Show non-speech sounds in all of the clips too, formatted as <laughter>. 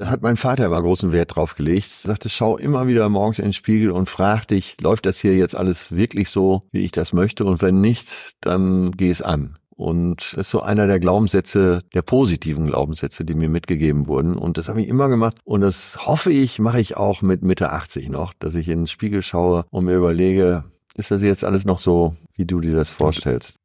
Da hat mein Vater immer großen Wert drauf gelegt. Sagte, schau immer wieder morgens in den Spiegel und frag dich, läuft das hier jetzt alles wirklich so, wie ich das möchte? Und wenn nicht, dann geh es an. Und das ist so einer der Glaubenssätze, der positiven Glaubenssätze, die mir mitgegeben wurden. Und das habe ich immer gemacht. Und das hoffe ich, mache ich auch mit Mitte 80 noch, dass ich in den Spiegel schaue und mir überlege, ist das jetzt alles noch so, wie du dir das vorstellst?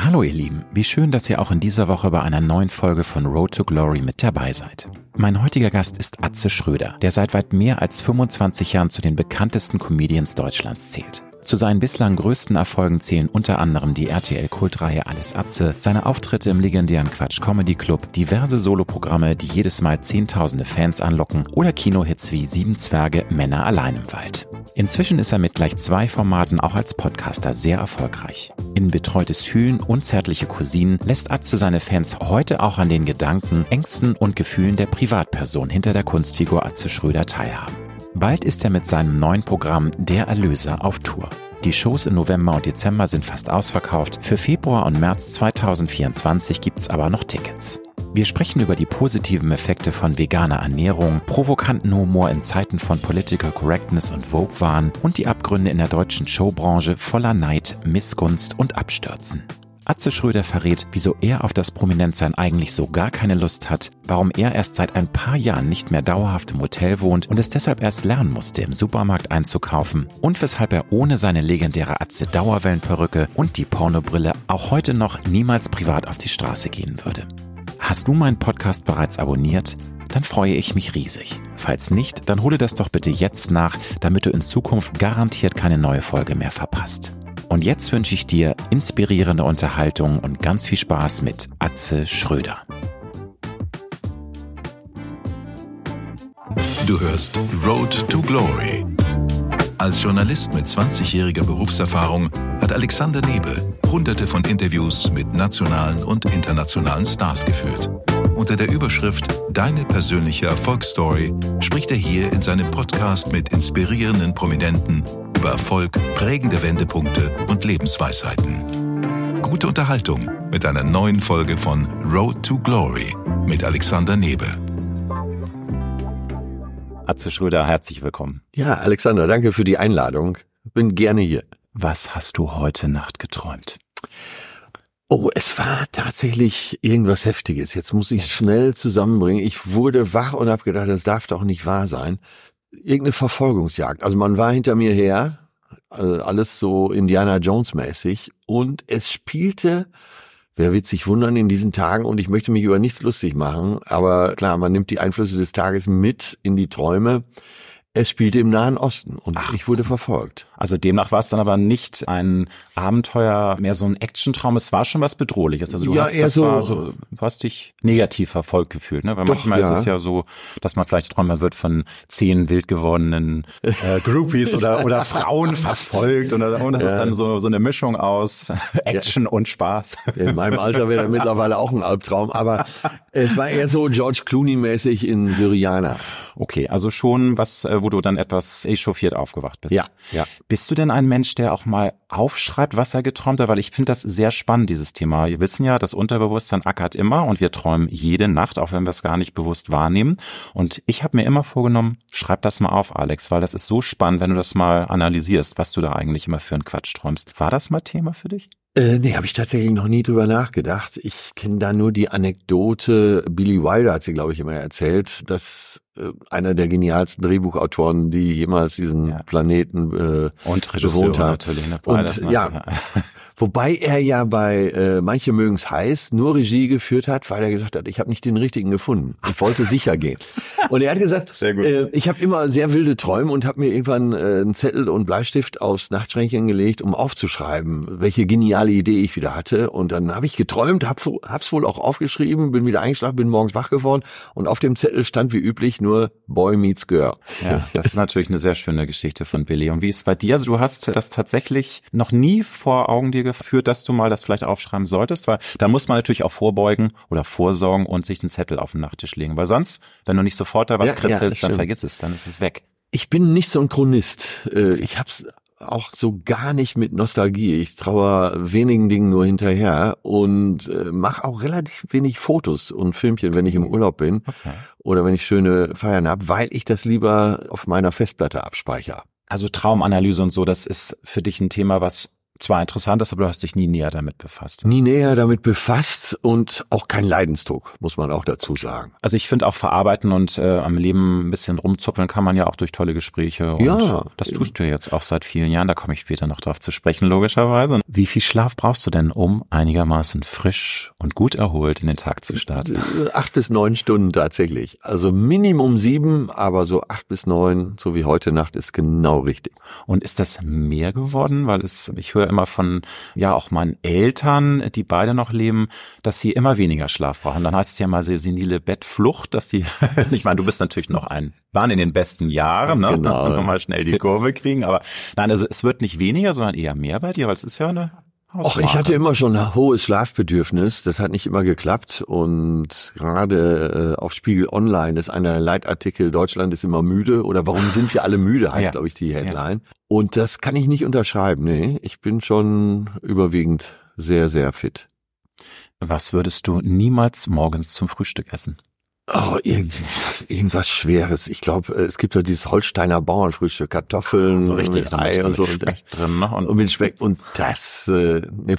Hallo ihr Lieben, wie schön, dass ihr auch in dieser Woche bei einer neuen Folge von Road to Glory mit dabei seid. Mein heutiger Gast ist Atze Schröder, der seit weit mehr als 25 Jahren zu den bekanntesten Comedians Deutschlands zählt. Zu seinen bislang größten Erfolgen zählen unter anderem die RTL-Kultreihe Alles Atze, seine Auftritte im legendären Quatsch Comedy Club, diverse Soloprogramme, die jedes Mal zehntausende Fans anlocken oder Kinohits wie Sieben Zwerge, Männer allein im Wald. Inzwischen ist er mit gleich zwei Formaten auch als Podcaster sehr erfolgreich. In Betreutes Fühlen und Zärtliche Cousinen lässt Atze seine Fans heute auch an den Gedanken, Ängsten und Gefühlen der Privatperson hinter der Kunstfigur Atze Schröder teilhaben. Bald ist er mit seinem neuen Programm Der Erlöser auf Tour. Die Shows im November und Dezember sind fast ausverkauft. Für Februar und März 2024 gibt's aber noch Tickets. Wir sprechen über die positiven Effekte von veganer Ernährung, provokanten Humor in Zeiten von Political Correctness und Vogue-Wahn und die Abgründe in der deutschen Showbranche voller Neid, Missgunst und Abstürzen. Atze Schröder verrät, wieso er auf das Prominentsein eigentlich so gar keine Lust hat, warum er erst seit ein paar Jahren nicht mehr dauerhaft im Hotel wohnt und es deshalb erst lernen musste, im Supermarkt einzukaufen und weshalb er ohne seine legendäre Atze Dauerwellenperücke und die Pornobrille auch heute noch niemals privat auf die Straße gehen würde. Hast du meinen Podcast bereits abonniert? Dann freue ich mich riesig. Falls nicht, dann hole das doch bitte jetzt nach, damit du in Zukunft garantiert keine neue Folge mehr verpasst. Und jetzt wünsche ich dir inspirierende Unterhaltung und ganz viel Spaß mit Atze Schröder. Du hörst Road to Glory. Als Journalist mit 20-jähriger Berufserfahrung hat Alexander Nebel hunderte von Interviews mit nationalen und internationalen Stars geführt. Unter der Überschrift Deine persönliche Erfolgsstory spricht er hier in seinem Podcast mit inspirierenden Prominenten über Erfolg, prägende Wendepunkte und Lebensweisheiten. Gute Unterhaltung mit einer neuen Folge von Road to Glory mit Alexander Nebe. Atze Schröder, herzlich willkommen. Ja, Alexander, danke für die Einladung. Bin gerne hier. Was hast du heute Nacht geträumt? Oh, es war tatsächlich irgendwas Heftiges. Jetzt muss ich schnell zusammenbringen. Ich wurde wach und habe gedacht, das darf doch nicht wahr sein irgendeine Verfolgungsjagd. Also man war hinter mir her, also alles so Indiana Jones mäßig und es spielte, wer wird sich wundern in diesen Tagen und ich möchte mich über nichts lustig machen, aber klar, man nimmt die Einflüsse des Tages mit in die Träume. Es spielte im Nahen Osten und Ach, ich wurde verfolgt. Also demnach war es dann aber nicht ein Abenteuer, mehr so ein Actiontraum. Es war schon was Bedrohliches. Also du ja, hast, eher so, so, du hast dich negativ verfolgt gefühlt, ne? Weil doch, manchmal ja. ist es ja so, dass man vielleicht träumt, man wird von zehn wild gewordenen äh, Groupies oder, <laughs> oder Frauen verfolgt und, und das ja. ist dann so, so eine Mischung aus <laughs> Action ja. und Spaß. In meinem Alter wäre mittlerweile auch ein Albtraum, aber es war eher so George Clooney-mäßig in Syriana. Okay, also schon was, äh, wo du dann etwas echauffiert aufgewacht bist. Ja, ja. Bist du denn ein Mensch, der auch mal aufschreibt, was er geträumt hat? Weil ich finde das sehr spannend, dieses Thema. Wir wissen ja, das Unterbewusstsein ackert immer und wir träumen jede Nacht, auch wenn wir es gar nicht bewusst wahrnehmen. Und ich habe mir immer vorgenommen, schreib das mal auf, Alex, weil das ist so spannend, wenn du das mal analysierst, was du da eigentlich immer für einen Quatsch träumst. War das mal Thema für dich? Äh, nee, habe ich tatsächlich noch nie drüber nachgedacht. Ich kenne da nur die Anekdote, Billy Wilder hat sie, glaube ich, immer erzählt, dass einer der genialsten Drehbuchautoren, die jemals diesen ja. Planeten äh, und bewohnt hat. Natürlich, ne? Und ja, <laughs> Wobei er ja bei äh, Manche mögen's heiß nur Regie geführt hat, weil er gesagt hat, ich habe nicht den richtigen gefunden. Ich wollte sicher gehen. Und er hat gesagt, <laughs> sehr gut. Äh, ich habe immer sehr wilde Träume und habe mir irgendwann äh, einen Zettel und Bleistift aufs Nachtschränkchen gelegt, um aufzuschreiben, welche geniale Idee ich wieder hatte. Und dann habe ich geträumt, hab, hab's wohl auch aufgeschrieben, bin wieder eingeschlafen, bin morgens wach geworden und auf dem Zettel stand wie üblich nur Boy meets Girl. Ja, das ist natürlich eine sehr schöne Geschichte von Billy. Und wie ist es bei dir? Also du hast das tatsächlich noch nie vor Augen dir geführt, dass du mal das vielleicht aufschreiben solltest, weil da muss man natürlich auch vorbeugen oder vorsorgen und sich einen Zettel auf den Nachttisch legen, weil sonst, wenn du nicht sofort da was ja, kritzelst, ja, dann vergiss es, dann ist es weg. Ich bin nicht so ein Chronist. Äh, ich hab's auch so gar nicht mit Nostalgie. Ich traue wenigen Dingen nur hinterher und äh, mache auch relativ wenig Fotos und Filmchen, wenn ich im Urlaub bin okay. oder wenn ich schöne Feiern habe, weil ich das lieber auf meiner Festplatte abspeichere. Also Traumanalyse und so, das ist für dich ein Thema, was zwar interessant ist, aber du hast dich nie näher damit befasst. Nie näher damit befasst und auch kein Leidensdruck, muss man auch dazu sagen. Also ich finde auch verarbeiten und äh, am Leben ein bisschen rumzuppeln kann man ja auch durch tolle Gespräche. Und ja. Das tust du jetzt auch seit vielen Jahren, da komme ich später noch drauf zu sprechen, logischerweise. Wie viel Schlaf brauchst du denn, um einigermaßen frisch und gut erholt in den Tag zu starten? Äh, acht bis neun Stunden tatsächlich. Also Minimum sieben, aber so acht bis neun, so wie heute Nacht, ist genau richtig. Und ist das mehr geworden? Weil es, ich höre immer von, ja, auch meinen Eltern, die beide noch leben, dass sie immer weniger Schlaf brauchen. Dann heißt es ja mal senile Bettflucht, dass die, <laughs> ich meine, du bist natürlich noch ein, waren in den besten Jahren, ne? Genau. Nochmal schnell die Kurve kriegen, aber nein, also es wird nicht weniger, sondern eher mehr bei dir, weil es ist ja eine Och, ich hatte immer schon ein hohes Schlafbedürfnis. Das hat nicht immer geklappt. Und gerade äh, auf Spiegel Online ist einer der Leitartikel, Deutschland ist immer müde oder warum sind wir alle müde, heißt, ja. glaube ich, die Headline. Ja. Und das kann ich nicht unterschreiben. Nee, ich bin schon überwiegend sehr, sehr fit. Was würdest du niemals morgens zum Frühstück essen? Oh, irgendwas, irgendwas Schweres. Ich glaube, es gibt ja dieses Holsteiner Bauernfrühstück, Kartoffeln, so richtig, mit Ei und so. Speck drin, ne? Und, und mit Speck. Und das, äh, ne,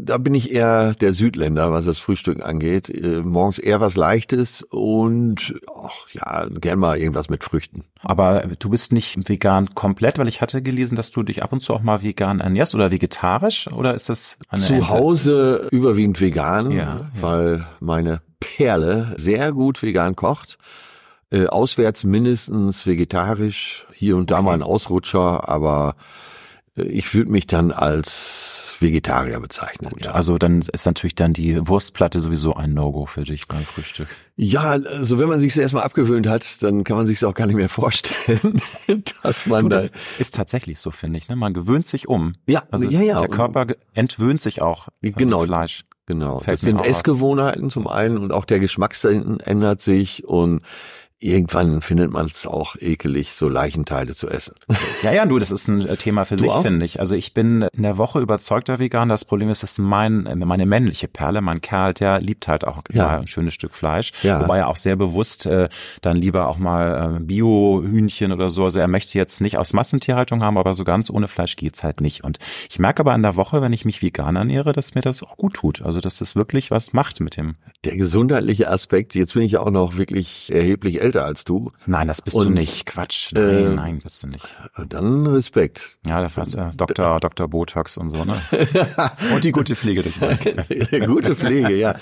da bin ich eher der Südländer, was das Frühstück angeht. Äh, morgens eher was Leichtes und ach, ja, gern mal irgendwas mit Früchten. Aber du bist nicht vegan komplett, weil ich hatte gelesen, dass du dich ab und zu auch mal vegan ernährst oder vegetarisch oder ist das eine Zu Ente? Hause überwiegend vegan, ja, weil ja. meine Perle sehr gut vegan kocht. Äh, auswärts mindestens vegetarisch, hier und da okay. mal ein Ausrutscher, aber äh, ich würde mich dann als Vegetarier bezeichnen. Gut, ja. Also dann ist natürlich dann die Wurstplatte sowieso ein No-Go für dich beim Frühstück. Ja, also wenn man sich erstmal abgewöhnt hat, dann kann man sich auch gar nicht mehr vorstellen, <laughs> dass man du, das ist tatsächlich so, finde ich. Ne? Man gewöhnt sich um. Ja, also ja, ja. Der Körper entwöhnt sich auch genau. Fleisch. Genau. Das sind Essgewohnheiten zum einen und auch der Geschmackssinn ändert sich und irgendwann findet man es auch ekelig, so Leichenteile zu essen. Ja, ja, du, das ist ein äh, Thema für du sich, finde ich. Also ich bin in der Woche überzeugter Vegan. Das Problem ist, dass mein, äh, meine männliche Perle, mein Kerl, der liebt halt auch ja. ein schönes Stück Fleisch. Ja. Wobei er auch sehr bewusst äh, dann lieber auch mal äh, Bio-Hühnchen oder so. Also er möchte jetzt nicht aus Massentierhaltung haben, aber so ganz ohne Fleisch geht's halt nicht. Und ich merke aber in der Woche, wenn ich mich vegan ernähre, dass mir das auch gut tut. Also dass das wirklich was macht mit dem. Der gesundheitliche Aspekt, jetzt bin ich ja auch noch wirklich erheblich älter älter als du. Nein, das bist Und, du nicht. Quatsch. Nein, äh, nein, bist du nicht. Dann Respekt. Ja, da fast äh, Dr. Dr. Botox und so, ne? und die gute Pflege durch <laughs> Gute Pflege, ja.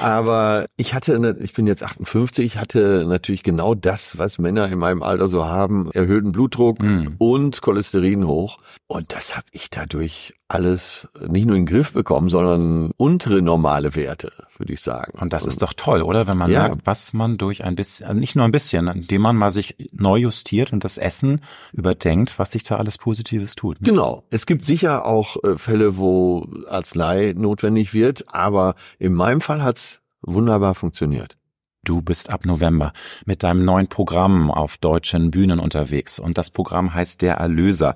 Aber ich hatte, ne, ich bin jetzt 58, ich hatte natürlich genau das, was Männer in meinem Alter so haben, erhöhten Blutdruck mm. und Cholesterin hoch. Und das habe ich dadurch alles nicht nur in den Griff bekommen, sondern untere normale Werte, würde ich sagen. Und das ist doch toll, oder? Wenn man ja. merkt, was man durch ein bisschen, also nicht nur ein bisschen, indem man mal sich neu justiert und das Essen überdenkt, was sich da alles Positives tut. Ne? Genau. Es gibt sicher auch äh, Fälle, wo Arznei notwendig wird, aber in meinem Fall hat's wunderbar funktioniert. Du bist ab November mit deinem neuen Programm auf deutschen Bühnen unterwegs und das Programm heißt Der Erlöser.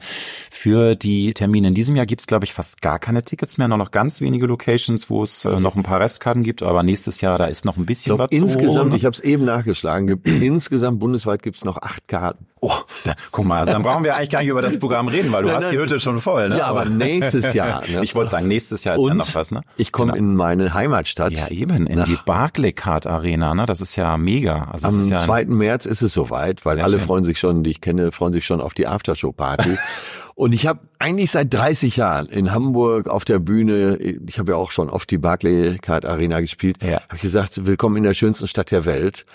Für die Termine in diesem Jahr gibt es, glaube ich, fast gar keine Tickets mehr, nur noch ganz wenige Locations, wo es äh, noch ein paar Restkarten gibt, aber nächstes Jahr, da ist noch ein bisschen ich glaub, was. Insgesamt, ich habe es eben nachgeschlagen, <clears throat> insgesamt bundesweit gibt es noch acht Karten. Oh, da, guck mal, also dann brauchen wir eigentlich gar nicht über das Programm reden, weil du nein, hast nein. die Hütte schon voll. Ne? Ja, aber nächstes Jahr. <laughs> Ne? Ich wollte sagen, nächstes Jahr ist ja noch was. Ne? Ich komme genau. in meine Heimatstadt. Ja, eben, in Nach. die Barclaycard Arena. Ne? Das ist ja mega. Also Am ja 2. März ist es soweit, weil alle schön. freuen sich schon, die ich kenne, freuen sich schon auf die Aftershow-Party. <laughs> Und ich habe eigentlich seit 30 Jahren in Hamburg auf der Bühne, ich habe ja auch schon oft die Barclaycard Arena gespielt, ja. habe ich gesagt, willkommen in der schönsten Stadt der Welt.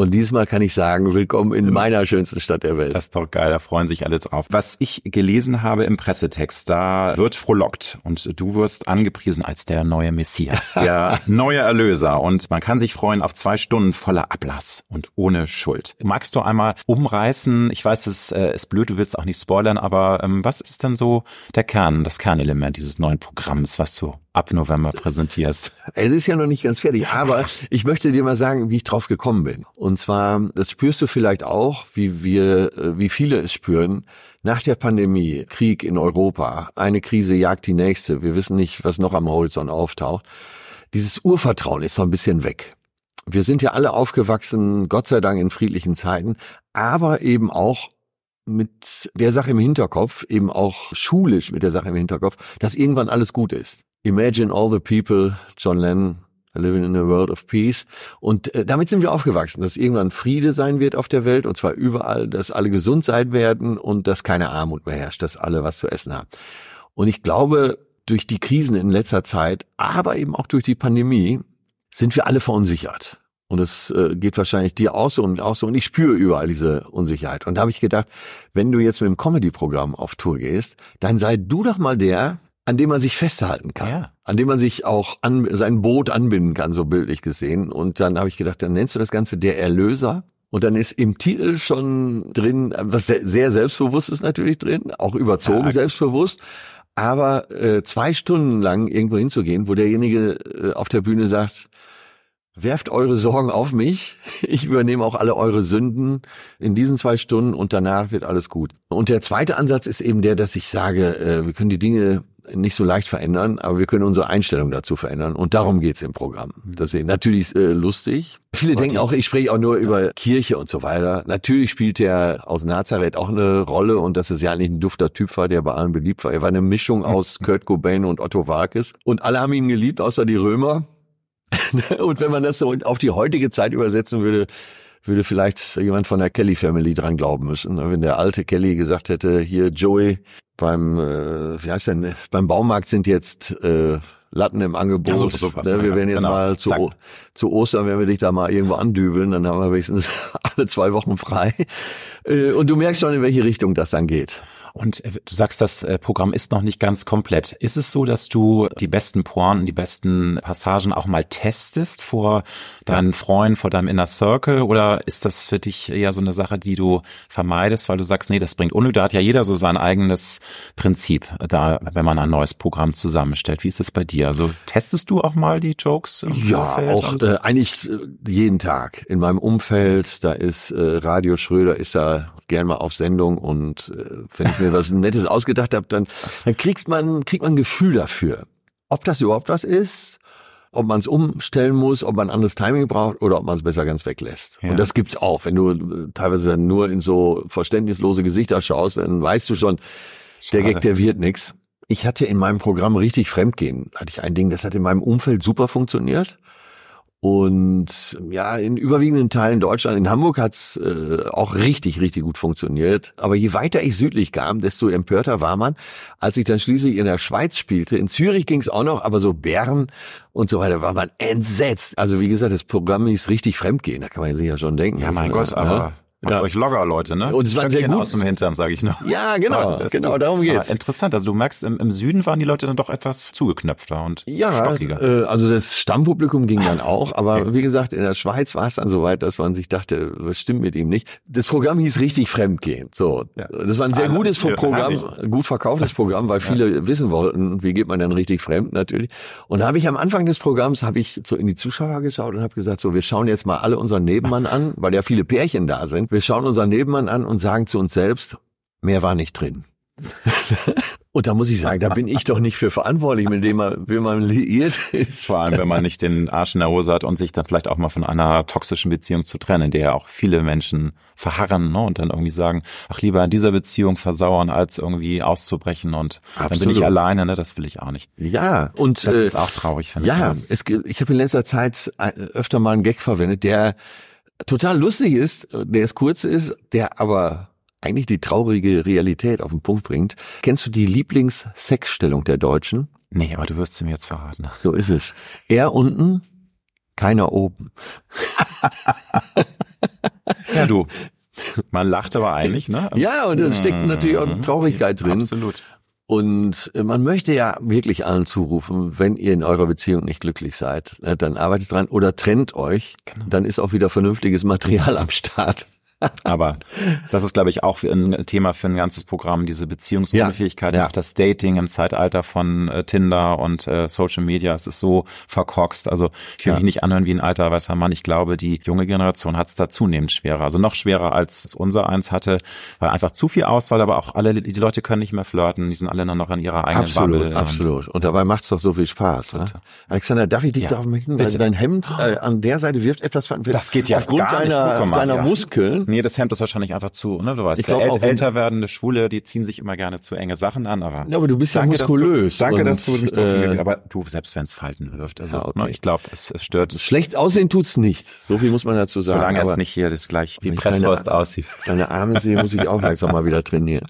Und diesmal kann ich sagen, willkommen in meiner schönsten Stadt der Welt. Das ist doch geil, da freuen sich alle drauf. Was ich gelesen habe im Pressetext, da wird frohlockt und du wirst angepriesen als der neue Messias, <laughs> der neue Erlöser. Und man kann sich freuen auf zwei Stunden voller Ablass und ohne Schuld. Magst du einmal umreißen? Ich weiß, es äh, ist blöd, du willst auch nicht spoilern, aber ähm, was ist denn so der Kern, das Kernelement dieses neuen Programms, was du ab November präsentierst. Es ist ja noch nicht ganz fertig, aber ich möchte dir mal sagen, wie ich drauf gekommen bin. Und zwar, das spürst du vielleicht auch, wie wir, äh, wie viele es spüren. Nach der Pandemie, Krieg in Europa, eine Krise jagt die nächste. Wir wissen nicht, was noch am Horizont auftaucht. Dieses Urvertrauen ist so ein bisschen weg. Wir sind ja alle aufgewachsen, Gott sei Dank in friedlichen Zeiten, aber eben auch mit der Sache im Hinterkopf, eben auch schulisch mit der Sache im Hinterkopf, dass irgendwann alles gut ist. Imagine all the people, John Lennon, living in a world of peace. Und äh, damit sind wir aufgewachsen, dass irgendwann Friede sein wird auf der Welt und zwar überall, dass alle gesund sein werden und dass keine Armut mehr herrscht, dass alle was zu essen haben. Und ich glaube, durch die Krisen in letzter Zeit, aber eben auch durch die Pandemie, sind wir alle verunsichert. Und es äh, geht wahrscheinlich dir auch so und auch so. Und ich spüre überall diese Unsicherheit. Und da habe ich gedacht, wenn du jetzt mit dem Comedy-Programm auf Tour gehst, dann sei du doch mal der, an dem man sich festhalten kann. Ja. An dem man sich auch an sein Boot anbinden kann, so bildlich gesehen. Und dann habe ich gedacht, dann nennst du das Ganze der Erlöser. Und dann ist im Titel schon drin, was sehr selbstbewusst ist natürlich drin, auch überzogen ja. selbstbewusst. Aber äh, zwei Stunden lang irgendwo hinzugehen, wo derjenige äh, auf der Bühne sagt, Werft eure Sorgen auf mich. <laughs> Ich übernehme auch alle eure Sünden in diesen zwei Stunden und danach wird alles gut. Und der zweite Ansatz ist eben der, dass ich sage, äh, wir können die Dinge nicht so leicht verändern, aber wir können unsere Einstellung dazu verändern. Und darum geht's im Programm. Das ist natürlich äh, lustig. Viele denken auch, ich spreche auch nur über Kirche und so weiter. Natürlich spielt der aus Nazareth auch eine Rolle und dass es ja eigentlich ein dufter Typ war, der bei allen beliebt war. Er war eine Mischung aus Kurt Cobain und Otto Walkes. Und alle haben ihn geliebt, außer die Römer. <laughs> Und wenn man das so auf die heutige Zeit übersetzen würde, würde vielleicht jemand von der Kelly Family dran glauben müssen. Wenn der alte Kelly gesagt hätte, hier Joey, beim, äh, wie heißt denn, beim Baumarkt sind jetzt äh, Latten im Angebot. Ja, so, so ne, wir werden jetzt genau. mal zu, zu Ostern, wenn wir dich da mal irgendwo andübeln, dann haben wir wenigstens <laughs> alle zwei Wochen frei. Äh, und du merkst schon, in welche Richtung das dann geht. Und äh, du sagst, das äh, Programm ist noch nicht ganz komplett. Ist es so, dass du die besten Pointen, die besten Passagen auch mal testest vor deinen Freunden, vor deinem Inner Circle? Oder ist das für dich eher so eine Sache, die du vermeidest, weil du sagst, nee, das bringt unnötig. Da hat ja jeder so sein eigenes Prinzip, da, wenn man ein neues Programm zusammenstellt. Wie ist das bei dir? Also testest du auch mal die Jokes? ja, auch äh, eigentlich äh, jeden Tag. In meinem Umfeld, da ist äh, Radio Schröder, ist da gern mal auf Sendung und äh, wenn ich mir was Nettes ausgedacht habe, dann, dann kriegst man, kriegt man ein Gefühl dafür, ob das überhaupt was ist, ob man es umstellen muss, ob man ein anderes Timing braucht oder ob man es besser ganz weglässt. Ja. Und das gibt's auch. Wenn du äh, teilweise dann nur in so verständnislose Gesichter schaust, dann weißt du schon, Schade. der Gag, der wird nix. Ich hatte in meinem Programm richtig Fremdgehen. Hatte ich ein Ding, das hat in meinem Umfeld super funktioniert. Und ja, in überwiegenden Teilen Deutschland, in Hamburg hat's äh, auch richtig, richtig gut funktioniert. Aber je weiter ich südlich kam, desto empörter war man. Als ich dann schließlich in der Schweiz spielte, in Zürich ging's auch noch, aber so Bern und so weiter, war man entsetzt. Also wie gesagt, das Programm ist richtig fremdgehen, da kann man sich ja schon denken. Ja, mein Gott, aber Macht ja. euch locker, Leute, ne? Und es war sehr gut. aus dem Hintern, sage ich noch. Ja, genau, genau, darum geht's. interessant, also du merkst, im, im, Süden waren die Leute dann doch etwas zugeknöpfter und ja, stockiger. Äh, also das Stammpublikum ging dann auch, <laughs> aber wie gesagt, in der Schweiz war es dann so weit, dass man sich dachte, was stimmt mit ihm nicht. Das Programm hieß richtig Fremdgehen. So, ja. das war ein sehr ah, gutes Programm, gut verkauftes Programm, weil <laughs> viele ja. wissen wollten, wie geht man dann richtig fremd natürlich. Und da habe ich am Anfang des Programms habe ich so in die Zuschauer geschaut und habe gesagt, so wir schauen jetzt mal alle unseren Nebenmann an, weil ja viele Pärchen da sind. Wir schauen unseren Nebenmann an und sagen zu uns selbst, mehr war nicht drin. <laughs> und da muss ich sagen, da bin ich doch nicht für verantwortlich, mit dem man, wie man liiert ist. Vor allem, wenn man nicht den Arsch in der Hose hat und sich dann vielleicht auch mal von einer toxischen Beziehung zu trennen, in der ja auch viele Menschen verharren ne, und dann irgendwie sagen, ach lieber in dieser Beziehung versauern, als irgendwie auszubrechen und Absolut. dann bin ich alleine, ne, das will ich auch nicht. Ja, und das äh, ist auch traurig, finde ja, ich. Ja, es, ich habe in letzter Zeit äh, öfter mal einen Gag verwendet, der total lustig ist, der es kurz ist, der aber eigentlich die traurige Realität auf den Punkt bringt. Kennst du die Lieblingssexstellung der Deutschen? Nee, aber du wirst sie mir jetzt verraten. So ist es. Er unten, keiner oben. <laughs> ja, du. Man lacht aber eigentlich, ne? Ja, und es steckt natürlich auch mhm. Traurigkeit drin. Absolut. Und man möchte ja wirklich allen zurufen, wenn ihr in eurer Beziehung nicht glücklich seid, ne, dann arbeitet dran oder trennt euch, genau. dann ist auch wieder vernünftiges Material am Start. Aber das ist, glaube ich, auch ein Thema für ein ganzes Programm, diese Beziehungsunfähigkeit, ja, ja. auch das Dating im Zeitalter von äh, Tinder und äh, Social Media. Es ist so verkorkst. Also ich will ja. mich nicht anhören wie ein alter weißer Mann. Ich glaube, die junge Generation hat es da zunehmend schwerer. Also noch schwerer, als es unser eins hatte, weil einfach zu viel Auswahl, aber auch alle, die Leute können nicht mehr flirten. Die sind alle nur noch in ihrer eigenen absolut, Bubble. Absolut. Und dabei macht's doch so viel Spaß. Ne? Alexander, darf ich dich darauf weil dein Hemd äh, an der Seite wirft etwas. Das geht ja aufgrund gar deiner, nicht. Mal, deiner Muskeln. Nee, das Hemd ist wahrscheinlich einfach zu, ne? Du weißt, ich glaub, äl älter werdende Schwule, die ziehen sich immer gerne zu enge Sachen an, aber. Ja, aber du bist ja muskulös. Dass du, danke, dass du mich äh, aber du, selbst wenn es Falten wirft, also, ja, okay. ne, ich glaube, es, es stört. Schlecht aussehen tut's nicht. So viel muss man dazu sagen. Solange es nicht hier das gleich wie Presswurst aussieht. Deine Arme sehe, muss ich auch langsam mal wieder trainieren.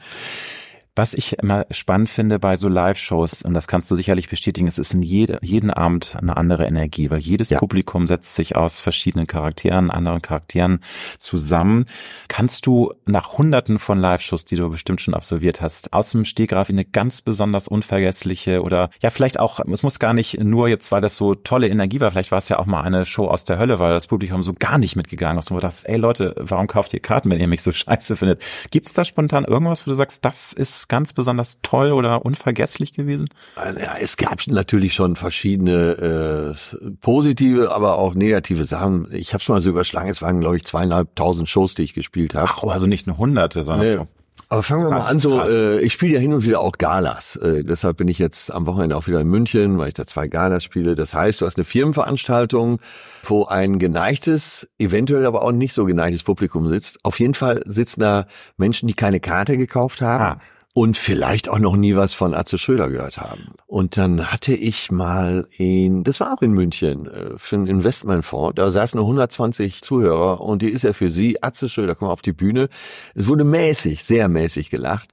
Was ich immer spannend finde bei so Live-Shows, und das kannst du sicherlich bestätigen, es ist in jede, jeden Abend eine andere Energie, weil jedes ja. Publikum setzt sich aus verschiedenen Charakteren, anderen Charakteren zusammen. Kannst du nach hunderten von Live-Shows, die du bestimmt schon absolviert hast, aus dem Stegreif eine ganz besonders unvergessliche oder ja, vielleicht auch, es muss gar nicht nur jetzt, weil das so tolle Energie war, vielleicht war es ja auch mal eine Show aus der Hölle, weil das Publikum so gar nicht mitgegangen ist und du dachtest, ey Leute, warum kauft ihr Karten, wenn ihr mich so <laughs> scheiße findet? Gibt's da spontan irgendwas, wo du sagst, das ist ganz besonders toll oder unvergesslich gewesen? Also, ja, es gab natürlich schon verschiedene äh, positive, aber auch negative Sachen. Ich habe es mal so überschlagen. Es waren glaube ich zweieinhalbtausend Shows, die ich gespielt habe. Ach, also nicht nur Hunderte, sondern nee. so. Aber fangen wir krass, mal an, so äh, ich spiele ja hin und wieder auch Galas. Äh, deshalb bin ich jetzt am Wochenende auch wieder in München, weil ich da zwei Galas spiele. Das heißt, du hast eine Firmenveranstaltung, wo ein geneigtes, eventuell aber auch nicht so geneigtes Publikum sitzt. Auf jeden Fall sitzen da Menschen, die keine Karte gekauft haben. Ah und vielleicht auch noch nie was von Atze Schröder gehört haben. Und dann hatte ich mal in, das war auch in München, äh, für einen Investmentfonds, da saßen nur 120 Zuhörer und die ist ja für sie, Atze Schröder, komm auf die Bühne. Es wurde mäßig, sehr mäßig gelacht.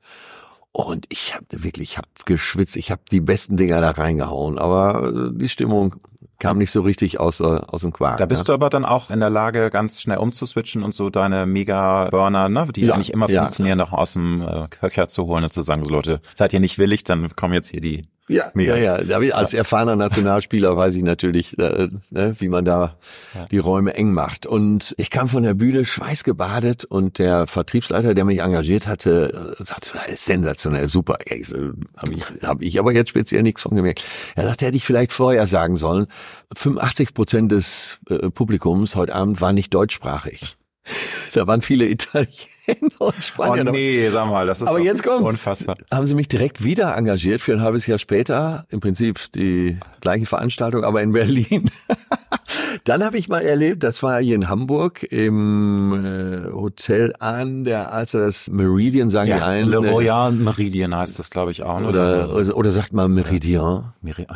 Und ich habe wirklich, ich habe geschwitzt, ich habe die besten Dinger da reingehauen, aber äh, die Stimmung kam nicht so richtig aus, aus dem Quark. Da bist ne? du aber dann auch in der Lage, ganz schnell umzuswitchen und so deine Mega-Burner, ne, die ja, eigentlich immer ja, funktionieren, noch aus dem äh, Köcher zu holen und zu sagen, so Leute, seid ihr nicht willig, dann kommen jetzt hier die ja, Mega. ja, ja. Als erfahrener Nationalspieler weiß ich natürlich, äh, ne, wie man da ja. die Räume eng macht. Und ich kam von der Bühne schweißgebadet und der Vertriebsleiter, der mich engagiert hatte, äh, sagte, sensationell, super. Habe ich, hab ich aber jetzt speziell nichts von gemerkt. Er sagte, hätte ich vielleicht vorher sagen sollen, 85 Prozent des äh, Publikums heute Abend war nicht deutschsprachig. <laughs> Da waren viele Italiener und Spanier. Oh nee, sag mal, das ist Aber jetzt kommt's. unfassbar. Haben sie mich direkt wieder engagiert für ein halbes Jahr später. Im Prinzip die gleiche Veranstaltung, aber in Berlin. <laughs> Dann habe ich mal erlebt, das war hier in Hamburg im äh, Hotel an der Alster, das Meridian, sagen ja, die einen. Le Royal Meridian heißt das, glaube ich, auch. Ne? Oder, oder, oder sagt man Meridian?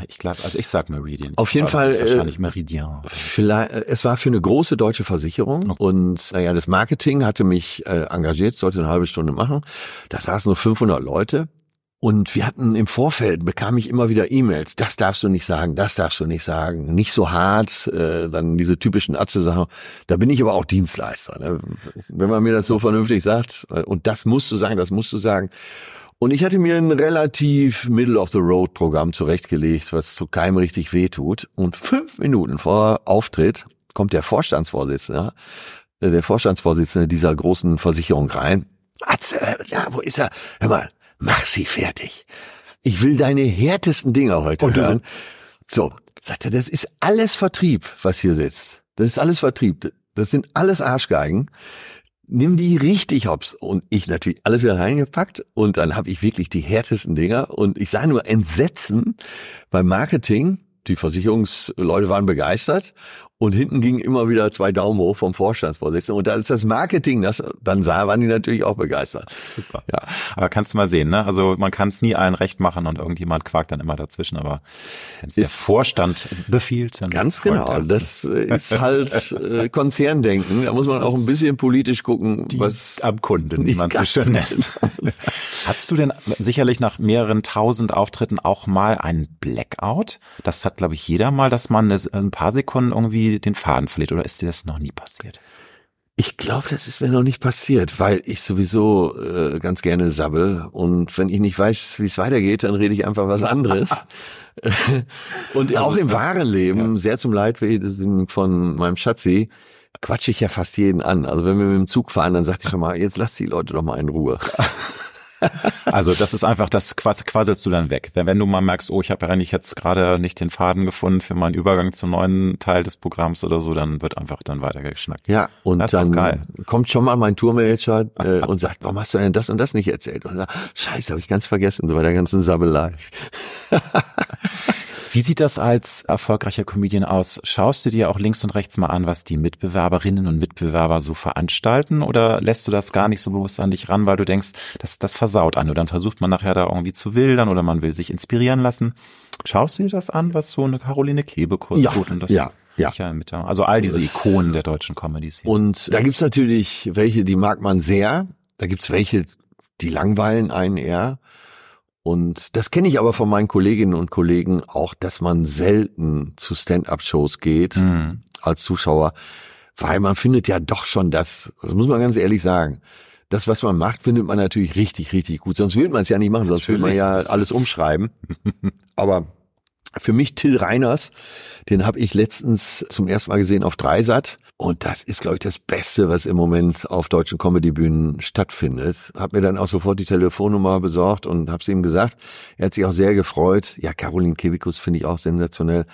Ich glaube, also ich sag Meridian. Auf jeden Fall. Ist wahrscheinlich äh, Meridian. Vielleicht, es war für eine große deutsche Versicherung okay. und naja, das Marketing hatte mich äh, engagiert, sollte eine halbe Stunde machen. Da saßen nur 500 Leute. Und wir hatten im Vorfeld, bekam ich immer wieder E-Mails, das darfst du nicht sagen, das darfst du nicht sagen, nicht so hart, äh, dann diese typischen Atze-Sachen. Da bin ich aber auch Dienstleister. Ne? Wenn man mir das so vernünftig sagt, und das musst du sagen, das musst du sagen. Und ich hatte mir ein relativ Middle-of-the-Road-Programm zurechtgelegt, was zu keinem richtig wehtut. Und fünf Minuten vor Auftritt kommt der Vorstandsvorsitzende, der Vorstandsvorsitzende dieser großen Versicherung rein. Atze, ja, wo ist er? Hör mal, mach sie fertig. Ich will deine härtesten Dinger heute Und hören. So, sagt er, das ist alles Vertrieb, was hier sitzt. Das ist alles Vertrieb. Das sind alles Arschgeigen. Nimm die richtig hops. Und ich natürlich alles wieder reingepackt und dann habe ich wirklich die härtesten Dinger und ich sah nur Entsetzen beim Marketing. Die Versicherungsleute waren begeistert und hinten gingen immer wieder zwei Daumen hoch vom Vorstandsvorsitzenden. Und als das Marketing das dann sah, waren die natürlich auch begeistert. Super. Ja. Aber kannst du mal sehen, ne? Also man kann es nie allen recht machen und irgendjemand quakt dann immer dazwischen. Aber wenn der Vorstand befiehlt, dann ganz genau. Das ist halt äh, <laughs> Konzerndenken. Da muss man auch ein bisschen politisch gucken, was am Kunden, wie man so schön nennt. <laughs> Hattest du denn sicherlich nach mehreren tausend Auftritten auch mal einen Blackout? Das hat, glaube ich, jeder mal, dass man ein paar Sekunden irgendwie den Faden verliert oder ist dir das noch nie passiert? Ich glaube, das ist mir noch nicht passiert, weil ich sowieso äh, ganz gerne sabbe und wenn ich nicht weiß, wie es weitergeht, dann rede ich einfach was anderes. <laughs> <laughs> und auch im wahren Leben, ja. sehr zum Leidwesen von meinem Schatzi, quatsche ich ja fast jeden an. Also wenn wir mit dem Zug fahren, dann sagt ich schon mal, jetzt lass die Leute doch mal in Ruhe. <laughs> <laughs> Also das ist einfach, das quasselst du dann weg. Wenn, wenn du mal merkst, oh, ich habe eigentlich jetzt gerade nicht den Faden gefunden für meinen Übergang zum neuen Teil des Programms oder so, dann wird einfach dann weitergeschnackt. Ja, und dann kommt schon mal mein Tourmanager äh, und sagt, warum hast du denn das und das nicht erzählt? Und sagt, scheiße, habe ich ganz vergessen, so bei der ganzen Sabbelei. <laughs> Wie sieht das als erfolgreicher Comedian aus? Schaust du dir auch links und rechts mal an, was die Mitbewerberinnen und Mitbewerber so veranstalten oder lässt du das gar nicht so bewusst an dich ran, weil du denkst, das, das versaut an und dann versucht man nachher da irgendwie zu wildern oder man will sich inspirieren lassen? Schaust du dir das an, was so eine Caroline Kebekus ja, tut und das ja. Ja. Also all diese Ikonen der deutschen Comedies. Hier. Und da gibt's natürlich welche, die mag man sehr. Da gibt's welche, die langweilen einen eher. Und das kenne ich aber von meinen Kolleginnen und Kollegen auch, dass man selten zu Stand-up-Shows geht mhm. als Zuschauer, weil man findet ja doch schon das, das muss man ganz ehrlich sagen, das, was man macht, findet man natürlich richtig, richtig gut. Sonst würde man es ja nicht machen, sonst würde man ja alles umschreiben. <laughs> aber für mich Till Reiners, den habe ich letztens zum ersten Mal gesehen auf Dreisat. Und das ist, glaube ich, das Beste, was im Moment auf deutschen Comedybühnen stattfindet. Hab mir dann auch sofort die Telefonnummer besorgt und hab's ihm gesagt. Er hat sich auch sehr gefreut. Ja, Caroline Kebikus finde ich auch sensationell.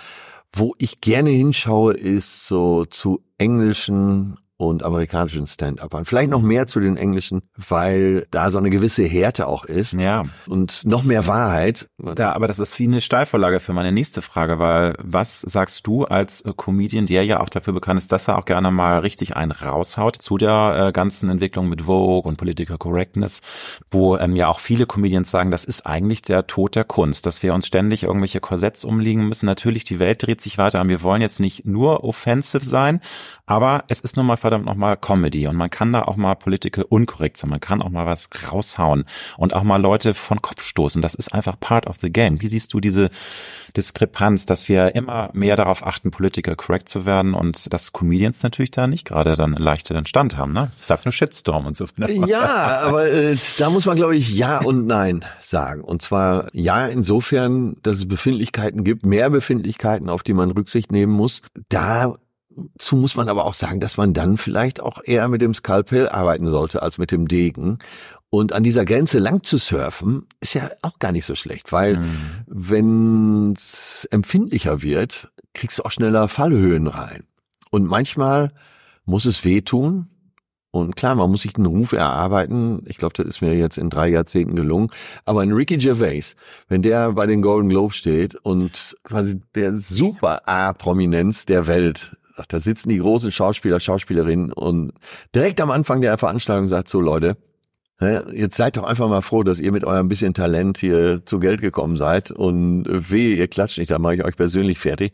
Wo ich gerne hinschaue, ist so zu englischen und amerikanischen Stand-Upern. Vielleicht noch mehr zu den englischen, weil da so eine gewisse Härte auch ist. Ja. Und noch mehr Wahrheit. Ja, aber das ist wie eine Steilvorlage für meine nächste Frage, weil was sagst du als Comedian, der ja auch dafür bekannt ist, dass er auch gerne mal richtig einen raushaut zu der äh, ganzen Entwicklung mit Vogue und Political Correctness, wo ähm, ja auch viele Comedians sagen, das ist eigentlich der Tod der Kunst, dass wir uns ständig irgendwelche Korsetts umliegen müssen. Natürlich, die Welt dreht sich weiter und wir wollen jetzt nicht nur offensive sein, aber es ist nun mal verdammt nochmal Comedy und man kann da auch mal political unkorrekt sein. Man kann auch mal was raushauen und auch mal Leute von Kopf stoßen. Das ist einfach part of the game. Wie siehst du diese Diskrepanz, dass wir immer mehr darauf achten, political correct zu werden und dass Comedians natürlich da nicht gerade dann leichteren Stand haben, ne? Ich sag nur Shitstorm und so. Ja, aber äh, da muss man glaube ich ja und nein sagen. Und zwar ja insofern, dass es Befindlichkeiten gibt, mehr Befindlichkeiten, auf die man Rücksicht nehmen muss. Da zu muss man aber auch sagen, dass man dann vielleicht auch eher mit dem Skalpell arbeiten sollte als mit dem Degen. Und an dieser Grenze lang zu surfen, ist ja auch gar nicht so schlecht, weil mhm. wenn es empfindlicher wird, kriegst du auch schneller Fallhöhen rein. Und manchmal muss es wehtun. Und klar, man muss sich den Ruf erarbeiten. Ich glaube, das ist mir jetzt in drei Jahrzehnten gelungen. Aber ein Ricky Gervais, wenn der bei den Golden Globes steht und quasi der super A-Prominenz der Welt da sitzen die großen Schauspieler, Schauspielerinnen und direkt am Anfang der Veranstaltung sagt so, Leute, Jetzt seid doch einfach mal froh, dass ihr mit eurem bisschen Talent hier zu Geld gekommen seid und weh, ihr klatscht nicht, da mache ich euch persönlich fertig.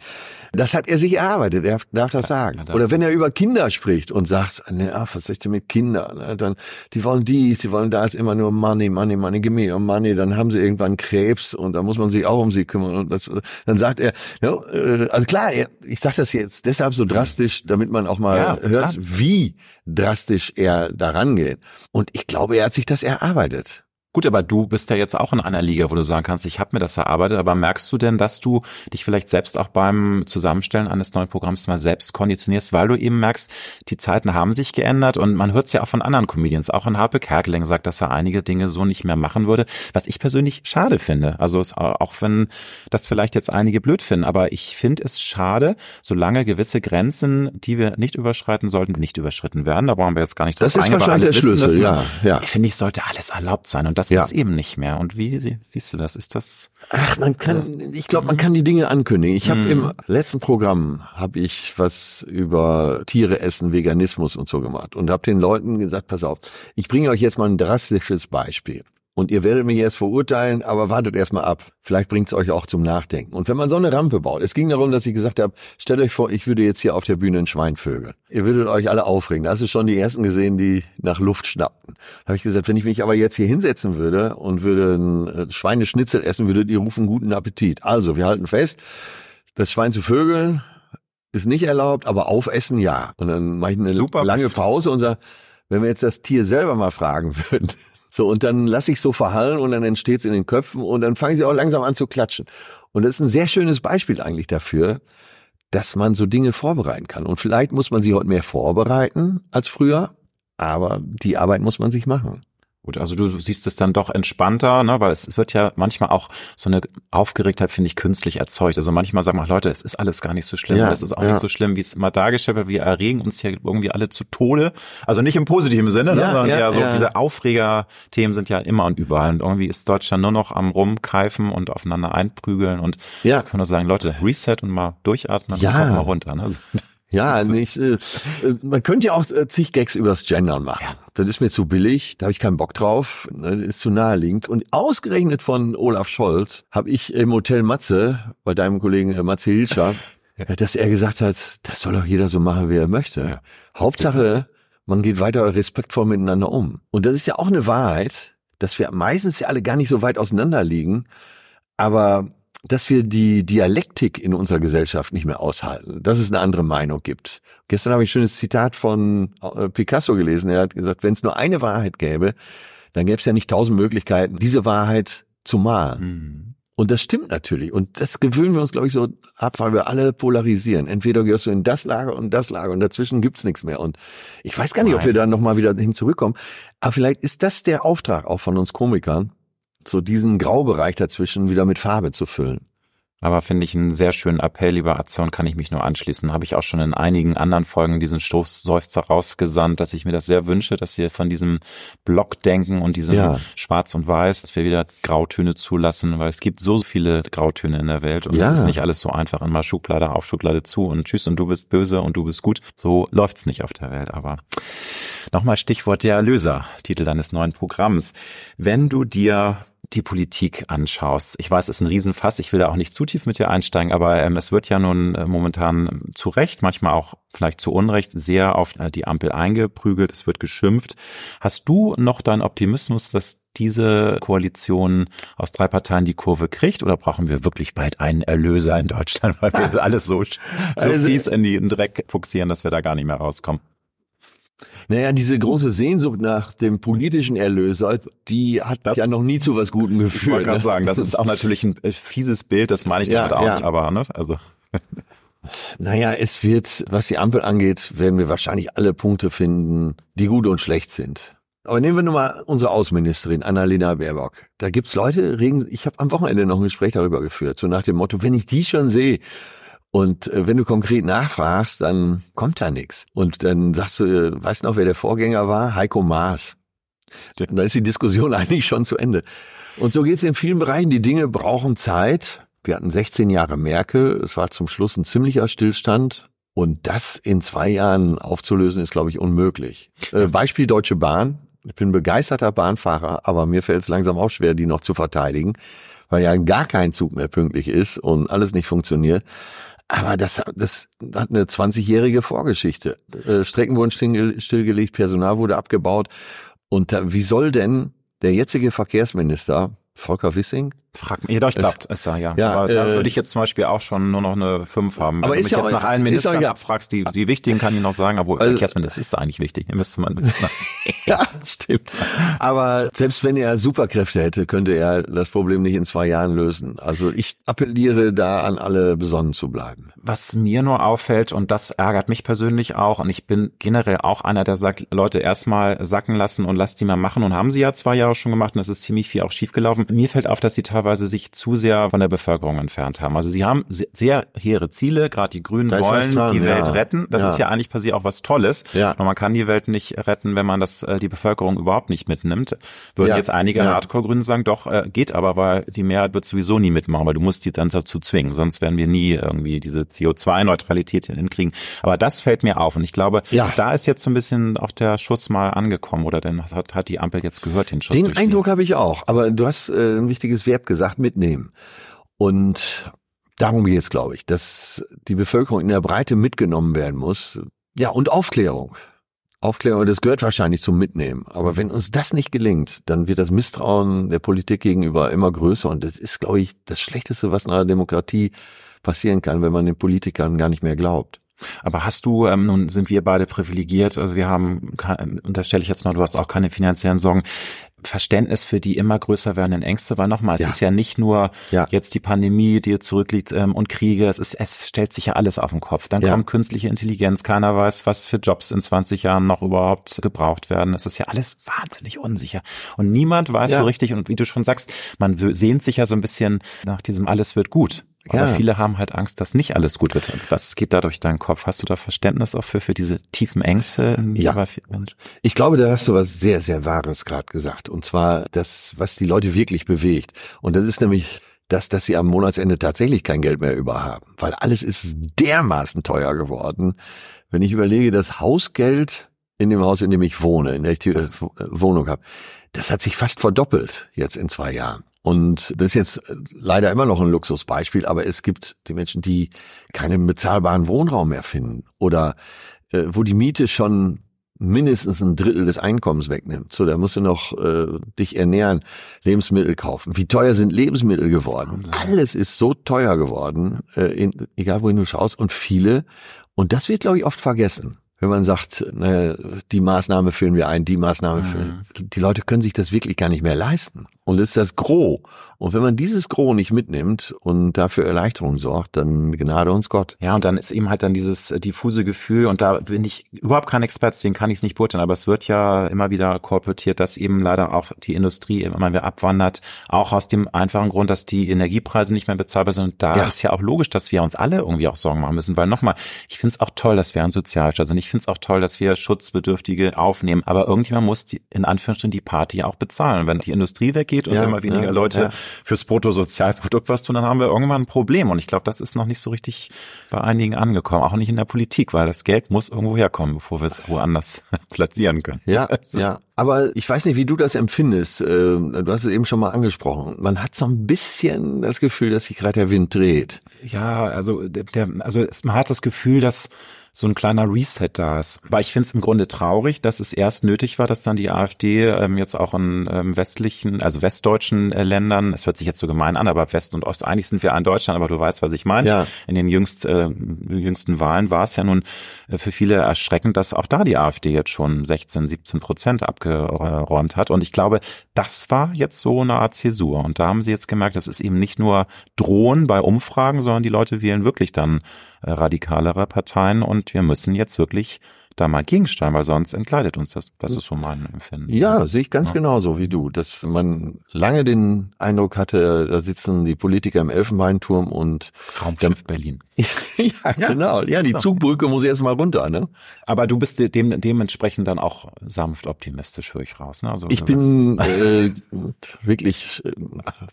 Das hat er sich erarbeitet, er darf das sagen. Oder wenn er über Kinder spricht und sagt, ne, ach, was soll ich denn mit Kindern? Dann, die wollen dies, die wollen das, immer nur Money, Money, Money, give me your money, dann haben sie irgendwann Krebs und da muss man sich auch um sie kümmern. Und das, dann sagt er, ja, äh, also klar, ich sage das jetzt deshalb so drastisch, damit man auch mal ja, hört, klar. wie drastisch er daran geht. Und ich glaube, er hat sich das erarbeitet. Gut, aber du bist ja jetzt auch in einer Liga, wo du sagen kannst, ich habe mir das erarbeitet, aber merkst du denn, dass du dich vielleicht selbst auch beim Zusammenstellen eines neuen Programms mal selbst konditionierst, weil du eben merkst, die Zeiten haben sich geändert und man hört es ja auch von anderen Comedians, auch in Harpe Kerkeling sagt, dass er einige Dinge so nicht mehr machen würde, was ich persönlich schade finde. Also auch wenn das vielleicht jetzt einige blöd finden, aber ich finde es schade, solange gewisse Grenzen, die wir nicht überschreiten sollten, nicht überschritten werden. Da brauchen wir jetzt gar nicht drauf Das ist wahrscheinlich der Schlüssel, ja, ja. Ich finde, ich sollte alles erlaubt sein und das ja. ist eben nicht mehr. Und wie siehst du das? Ist das? Ach, man kann, ich glaube, man kann die Dinge ankündigen. Ich habe mhm. im letzten Programm habe ich was über Tiere essen, Veganismus und so gemacht und habe den Leuten gesagt: Pass auf, ich bringe euch jetzt mal ein drastisches Beispiel. Und ihr werdet mich erst verurteilen, aber wartet erst mal ab. Vielleicht bringt's euch auch zum Nachdenken. Und wenn man so eine Rampe baut, es ging darum, dass ich gesagt habe, stellt euch vor, ich würde jetzt hier auf der Bühne ein Schwein vögeln. Ihr würdet euch alle aufregen. Da hast du schon die ersten gesehen, die nach Luft schnappten. Da habe ich gesagt, wenn ich mich aber jetzt hier hinsetzen würde und würde ein äh, Schweineschnitzel essen, würdet ihr rufen guten Appetit. Also, wir halten fest, das Schwein zu vögeln ist nicht erlaubt, aber aufessen ja. Und dann mache ich eine Super. lange Pause und sage, wenn wir jetzt das Tier selber mal fragen <laughs> würden, so, und dann lasse ich so verhallen und dann entsteht's in den Köpfen und dann fangen sie auch langsam an zu klatschen. Und das ist ein sehr schönes Beispiel eigentlich dafür, dass man so Dinge vorbereiten kann. Und vielleicht muss man sie heute mehr vorbereiten als früher, aber die Arbeit muss man sich machen. Gut, also du siehst es dann doch entspannter, ne, weil es wird ja manchmal auch so eine Aufgeregtheit, finde ich, künstlich erzeugt. Also manchmal sagen wir, Leute, es ist alles gar nicht so schlimm, ja, es ist auch ja. nicht so schlimm, wie es immer dargestellt wird. Wir erregen uns hier irgendwie alle zu Tode. Also nicht im positiven Sinne, ne, ja, ne, sondern ja, so diese Aufreger-Themen sind ja immer und überall. Und irgendwie ist Deutschland nur noch am rumkeifen und aufeinander einprügeln und ja. können nur sagen, Leute, Reset und mal durchatmen ja. und mal runter. Ne? Ja, <laughs> nicht, äh, äh, man könnte ja auch äh, zig Gags übers Gendern machen. Ja. Das ist mir zu billig, da habe ich keinen Bock drauf, ne, das ist zu naheliegend. Und ausgerechnet von Olaf Scholz habe ich im Hotel Matze, bei deinem Kollegen äh, Matze Hilscher, <laughs> ja. dass er gesagt hat, das soll doch jeder so machen, wie er möchte. Ja. Hauptsache, man geht weiter respektvoll miteinander um. Und das ist ja auch eine Wahrheit, dass wir meistens ja alle gar nicht so weit auseinander liegen, aber dass wir die Dialektik in unserer Gesellschaft nicht mehr aushalten, dass es eine andere Meinung gibt. Gestern habe ich ein schönes Zitat von äh, Picasso gelesen. Er hat gesagt, wenn es nur eine Wahrheit gäbe, dann gäbe es ja nicht tausend Möglichkeiten, diese Wahrheit zu malen. Mhm. Und das stimmt natürlich. Und das gewöhnen wir uns, glaube ich, so ab, weil wir alle polarisieren. Entweder gehörst du in das Lager und das Lager und dazwischen gibt's nichts mehr. Und ich weiß gar nicht, Nein. ob wir da nochmal wieder hin zurückkommen. Aber vielleicht ist das der Auftrag auch von uns Komikern, so diesen Graubereich dazwischen wieder mit Farbe zu füllen. Aber finde ich einen sehr schönen Appell, lieber und kann ich mich nur anschließen. Habe ich auch schon in einigen anderen Folgen diesen Stoßseufzer rausgesandt, dass ich mir das sehr wünsche, dass wir von diesem Blockdenken und diesem ja. Schwarz und Weiß, dass wir wieder Grautöne zulassen, weil es gibt so viele Grautöne in der Welt und ja. es ist nicht alles so einfach immer Schublade auf, Schublade zu und tschüss und du bist böse und du bist gut. So läuft's nicht auf der Welt. Aber nochmal Stichwort der Erlöser, Titel deines neuen Programms. Wenn du dir die Politik anschaust, ich weiß, es ist ein Riesenfass, ich will da auch nicht zu tief mit dir einsteigen, aber ähm, es wird ja nun äh, momentan zu Recht, manchmal auch vielleicht zu Unrecht, sehr auf äh, die Ampel eingeprügelt, es wird geschimpft. Hast du noch deinen Optimismus, dass diese Koalition aus drei Parteien die Kurve kriegt oder brauchen wir wirklich bald einen Erlöser in Deutschland, weil wir <laughs> alles so, so also, fies in den Dreck fuchsieren, dass wir da gar nicht mehr rauskommen? Naja, diese große Sehnsucht nach dem politischen Erlöser, die hat das ja noch nie zu was Gutem geführt. Ich wollte gerade ne? sagen, das ist auch natürlich ein äh, fieses Bild, das meine ich ja, damit auch ja. nicht, aber ne, also. Naja, es wird, was die Ampel angeht, werden wir wahrscheinlich alle Punkte finden, die gut und schlecht sind. Aber nehmen wir nur mal unsere Außenministerin Annalena Baerbock. Da gibt's Leute, regen, ich habe am Wochenende noch ein Gespräch darüber geführt, so nach dem Motto, wenn ich die schon sehe, und äh, wenn du konkret nachfragst, dann kommt da nichts. Und dann sagst du, äh, weißt du noch, wer der Vorgänger war? Heiko Maas. Und dann ist die Diskussion <laughs> eigentlich schon zu Ende. Und so geht's in vielen Bereichen. Die Dinge brauchen Zeit. Wir hatten 16 Jahre Merkel. Es war zum Schluss ein ziemlicher Stillstand. Und das in zwei Jahren aufzulösen, ist, glaube ich, unmöglich. Äh, Beispiel Deutsche Bahn. Ich bin begeisterter Bahnfahrer, aber mir fällt es langsam auch schwer, die noch zu verteidigen, weil ja gar kein Zug mehr pünktlich ist und alles nicht funktioniert. Aber das, das hat eine 20-jährige Vorgeschichte. Äh, Strecken wurden stillgelegt, Personal wurde abgebaut. Und wie soll denn der jetzige Verkehrsminister Volker Wissing? Frag mich, ja, doch, klappt. Ist ja, ja. ja aber äh, da würde ich jetzt zum Beispiel auch schon nur noch eine 5 haben. Wenn aber du mich ja jetzt auch, nach allen Ministern ja, abfragst, die, die wichtigen kann ich noch sagen, aber also, Verkehrsminister ist eigentlich wichtig. Ihr müsste man wissen. <laughs> <laughs> ja, stimmt. Aber selbst wenn er Superkräfte hätte, könnte er das Problem nicht in zwei Jahren lösen. Also ich appelliere da an alle besonnen zu bleiben. Was mir nur auffällt, und das ärgert mich persönlich auch, und ich bin generell auch einer, der sagt, Leute, erstmal sacken lassen und lasst die mal machen. Und haben sie ja zwei Jahre schon gemacht und es ist ziemlich viel auch schiefgelaufen. Mir fällt auf, dass sie teilweise teilweise sich zu sehr von der Bevölkerung entfernt haben. Also sie haben sehr hehre Ziele, gerade die Grünen da wollen dran, die Welt retten. Das ja. ist ja eigentlich per se auch was Tolles. Ja. Nur man kann die Welt nicht retten, wenn man das äh, die Bevölkerung überhaupt nicht mitnimmt. Würden ja. jetzt einige ja. Hardcore-Grünen sagen, doch, äh, geht aber, weil die Mehrheit wird sowieso nie mitmachen, weil du musst die dann dazu zwingen. Sonst werden wir nie irgendwie diese CO2-Neutralität hinkriegen. Aber das fällt mir auf. Und ich glaube, ja. da ist jetzt so ein bisschen auch der Schuss mal angekommen oder denn hat, hat die Ampel jetzt gehört, den Schuss. Den Eindruck habe ich auch. Aber du hast äh, ein wichtiges Verb gesagt, mitnehmen. Und darum geht es, glaube ich, dass die Bevölkerung in der Breite mitgenommen werden muss. Ja, und Aufklärung. Aufklärung, das gehört wahrscheinlich zum Mitnehmen. Aber wenn uns das nicht gelingt, dann wird das Misstrauen der Politik gegenüber immer größer. Und das ist, glaube ich, das Schlechteste, was in einer Demokratie passieren kann, wenn man den Politikern gar nicht mehr glaubt. Aber hast du, ähm, nun sind wir beide privilegiert, also wir haben, unterstelle ich jetzt mal, du hast auch keine finanziellen Sorgen. Verständnis für die immer größer werdenden Ängste, weil nochmal, es ja. ist ja nicht nur ja. jetzt die Pandemie, die zurückliegt ähm, und Kriege, es, ist, es stellt sich ja alles auf den Kopf. Dann ja. kommt künstliche Intelligenz, keiner weiß, was für Jobs in 20 Jahren noch überhaupt gebraucht werden. Es ist ja alles wahnsinnig unsicher. Und niemand weiß so richtig, und wie du schon sagst, man sehnt sich ja so ein bisschen nach diesem alles wird gut. Aber ja. viele haben halt Angst, dass nicht alles gut wird. Was geht da durch deinen Kopf? Hast du da Verständnis auch für, für diese tiefen Ängste? Ja. Ich glaube, da hast du was sehr, sehr Wahres gerade gesagt. Und zwar das, was die Leute wirklich bewegt. Und das ist nämlich das, dass sie am Monatsende tatsächlich kein Geld mehr über haben. Weil alles ist dermaßen teuer geworden. Wenn ich überlege, das Hausgeld in dem Haus, in dem ich wohne, in der ich die äh, Wohnung habe, das hat sich fast verdoppelt jetzt in zwei Jahren. Und das ist jetzt äh, leider immer noch ein Luxusbeispiel, aber es gibt die Menschen, die keinen bezahlbaren Wohnraum mehr finden oder äh, wo die Miete schon mindestens ein Drittel des Einkommens wegnimmt. So, da musst du noch äh, dich ernähren, Lebensmittel kaufen. Wie teuer sind Lebensmittel geworden? Alles ist so teuer geworden, äh, in, egal wohin du schaust. Und viele, und das wird, glaube ich, oft vergessen wenn man sagt, naja, die Maßnahme führen wir ein, die Maßnahme mhm. führen. Die Leute können sich das wirklich gar nicht mehr leisten. Und das ist das Gros. Und wenn man dieses Gros nicht mitnimmt und dafür Erleichterung sorgt, dann Gnade uns Gott. Ja, und dann ist eben halt dann dieses äh, diffuse Gefühl, und da bin ich überhaupt kein Experte, deswegen kann ich es nicht beurteilen, aber es wird ja immer wieder kolportiert, dass eben leider auch die Industrie immer mehr abwandert, auch aus dem einfachen Grund, dass die Energiepreise nicht mehr bezahlbar sind. Und da ja. ist ja auch logisch, dass wir uns alle irgendwie auch Sorgen machen müssen, weil nochmal, ich finde es auch toll, dass wir ein Sozialstaat sind. Ich finde es auch toll, dass wir Schutzbedürftige aufnehmen, aber irgendjemand muss die, in Anführungsstrichen die Party auch bezahlen. Wenn die Industrie weggeht, geht und ja, immer weniger ja, Leute ja. fürs Bruttosozialprodukt was tun, dann haben wir irgendwann ein Problem. Und ich glaube, das ist noch nicht so richtig bei einigen angekommen, auch nicht in der Politik, weil das Geld muss irgendwo herkommen, bevor wir es woanders <laughs> platzieren können. Ja, also. ja. Aber ich weiß nicht, wie du das empfindest. Äh, du hast es eben schon mal angesprochen. Man hat so ein bisschen das Gefühl, dass sich gerade der Wind dreht. Ja, also der, also man hat das Gefühl, dass so ein kleiner Reset da ist. Aber ich finde es im Grunde traurig, dass es erst nötig war, dass dann die AfD ähm, jetzt auch in ähm, westlichen, also westdeutschen äh, Ländern, es hört sich jetzt so gemein an, aber West und Ost, eigentlich sind wir in Deutschland, aber du weißt, was ich meine. Ja. In den jüngst, äh, jüngsten Wahlen war es ja nun äh, für viele erschreckend, dass auch da die AfD jetzt schon 16, 17 Prozent abgeräumt hat. Und ich glaube, das war jetzt so eine Art Zäsur. Und da haben sie jetzt gemerkt, das ist eben nicht nur Drohen bei Umfragen, sondern die Leute wählen wirklich dann äh, radikalere Parteien und wir müssen jetzt wirklich da mal gegensteuern, weil sonst entgleitet uns das. Das ist so mein Empfinden. Ja, sehe ich ganz ja. genauso wie du, dass man lange den Eindruck hatte, da sitzen die Politiker im Elfenbeinturm und Raumschiff Berlin. <laughs> ja, genau. Ja, die Zugbrücke muss erst mal runter, ne? Aber du bist dem, dementsprechend dann auch sanft optimistisch, höre ich raus. Ne? Also, ich bin äh, wirklich,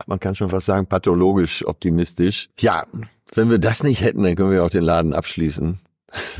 man kann schon fast sagen, pathologisch optimistisch. Ja, wenn wir das nicht hätten, dann können wir auch den Laden abschließen.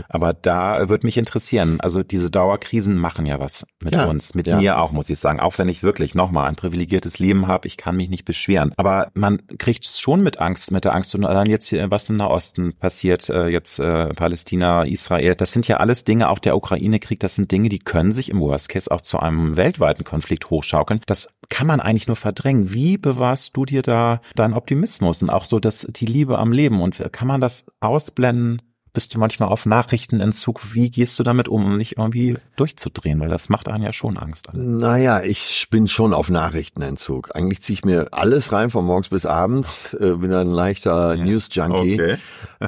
Aber da würde mich interessieren, also diese Dauerkrisen machen ja was mit ja, uns, mit ja. mir auch, muss ich sagen. Auch wenn ich wirklich nochmal ein privilegiertes Leben habe, ich kann mich nicht beschweren. Aber man kriegt schon mit Angst, mit der Angst und allein jetzt, was im Nahosten passiert, äh, jetzt äh, Palästina, Israel, das sind ja alles Dinge, auch der Ukraine-Krieg, das sind Dinge, die können sich im Worst Case auch zu einem weltweiten Konflikt hochschaukeln. Das kann man eigentlich nur verdrängen. Wie bewahrst du dir da deinen Optimismus und auch so dass die Liebe am Leben und kann man das ausblenden? Bist du manchmal auf Nachrichtenentzug? Wie gehst du damit um, um nicht irgendwie durchzudrehen? Weil das macht einen ja schon Angst. Naja, ich bin schon auf Nachrichtenentzug. Eigentlich ziehe ich mir alles rein von morgens bis abends. Äh, bin ein leichter ja. News-Junkie. Okay.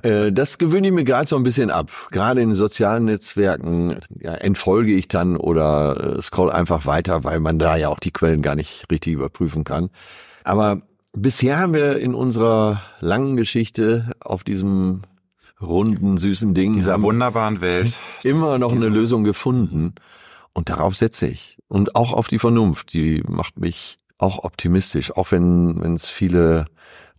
Äh, das gewöhne ich mir gerade so ein bisschen ab. Gerade in sozialen Netzwerken ja, entfolge ich dann oder äh, scroll einfach weiter, weil man da ja auch die Quellen gar nicht richtig überprüfen kann. Aber bisher haben wir in unserer langen Geschichte auf diesem runden, süßen Ding. Dieser wunderbaren Welt. Immer noch eine Lösung gefunden. Und darauf setze ich. Und auch auf die Vernunft. Die macht mich auch optimistisch. Auch wenn wenn es viele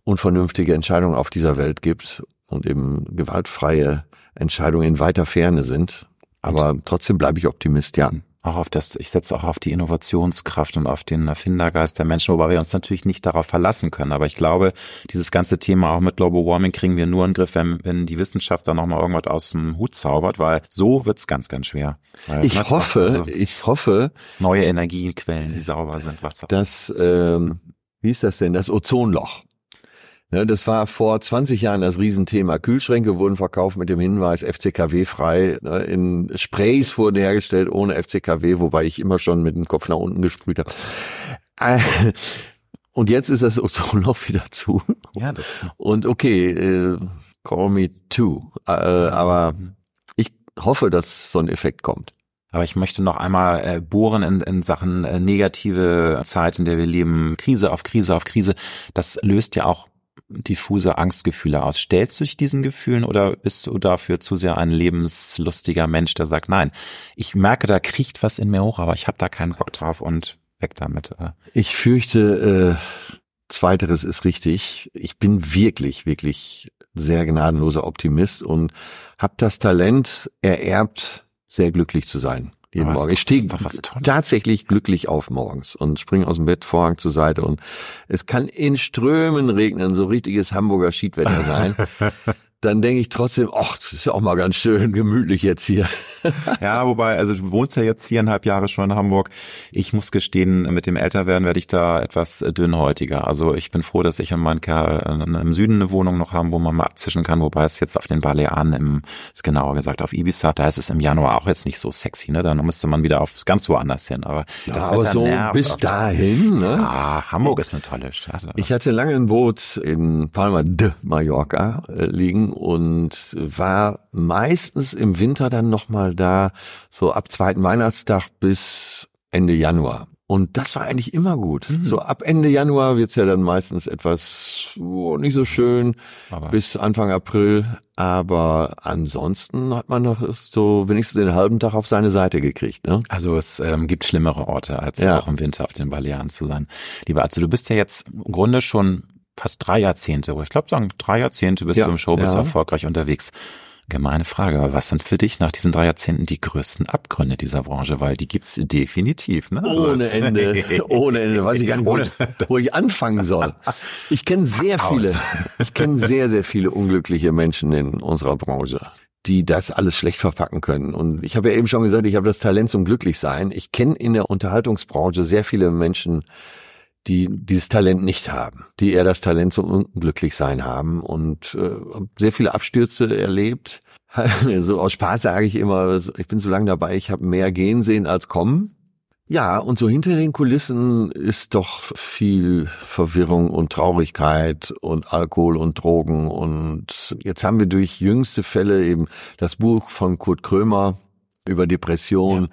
unvernünftige Entscheidungen auf dieser Welt gibt und eben gewaltfreie Entscheidungen in weiter Ferne sind. Aber trotzdem bleibe ich Optimist, ja. Auch auf das, ich setze auch auf die Innovationskraft und auf den Erfindergeist der Menschen, wobei wir uns natürlich nicht darauf verlassen können. Aber ich glaube, dieses ganze Thema auch mit Global Warming kriegen wir nur in den Griff, wenn, wenn die Wissenschaft da nochmal irgendwas aus dem Hut zaubert, weil so wird's ganz, ganz schwer. Weil ich hoffe, also ich hoffe. Neue Energiequellen, die sauber sind, Wasser. Das, ähm, wie ist das denn? Das Ozonloch. Ja, das war vor 20 Jahren das Riesenthema. Kühlschränke wurden verkauft mit dem Hinweis FCKW frei. Ne, in Sprays wurden hergestellt ohne FCKW, wobei ich immer schon mit dem Kopf nach unten gesprüht habe. Äh, und jetzt ist das Ozonloch <laughs> wieder zu. Ja, das. Und okay, äh, call me too. Äh, aber ich hoffe, dass so ein Effekt kommt. Aber ich möchte noch einmal äh, bohren in, in Sachen äh, negative Zeit, in der wir leben, Krise auf Krise auf Krise. Das löst ja auch diffuse Angstgefühle aus. Stellst du dich diesen Gefühlen oder bist du dafür zu sehr ein lebenslustiger Mensch, der sagt, nein, ich merke, da kriecht was in mir hoch, aber ich habe da keinen Bock drauf und weg damit. äh. Ich fürchte, äh, zweiteres ist richtig. Ich bin wirklich, wirklich sehr gnadenloser Optimist und habe das Talent ererbt, sehr glücklich zu sein. Jeden Aber Morgen. doch- Ich stehe tatsächlich glücklich auf morgens und springe aus dem Bett, Vorhang zur Seite und es kann in Strömen regnen, so richtiges Hamburger Schiedwetter sein. <laughs> Dann denke ich trotzdem, ach, das ist ja auch mal ganz schön gemütlich jetzt hier. <laughs> Ja, wobei, also du wohnst ja jetzt viereinhalb Jahre schon in Hamburg. Ich muss gestehen, mit dem Älterwerden werde ich da etwas dünnhäutiger. Also ich bin froh, dass ich und mein Kerl im Süden eine Wohnung noch haben, wo man mal abzischen kann, wobei es jetzt auf den Balearen im, genauer gesagt auf Ibiza, da ist es im Januar auch jetzt nicht so sexy, ne? Dann müsste man wieder auf ganz woanders hin. Aber das aber so nervt bis dahin, ne? Ah, Hamburg ist eine tolle Stadt. Ich hatte lange ein Boot in Palma de Mallorca äh, liegen und war meistens im Winter dann nochmal da, so ab zweiten Weihnachtstag bis Ende Januar. Und das war eigentlich immer gut. Mhm. So ab Ende Januar wird's ja dann meistens etwas oh, nicht so schön Aber- bis Anfang April. Aber ansonsten hat man noch so wenigstens den halben Tag auf seine Seite gekriegt. Ne? Also es ähm, gibt schlimmere Orte, als Ja. auch im Winter auf den Balearen zu sein. Lieber also du bist ja jetzt im Grunde schon fast drei Jahrzehnte, ich glaube sagen drei Jahrzehnte bist Ja, du im Showbiz ja. erfolgreich unterwegs. Gemeine Frage, aber was sind für dich nach diesen drei Jahrzehnten die größten Abgründe dieser Branche? Weil die gibt's definitiv, ne? Also Ohne es- Ende, <laughs> ohne Ende, weiß ich gar nicht, wo, ich, wo ich anfangen soll. Ich kenne sehr viele, ich kenne sehr, sehr viele unglückliche Menschen in unserer Branche, die das alles schlecht verpacken können. Und ich habe ja eben schon gesagt, ich habe das Talent zum Glücklichsein. Ich kenne in der Unterhaltungsbranche sehr viele Menschen, die dieses Talent nicht haben, die eher das Talent zum Unglücklichsein haben und äh, sehr viele Abstürze erlebt. <laughs> so aus Spaß sage ich immer, ich bin so lange dabei, ich habe mehr gehen sehen als kommen. Ja, und so hinter den Kulissen ist doch viel Verwirrung und Traurigkeit und Alkohol und Drogen. Und jetzt haben wir durch jüngste Fälle eben das Buch von Kurt Krömer über Depression.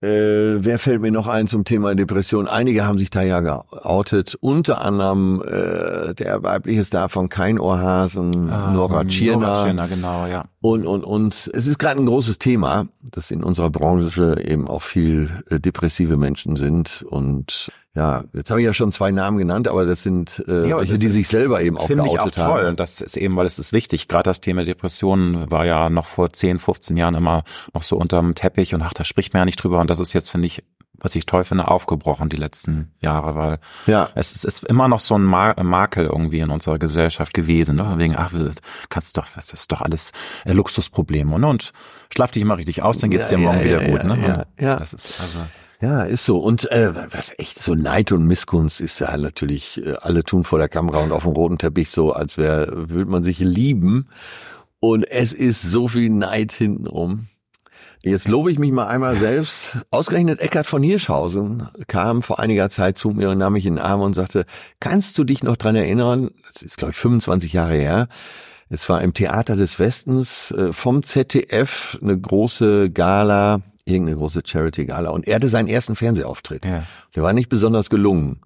Äh, wer fällt mir noch ein zum Thema Depression? Einige haben sich da ja geoutet, unter anderem äh, der weibliche Star von Kein Ohrhasen, Ah, Nora Tschirner. Nora Tschirner, genau, ja. Und, und, und es ist gerade ein großes Thema, dass in unserer Branche eben auch viel äh, depressive Menschen sind. Und ja, jetzt habe ich ja schon zwei Namen genannt, aber das sind äh, Ja, welche, die sich selber eben auch Finde ich auch geoutet toll. haben. Und das ist eben, weil es ist wichtig. Gerade das Thema Depressionen war ja noch vor 10, 15 Jahren immer noch so unterm Teppich und ach, da spricht man ja nicht drüber. Und das ist jetzt, finde ich, was ich toll finde, aufgebrochen die letzten Jahre, weil Ja. es, ist- es ist immer noch so ein Ma Makel irgendwie in unserer Gesellschaft gewesen. Ne? Von Wegen, ach, kannst doch, das ist doch alles äh, Luxusprobleme. Ne? Und schlaf dich immer richtig aus, dann geht's Ja, dir morgen ja, wieder gut. ja, ne? ja, Und ja. Das ist also Ja, ist so. Und äh, was echt so Neid und Missgunst ist ja natürlich, äh, alle tun vor der Kamera und auf dem roten Teppich so, als wäre, würde man sich lieben. Und es ist so viel Neid hintenrum. Jetzt lobe ich mich mal einmal selbst. Ausgerechnet Eckhard von Hirschhausen kam vor einiger Zeit zu mir und nahm mich in den Arm und sagte, kannst du dich noch dran erinnern, das ist glaube ich 25 Jahre her, es war im Theater des Westens äh, vom ZDF eine große Gala, irgendeine große Charity-Gala und er hatte seinen ersten Fernsehauftritt. Ja. Der war nicht besonders gelungen.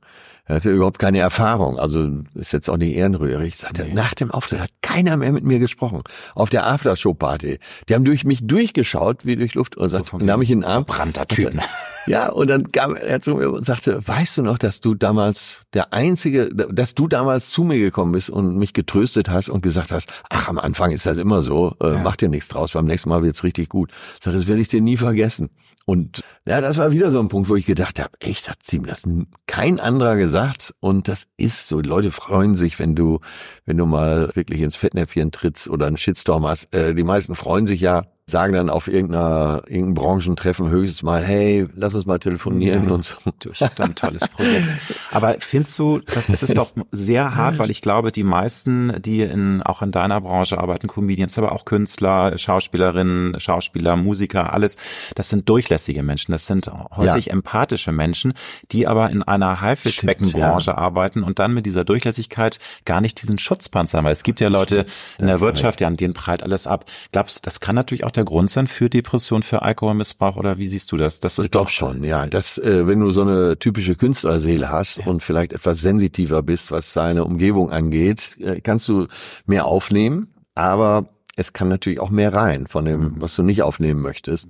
Er hatte überhaupt keine Erfahrung, also ist jetzt auch nicht ehrenrührig. Ich sagte, nach dem Auftritt hat keiner mehr mit mir gesprochen. Auf der Aftershow-Party. Die haben durch mich durchgeschaut, wie durch Luft, und sagt, von nahm ich in den Arm. verbrannter Typ. ne? <laughs> Ja, und dann kam er zu mir und sagte, weißt du noch, dass du damals der einzige, dass du damals zu mir gekommen bist und mich getröstet hast und gesagt hast, ach, am Anfang ist das immer so, äh, mach dir nichts draus, beim nächsten Mal wird's richtig gut. Ich sagte, das werde ich dir nie vergessen. Und ja, das war wieder so ein Punkt, wo ich gedacht habe, echt, hat ihm das kein anderer gesagt. Und das ist so. Die Leute freuen sich, wenn du, wenn du mal wirklich ins Fettnäpfchen trittst oder einen Shitstorm hast. Äh, die meisten freuen sich ja, sagen dann auf irgendeiner, irgendeinem Branchentreffen höchstens mal, hey, lass uns mal telefonieren ja, und so. Du, ich hab da ein tolles Projekt. <laughs> Aber findest du, das, es ist doch sehr hart, weil ich glaube, die meisten, die in, auch in deiner Branche arbeiten, Comedians, aber auch Künstler, Schauspielerinnen, Schauspieler, Musiker, alles, das sind durchlässige Menschen. Das sind häufig ja. empathische Menschen, die aber in einer Haifischbeckenbranche ja. arbeiten und dann mit dieser Durchlässigkeit gar nicht diesen Schutzpanzer haben. Weil es gibt ja Leute in der Wirtschaft, ja, an denen prallt alles ab. Glaubst, das kann natürlich auch der Grund sein für Depression, für Alkoholmissbrauch oder wie siehst du das? Das ist doch, doch schon, ja. Das, äh, wenn du so eine typische Künstlerseele hast ja. und vielleicht etwas sensitiver bist, was deine Umgebung angeht, äh, kannst du mehr aufnehmen, aber es kann natürlich auch mehr rein von dem, mhm. was du nicht aufnehmen möchtest.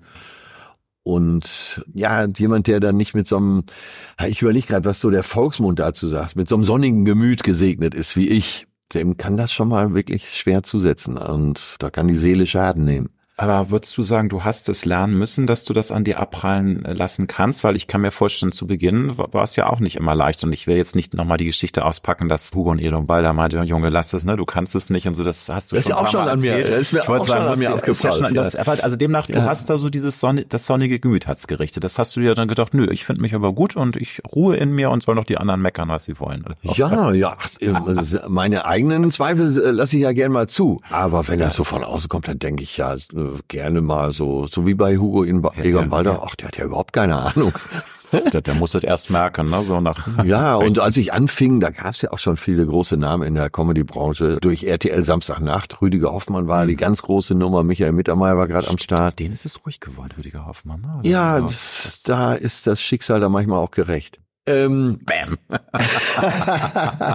Und ja, jemand, der dann nicht mit so einem, ich überlege gerade, was so der Volksmund dazu sagt, mit so einem sonnigen Gemüt gesegnet ist wie ich, dem kann das schon mal wirklich schwer zusetzen und da kann die Seele Schaden nehmen. Aber würdest du sagen, du hast es lernen müssen, dass du das an dir abprallen äh, lassen kannst? Weil ich kann mir vorstellen, zu Beginn war es ja auch nicht immer leicht. Und ich will jetzt nicht nochmal die Geschichte auspacken, dass Hugo und Edom Balder meinte, Junge, lass es, ne, du kannst es nicht und so. Das hast du das schon ist ja auch schon an mir. Das ist mir auch sagen, schon an mir aufgefallen. Ja also demnach, ja. du hast da so dieses Sonne, das sonnige Gemüt hat's gerichtet. Das hast du dir dann gedacht, nö, ich finde mich aber gut und ich ruhe in mir und soll noch die anderen meckern, was sie wollen. <laughs> Ja, ja, meine eigenen Zweifel äh, lasse ich ja gern mal zu. Aber wenn das so von außen kommt, dann denke ich ja äh, gerne mal so, so wie bei Hugo in ba Egon Balder, ach, der hat ja überhaupt keine Ahnung. <laughs> der, der muss das erst merken, ne? So nach. <laughs> Ja, und als ich anfing, da gab es ja auch schon viele große Namen in der Comedy-Branche. Durch RTL Samstagnacht, Rüdiger Hoffmann war mhm. die ganz große Nummer, Michael Mittermeier war gerade am Start. Den ist es ruhig geworden, Rüdiger Hoffmann. Ne? Ja, das, da ist das Schicksal da manchmal auch gerecht. Ähm, Bam. <laughs>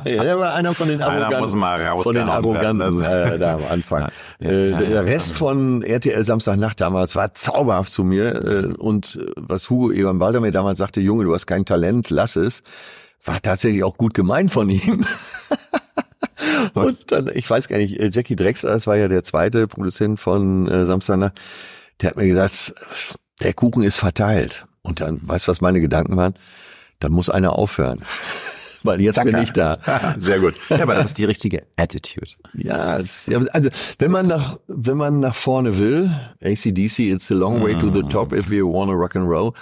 ja, der war einer von den Arroganten. Von den Arroganten äh, da am <laughs> Anfang. Ja, äh, ja, der Rest von RTL Samstagnacht damals war zauberhaft zu mir. Äh, und was Hugo Egon Balder mir damals sagte, Junge, du hast kein Talent, lass es, war tatsächlich auch gut gemeint von ihm. <laughs> und dann, ich weiß gar nicht, äh, Jackie Drexler, das war ja der zweite Produzent von äh, Samstagnacht, der hat mir gesagt, der Kuchen ist verteilt. Und dann, weißt du, was meine Gedanken waren? Dann muss einer aufhören. <laughs> Weil jetzt Danke. bin ich da. <laughs> Sehr gut. Ja, aber das ist die richtige Attitude. Ja, also wenn man nach wenn man nach vorne will, ACDC, it's a long way to the top if you wanna rock and roll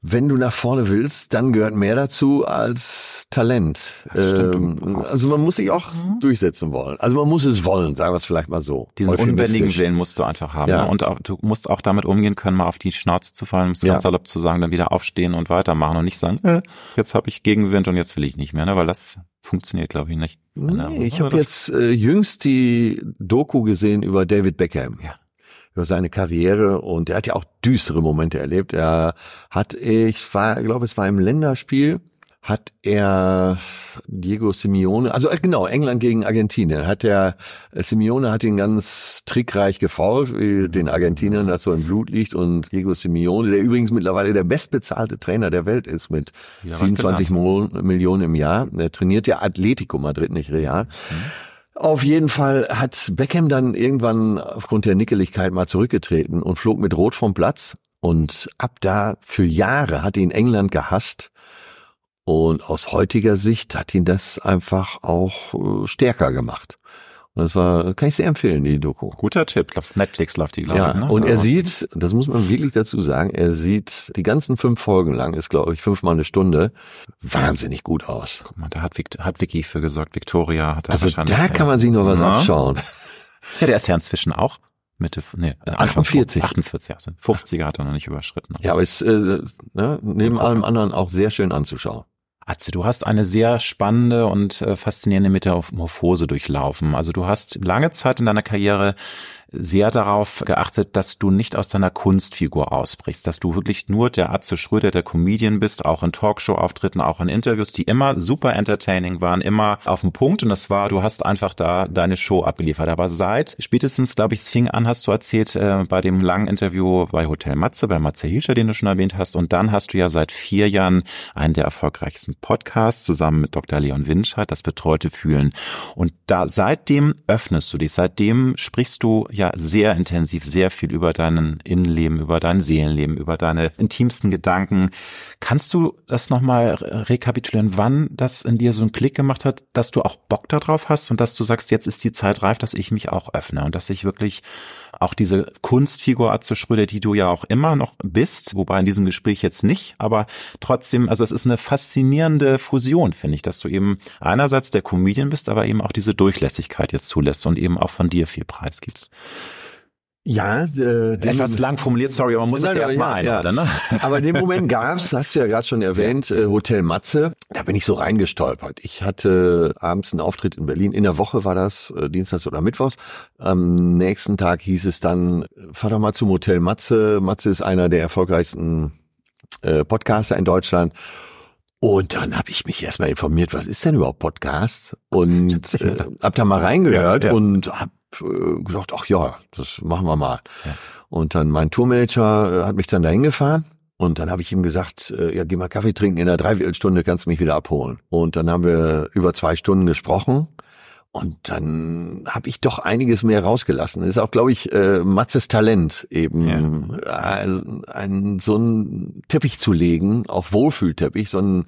wenn du nach vorne willst, dann gehört mehr dazu als Talent. Ähm, also man muss sich auch mhm. durchsetzen wollen. Also man muss es wollen, sagen wir es vielleicht mal so. Diesen unbändigen Willen musst du einfach haben. Ja. Ne? Und auch, du musst auch damit umgehen können, mal auf die Schnauze zu fallen, um es ja. ganz salopp zu sagen, dann wieder aufstehen und weitermachen und nicht sagen, äh, jetzt habe ich Gegenwind und jetzt will ich nicht mehr, ne? weil das funktioniert, glaube ich, nicht. Nee, ich habe jetzt äh, jüngst die Doku gesehen über David Beckham. Ja über seine Karriere und er hat ja auch düstere Momente erlebt. Er hat, ich war, glaube es war im Länderspiel, hat er Diego Simeone, also äh, genau, England gegen Argentinien, hat er, äh, Simeone hat ihn ganz trickreich gefault, wie den Argentinern das so im Blut liegt. Und Diego Simeone, der übrigens mittlerweile der bestbezahlte Trainer der Welt ist mit ja, 27 Millionen im Jahr, der trainiert ja Atletico Madrid, nicht Real. Mhm auf jeden Fall hat Beckham dann irgendwann aufgrund der Nickeligkeit mal zurückgetreten und flog mit Rot vom Platz. Und ab da für Jahre hat ihn England gehasst. Und aus heutiger Sicht hat ihn das einfach auch äh, stärker gemacht. Das war, kann ich sehr empfehlen, die Doku. Guter Tipp. Auf Netflix läuft die, glaube ja, ich. Ne? Und er sieht, das muss man wirklich dazu sagen, er sieht die ganzen fünf Folgen lang, ist glaube ich fünfmal eine Stunde, wahnsinnig gut aus. Guck mal, da hat, hat Vicky für gesorgt. Victoria hat da Also da kann man sich noch was ja. abschauen. Ja, der ist ja inzwischen auch Mitte, nee, Anfang 40. 48, also 50er hat er noch nicht überschritten. Ja, aber ist äh, ne, neben allem anderen auch sehr schön anzuschauen. Atze, du hast eine sehr spannende und äh, faszinierende Metamorphose durchlaufen. Also du hast lange Zeit in deiner Karriere sehr darauf geachtet, dass du nicht aus deiner Kunstfigur ausbrichst, dass du wirklich nur der Atze Schröder, der Comedian bist, auch in Talkshow-Auftritten, auch in Interviews, die immer super entertaining waren, immer auf dem Punkt und das war, du hast einfach da deine Show abgeliefert. Aber seit spätestens, glaube ich, es fing an, hast du erzählt, äh, bei dem langen Interview bei Hotel Matze, bei Matze Hilscher, den du schon erwähnt hast und dann hast du ja seit vier Jahren einen der erfolgreichsten Podcasts zusammen mit Dr. Leon Winscheid, das Betreute Fühlen und da seitdem öffnest du dich, seitdem sprichst du ja sehr intensiv, sehr viel über deinen Innenleben, über dein Seelenleben, über deine intimsten Gedanken. Kannst du das nochmal rekapitulieren, wann das in dir so einen Klick gemacht hat, dass du auch Bock darauf hast und dass du sagst, jetzt ist die Zeit reif, dass ich mich auch öffne und dass ich wirklich auch diese Kunstfigur Atze Schröder, die du ja auch immer noch bist, wobei in diesem Gespräch jetzt nicht, aber trotzdem, also es ist eine faszinierende Fusion, finde ich, dass du eben einerseits der Comedian bist, aber eben auch diese Durchlässigkeit jetzt zulässt und eben auch von dir viel preisgibst. Ja, äh, etwas lang formuliert, sorry, aber man muss es ja erstmal ja, einordnen. Ne? Aber den Moment gab's, hast du ja gerade schon erwähnt, äh, Hotel Matze. Da bin ich so reingestolpert. Ich hatte abends einen Auftritt in Berlin. In der Woche war das, äh, Dienstags oder Mittwochs. Am nächsten Tag hieß es dann, fahr doch mal zum Hotel Matze. Matze ist einer der erfolgreichsten äh, Podcaster in Deutschland. Und dann habe ich mich erstmal informiert, was ist denn überhaupt Podcast? Und <laughs> äh, hab da mal reingehört ja, ja. und hab äh, gesagt, ach ja, das machen wir mal. Ja. Und dann mein Tourmanager äh, hat mich dann dahin gefahren. Und dann habe ich ihm gesagt, äh, ja, geh mal Kaffee trinken, in einer Dreiviertelstunde kannst du mich wieder abholen. Und dann haben wir über zwei Stunden gesprochen. Und dann habe ich doch einiges mehr rausgelassen. Das ist auch, glaube ich, äh, Matzes Talent, eben ja. äh, ein, so einen Teppich zu legen, auch Wohlfühlteppich, so ein,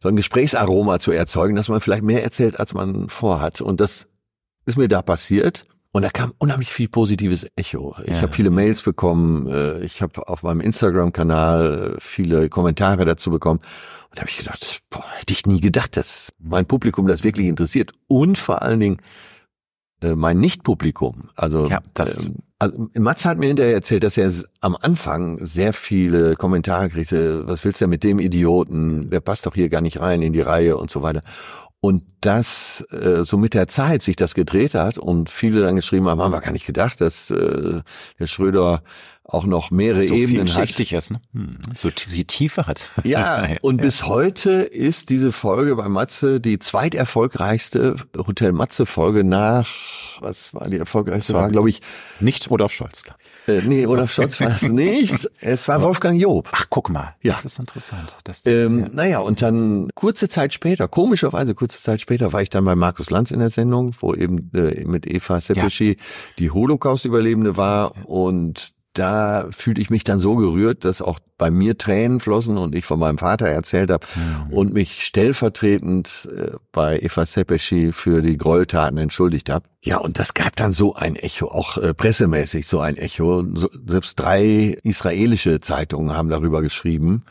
so ein Gesprächsaroma zu erzeugen, dass man vielleicht mehr erzählt, als man vorhat. Und das ist mir da passiert. Und da kam unheimlich viel positives Echo. Ich ja. habe viele Mails bekommen, äh, ich habe auf meinem Instagram-Kanal äh, viele Kommentare dazu bekommen. Und da habe ich gedacht, boah, hätte ich nie gedacht, dass mein Publikum das wirklich interessiert. Und vor allen Dingen äh, mein Nicht-Publikum. Also, ja, das ähm, also Mats hat mir hinterher erzählt, dass er am Anfang sehr viele Kommentare kriegte, was willst du denn mit dem Idioten, der passt doch hier gar nicht rein in die Reihe und so weiter. Und dass äh, so mit der Zeit sich das gedreht hat und viele dann geschrieben haben, haben wir gar nicht gedacht, dass äh, der Schröder auch noch mehrere so Ebenen hat. Ist, ne? Hm, so viel Tiefe hat. <laughs> Ja, und ja. bis heute ist diese Folge bei Matze die zweiterfolgreichste Hotel Matze Folge nach, was war die erfolgreichste? War, war glaube ich, nicht Rudolf Scholz, glaube ich. Äh, <laughs> nee, Olaf Scholz war es nicht. Es war Wolfgang Job. Ach, guck mal. Ja. Das ist interessant. Das, ähm, ja. Naja, und dann kurze Zeit später, komischerweise kurze Zeit später, war ich dann bei Markus Lanz in der Sendung, wo eben äh, mit Eva Sepeschi ja. die Holocaust-Überlebende war. Und da fühlte ich mich dann so gerührt, dass auch bei mir Tränen flossen und ich von meinem Vater erzählt habe mhm. und mich stellvertretend äh, bei Eva Sepeschi für die Gräueltaten entschuldigt habe. Ja, und das gab dann so ein Echo, auch äh, pressemäßig so ein Echo. So, selbst drei israelische Zeitungen haben darüber geschrieben.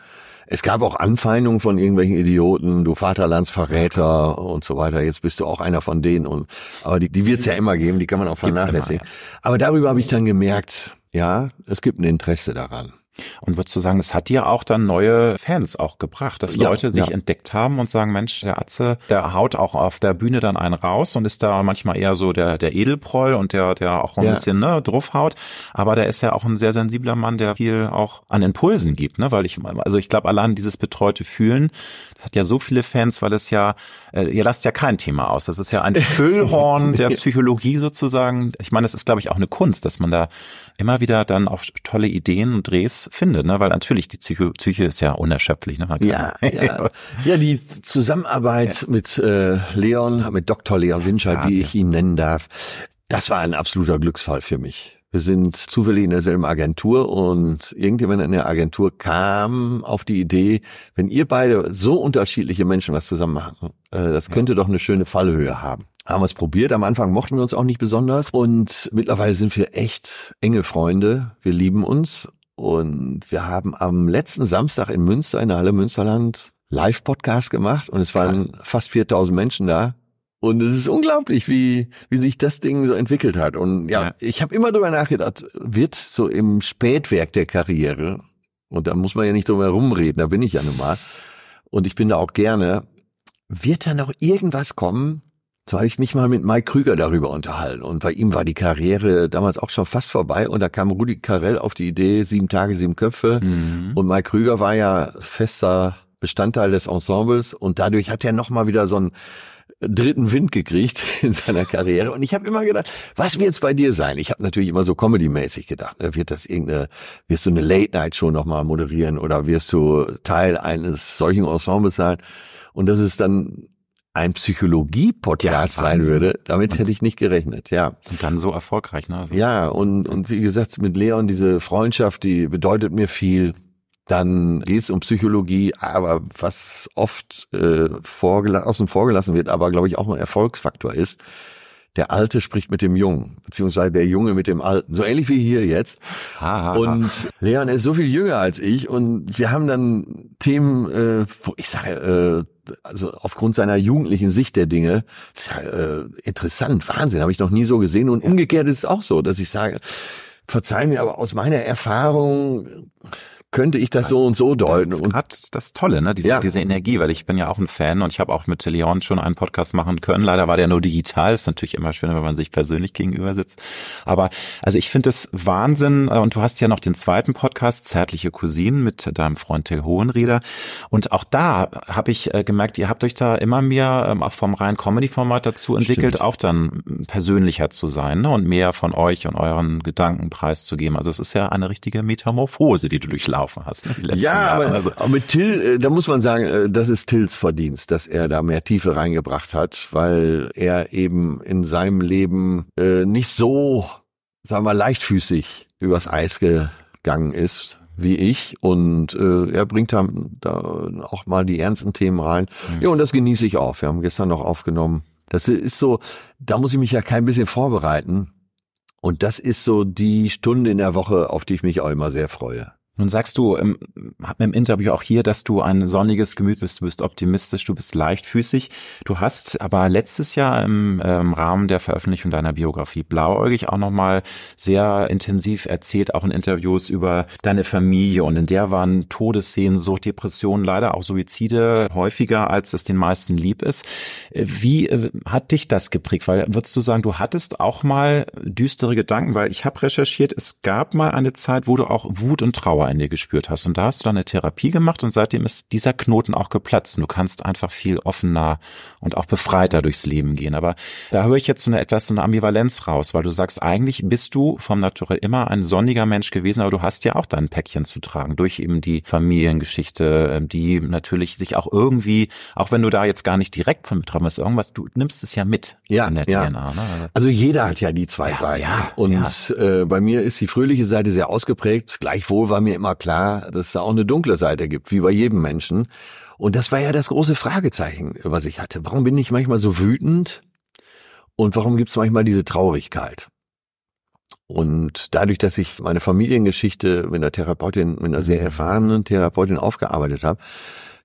Es gab auch Anfeindungen von irgendwelchen Idioten, du Vaterlandsverräter und so weiter. Jetzt bist du auch einer von denen. Und, aber die, die wird es ja immer geben, die kann man auch vernachlässigen. Immer, ja. Aber darüber habe ich dann gemerkt, ja, es gibt ein Interesse daran. Und würdest du sagen, es hat dir auch dann neue Fans auch gebracht, dass ja, Leute sich ja. entdeckt haben und sagen, Mensch, der Atze, der haut auch auf der Bühne dann einen raus und ist da manchmal eher so der, der Edelproll und der, der auch ein ja. bisschen, ne, draufhaut. Aber der ist ja auch ein sehr sensibler Mann, der viel auch an Impulsen gibt, ne, weil ich, also ich glaube, allein dieses betreute Fühlen, hat ja so viele Fans, weil es ja, äh, ihr lasst ja kein Thema aus. Das ist ja ein Füllhorn <laughs> der Psychologie sozusagen. Ich meine, es ist, glaube ich, auch eine Kunst, dass man da immer wieder dann auch tolle Ideen und Drehs findet, ne? weil natürlich die Psyche, Psyche ist ja unerschöpflich. Ne? Ja, <laughs> ja. ja, die Zusammenarbeit ja. mit äh, Leon, mit Dr. Leon Winscheid, wie ich ihn nennen darf, das war ein absoluter Glücksfall für mich. Wir sind zufällig in derselben Agentur und irgendjemand in der Agentur kam auf die Idee, wenn ihr beide so unterschiedliche Menschen was zusammen machen, äh, das könnte ja. doch eine schöne Fallhöhe haben haben wir es probiert. Am Anfang mochten wir uns auch nicht besonders und mittlerweile sind wir echt enge Freunde. Wir lieben uns und wir haben am letzten Samstag in Münster, in der Halle Münsterland, Live-Podcast gemacht und es waren fast 4000 Menschen da. Und es ist unglaublich, wie, wie sich das Ding so entwickelt hat. Und ja, ja. ich habe immer darüber nachgedacht, wird so im Spätwerk der Karriere, und da muss man ja nicht drüber herumreden, da bin ich ja nun mal, und ich bin da auch gerne, wird da noch irgendwas kommen, so habe ich mich mal mit Mike Krüger darüber unterhalten. Und bei ihm war die Karriere damals auch schon fast vorbei. Und da kam Rudi Carell auf die Idee, sieben Tage, sieben Köpfe. Mhm. Und Mike Krüger war ja fester Bestandteil des Ensembles. Und dadurch hat er nochmal wieder so einen dritten Wind gekriegt <laughs> in seiner Karriere. Und ich habe immer gedacht, was wird es bei dir sein? Ich habe natürlich immer so Comedy-mäßig gedacht. Ne? Wird das irgendeine, wirst du eine Late-Night-Show nochmal moderieren oder wirst du Teil eines solchen Ensembles sein? Und das ist dann ein Psychologie-Podcast ja, sein würde, damit und, hätte ich nicht gerechnet, ja. Und dann so erfolgreich, ne? Also ja, und, und wie gesagt, mit Leon, diese Freundschaft, die bedeutet mir viel. Dann geht es um Psychologie, aber was oft äh, außen vorgelassen wird, aber glaube ich auch ein Erfolgsfaktor ist, der Alte spricht mit dem Jungen, beziehungsweise der Junge mit dem Alten. So ähnlich wie hier jetzt. Ha, und Leon ist so viel jünger als ich und wir haben dann Themen, äh, wo ich sage, äh, also aufgrund seiner jugendlichen Sicht der Dinge, ist ja, äh, interessant, Wahnsinn, habe ich noch nie so gesehen. Und umgekehrt ist es auch so, dass ich sage, verzeih mir, aber aus meiner Erfahrung könnte ich das so und so deuten. Das ist gerade das Tolle, ne? Diese, ja. diese Energie, weil ich bin ja auch ein Fan und ich habe auch mit Leon schon einen Podcast machen können. Leider war der nur digital. Ist natürlich immer schöner, wenn man sich persönlich gegenüber sitzt. Aber also ich finde es Wahnsinn. Äh, und du hast ja noch den zweiten Podcast, Zärtliche Cousinen, mit deinem Freund Till Hohenrieder. Und auch da habe ich äh, gemerkt, ihr habt euch da immer mehr ähm, vom reinen Comedy-Format dazu entwickelt, Stimmt. auch dann persönlicher zu sein ne? und mehr von euch und euren Gedanken preiszugeben. Also es ist ja eine richtige Metamorphose, die du durchlaufen gelaufen hast. Ne, ja, aber, also. aber mit Till, äh, da muss man sagen, äh, das ist Tills Verdienst, dass er da mehr Tiefe reingebracht hat, weil er eben in seinem Leben äh, nicht so, sagen wir, leichtfüßig übers Eis gegangen ist wie ich und äh, er bringt da, da auch mal die ernsten Themen rein. Mhm. Ja, und das genieße ich auch. Wir haben gestern noch aufgenommen. Das ist so, da muss ich mich ja kein bisschen vorbereiten. Und das ist so die Stunde in der Woche, auf die ich mich auch immer sehr freue. Nun sagst du im, im Interview auch hier, dass du ein sonniges Gemüt bist, du bist optimistisch, du bist leichtfüßig. Du hast aber letztes Jahr im, im ähm, Rahmen der Veröffentlichung deiner Biografie Blauäugig auch nochmal sehr intensiv erzählt, auch in Interviews über deine Familie. Und in der waren Todessehnsucht, Depressionen, leider auch Suizide häufiger, als es den meisten lieb ist. Wie äh, hat dich das geprägt? Weil würdest du sagen, du hattest auch mal düstere Gedanken? Weil ich habe recherchiert, es gab mal eine Zeit, wo du auch Wut und Trauer Trauer in dir gespürt hast. Und da hast du dann eine Therapie gemacht und seitdem ist dieser Knoten auch geplatzt. Und du kannst einfach viel offener und auch befreiter durchs Leben gehen. Aber da höre ich jetzt so eine etwas so eine Ambivalenz raus, weil du sagst, eigentlich bist du vom Naturell immer ein sonniger Mensch gewesen, aber du hast ja auch dein Päckchen zu tragen durch eben die Familiengeschichte, ähm, die natürlich sich auch irgendwie, auch wenn du da jetzt gar nicht direkt von betroffen bist, irgendwas, du nimmst es ja mit ja, in der ja. DNA. Ne? Also jeder hat ja die zwei ja, Seiten. Ja, und ja. Äh, bei mir ist die fröhliche Seite sehr ausgeprägt. Gleichwohl war mir mir immer klar, dass es da auch eine dunkle Seite gibt, wie bei jedem Menschen. Und das war ja das große Fragezeichen, was ich hatte. Warum bin ich manchmal so wütend? Und warum gibt es manchmal diese Traurigkeit? Und dadurch, dass ich meine Familiengeschichte mit einer Therapeutin, mit einer sehr mhm. erfahrenen Therapeutin aufgearbeitet habe,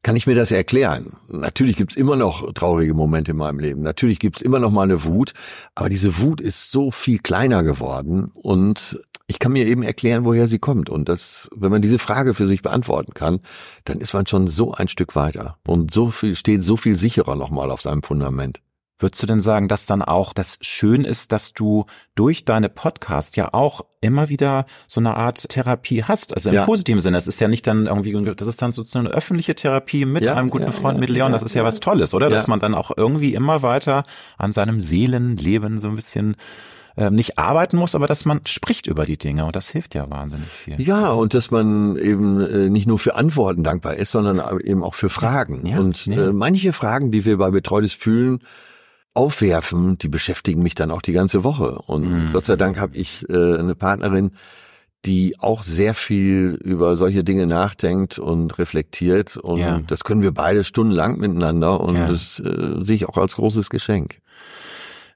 kann ich mir das erklären. Natürlich gibt's immer noch traurige Momente in meinem Leben. Natürlich gibt's immer noch mal eine Wut, aber diese Wut ist so viel kleiner geworden und ich kann mir eben erklären, woher sie kommt. Und das, wenn man diese Frage für sich beantworten kann, dann ist man schon so ein Stück weiter und so viel, steht so viel sicherer nochmal auf seinem Fundament. Würdest du denn sagen, dass dann auch das schön ist, dass du durch deine Podcast ja auch immer wieder so eine Art Therapie hast? Also im ja. positiven Sinne. Es ist ja nicht dann irgendwie, das ist dann sozusagen eine öffentliche Therapie mit ja, einem guten ja, Freund, mit Leon. Das ist ja, was Tolles, oder? Dass man dann auch irgendwie immer weiter an seinem Seelenleben so ein bisschen ähm, nicht arbeiten muss, aber dass man spricht über die Dinge und das hilft ja wahnsinnig viel. Ja, und dass man eben äh, nicht nur für Antworten dankbar ist, sondern eben auch für Fragen. Ja, und ja. Äh, manche Fragen, die wir bei Betreutes Fühlen aufwerfen, die beschäftigen mich dann auch die ganze Woche. Und mhm. Gott sei Dank habe ich äh, eine Partnerin, die auch sehr viel über solche Dinge nachdenkt und reflektiert. Und ja. das können wir beide stundenlang miteinander und ja. das äh, sehe ich auch als großes Geschenk.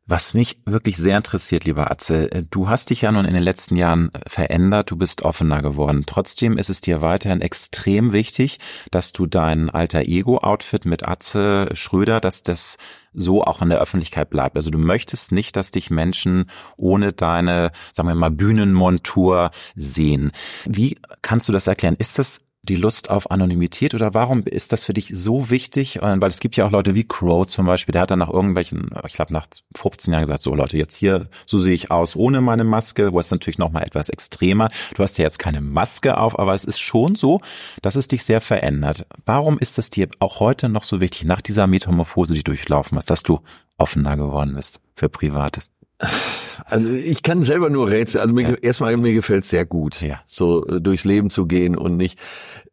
Was mich wirklich sehr interessiert, lieber Atze, äh, du hast dich ja nun in den letzten Jahren äh, verändert, du bist offener geworden. Trotzdem ist es dir weiterhin extrem wichtig, dass du dein alter Ego-Outfit mit Atze Schröder, dass das so auch in der Öffentlichkeit bleibt. Also du möchtest nicht, dass dich Menschen ohne deine, sagen wir mal, Bühnenmontur sehen. Wie kannst du das erklären? Ist das die Lust auf Anonymität oder warum ist das für dich so wichtig? Weil es gibt ja auch Leute wie Crow zum Beispiel, der hat dann nach irgendwelchen, ich glaube nach 15 Jahren gesagt, so Leute, jetzt hier, so sehe ich aus ohne meine Maske, wo es natürlich nochmal etwas extremer. Du hast ja jetzt keine Maske auf, aber es ist schon so, dass es dich sehr verändert. Warum ist es dir auch heute noch so wichtig, nach dieser Metamorphose, die durchlaufen hast, dass du offener geworden bist für Privates? Also ich kann selber nur rätseln. Also mir, ja. erstmal mir gefällt es sehr gut, ja. so äh, durchs Leben zu gehen und nicht.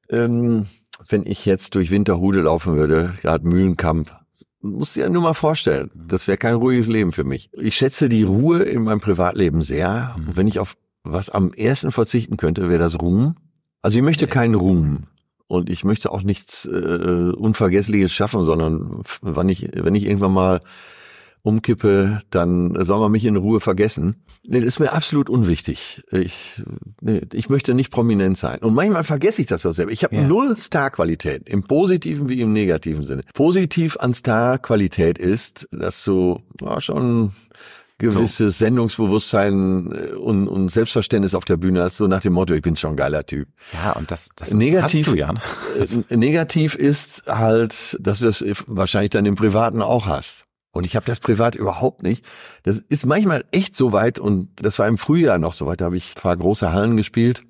Ähm, wenn ich jetzt durch Winterhude laufen würde, gerade Mühlenkamp, musst dir ja nur mal vorstellen, das wäre kein ruhiges Leben für mich. Ich schätze die Ruhe in meinem Privatleben sehr. Und wenn ich auf was am ersten verzichten könnte, wäre das Ruhm. Also ich möchte keinen Ruhm. Und ich möchte auch nichts äh, Unvergessliches schaffen, sondern wenn ich, wenn ich irgendwann mal umkippe, dann soll man mich in Ruhe vergessen. Nee, das ist mir absolut unwichtig. Ich, nee, ich möchte nicht prominent sein. Und manchmal vergesse ich das auch selber. Ich habe ja. null Starqualität, im positiven wie im negativen Sinne. Positiv an Starqualität ist, dass du ja, schon gewisses. Sendungsbewusstsein äh, und, und Selbstverständnis auf der Bühne hast, so nach dem Motto, ich bin schon ein geiler Typ. Ja, und das, das negativ, hast du, Jan. <laughs> Äh, negativ ist halt, dass du das wahrscheinlich dann im Privaten auch hast. Und ich habe das privat überhaupt nicht. Das ist manchmal echt so weit und das war im Frühjahr noch so weit, da habe ich ein paar große Hallen gespielt,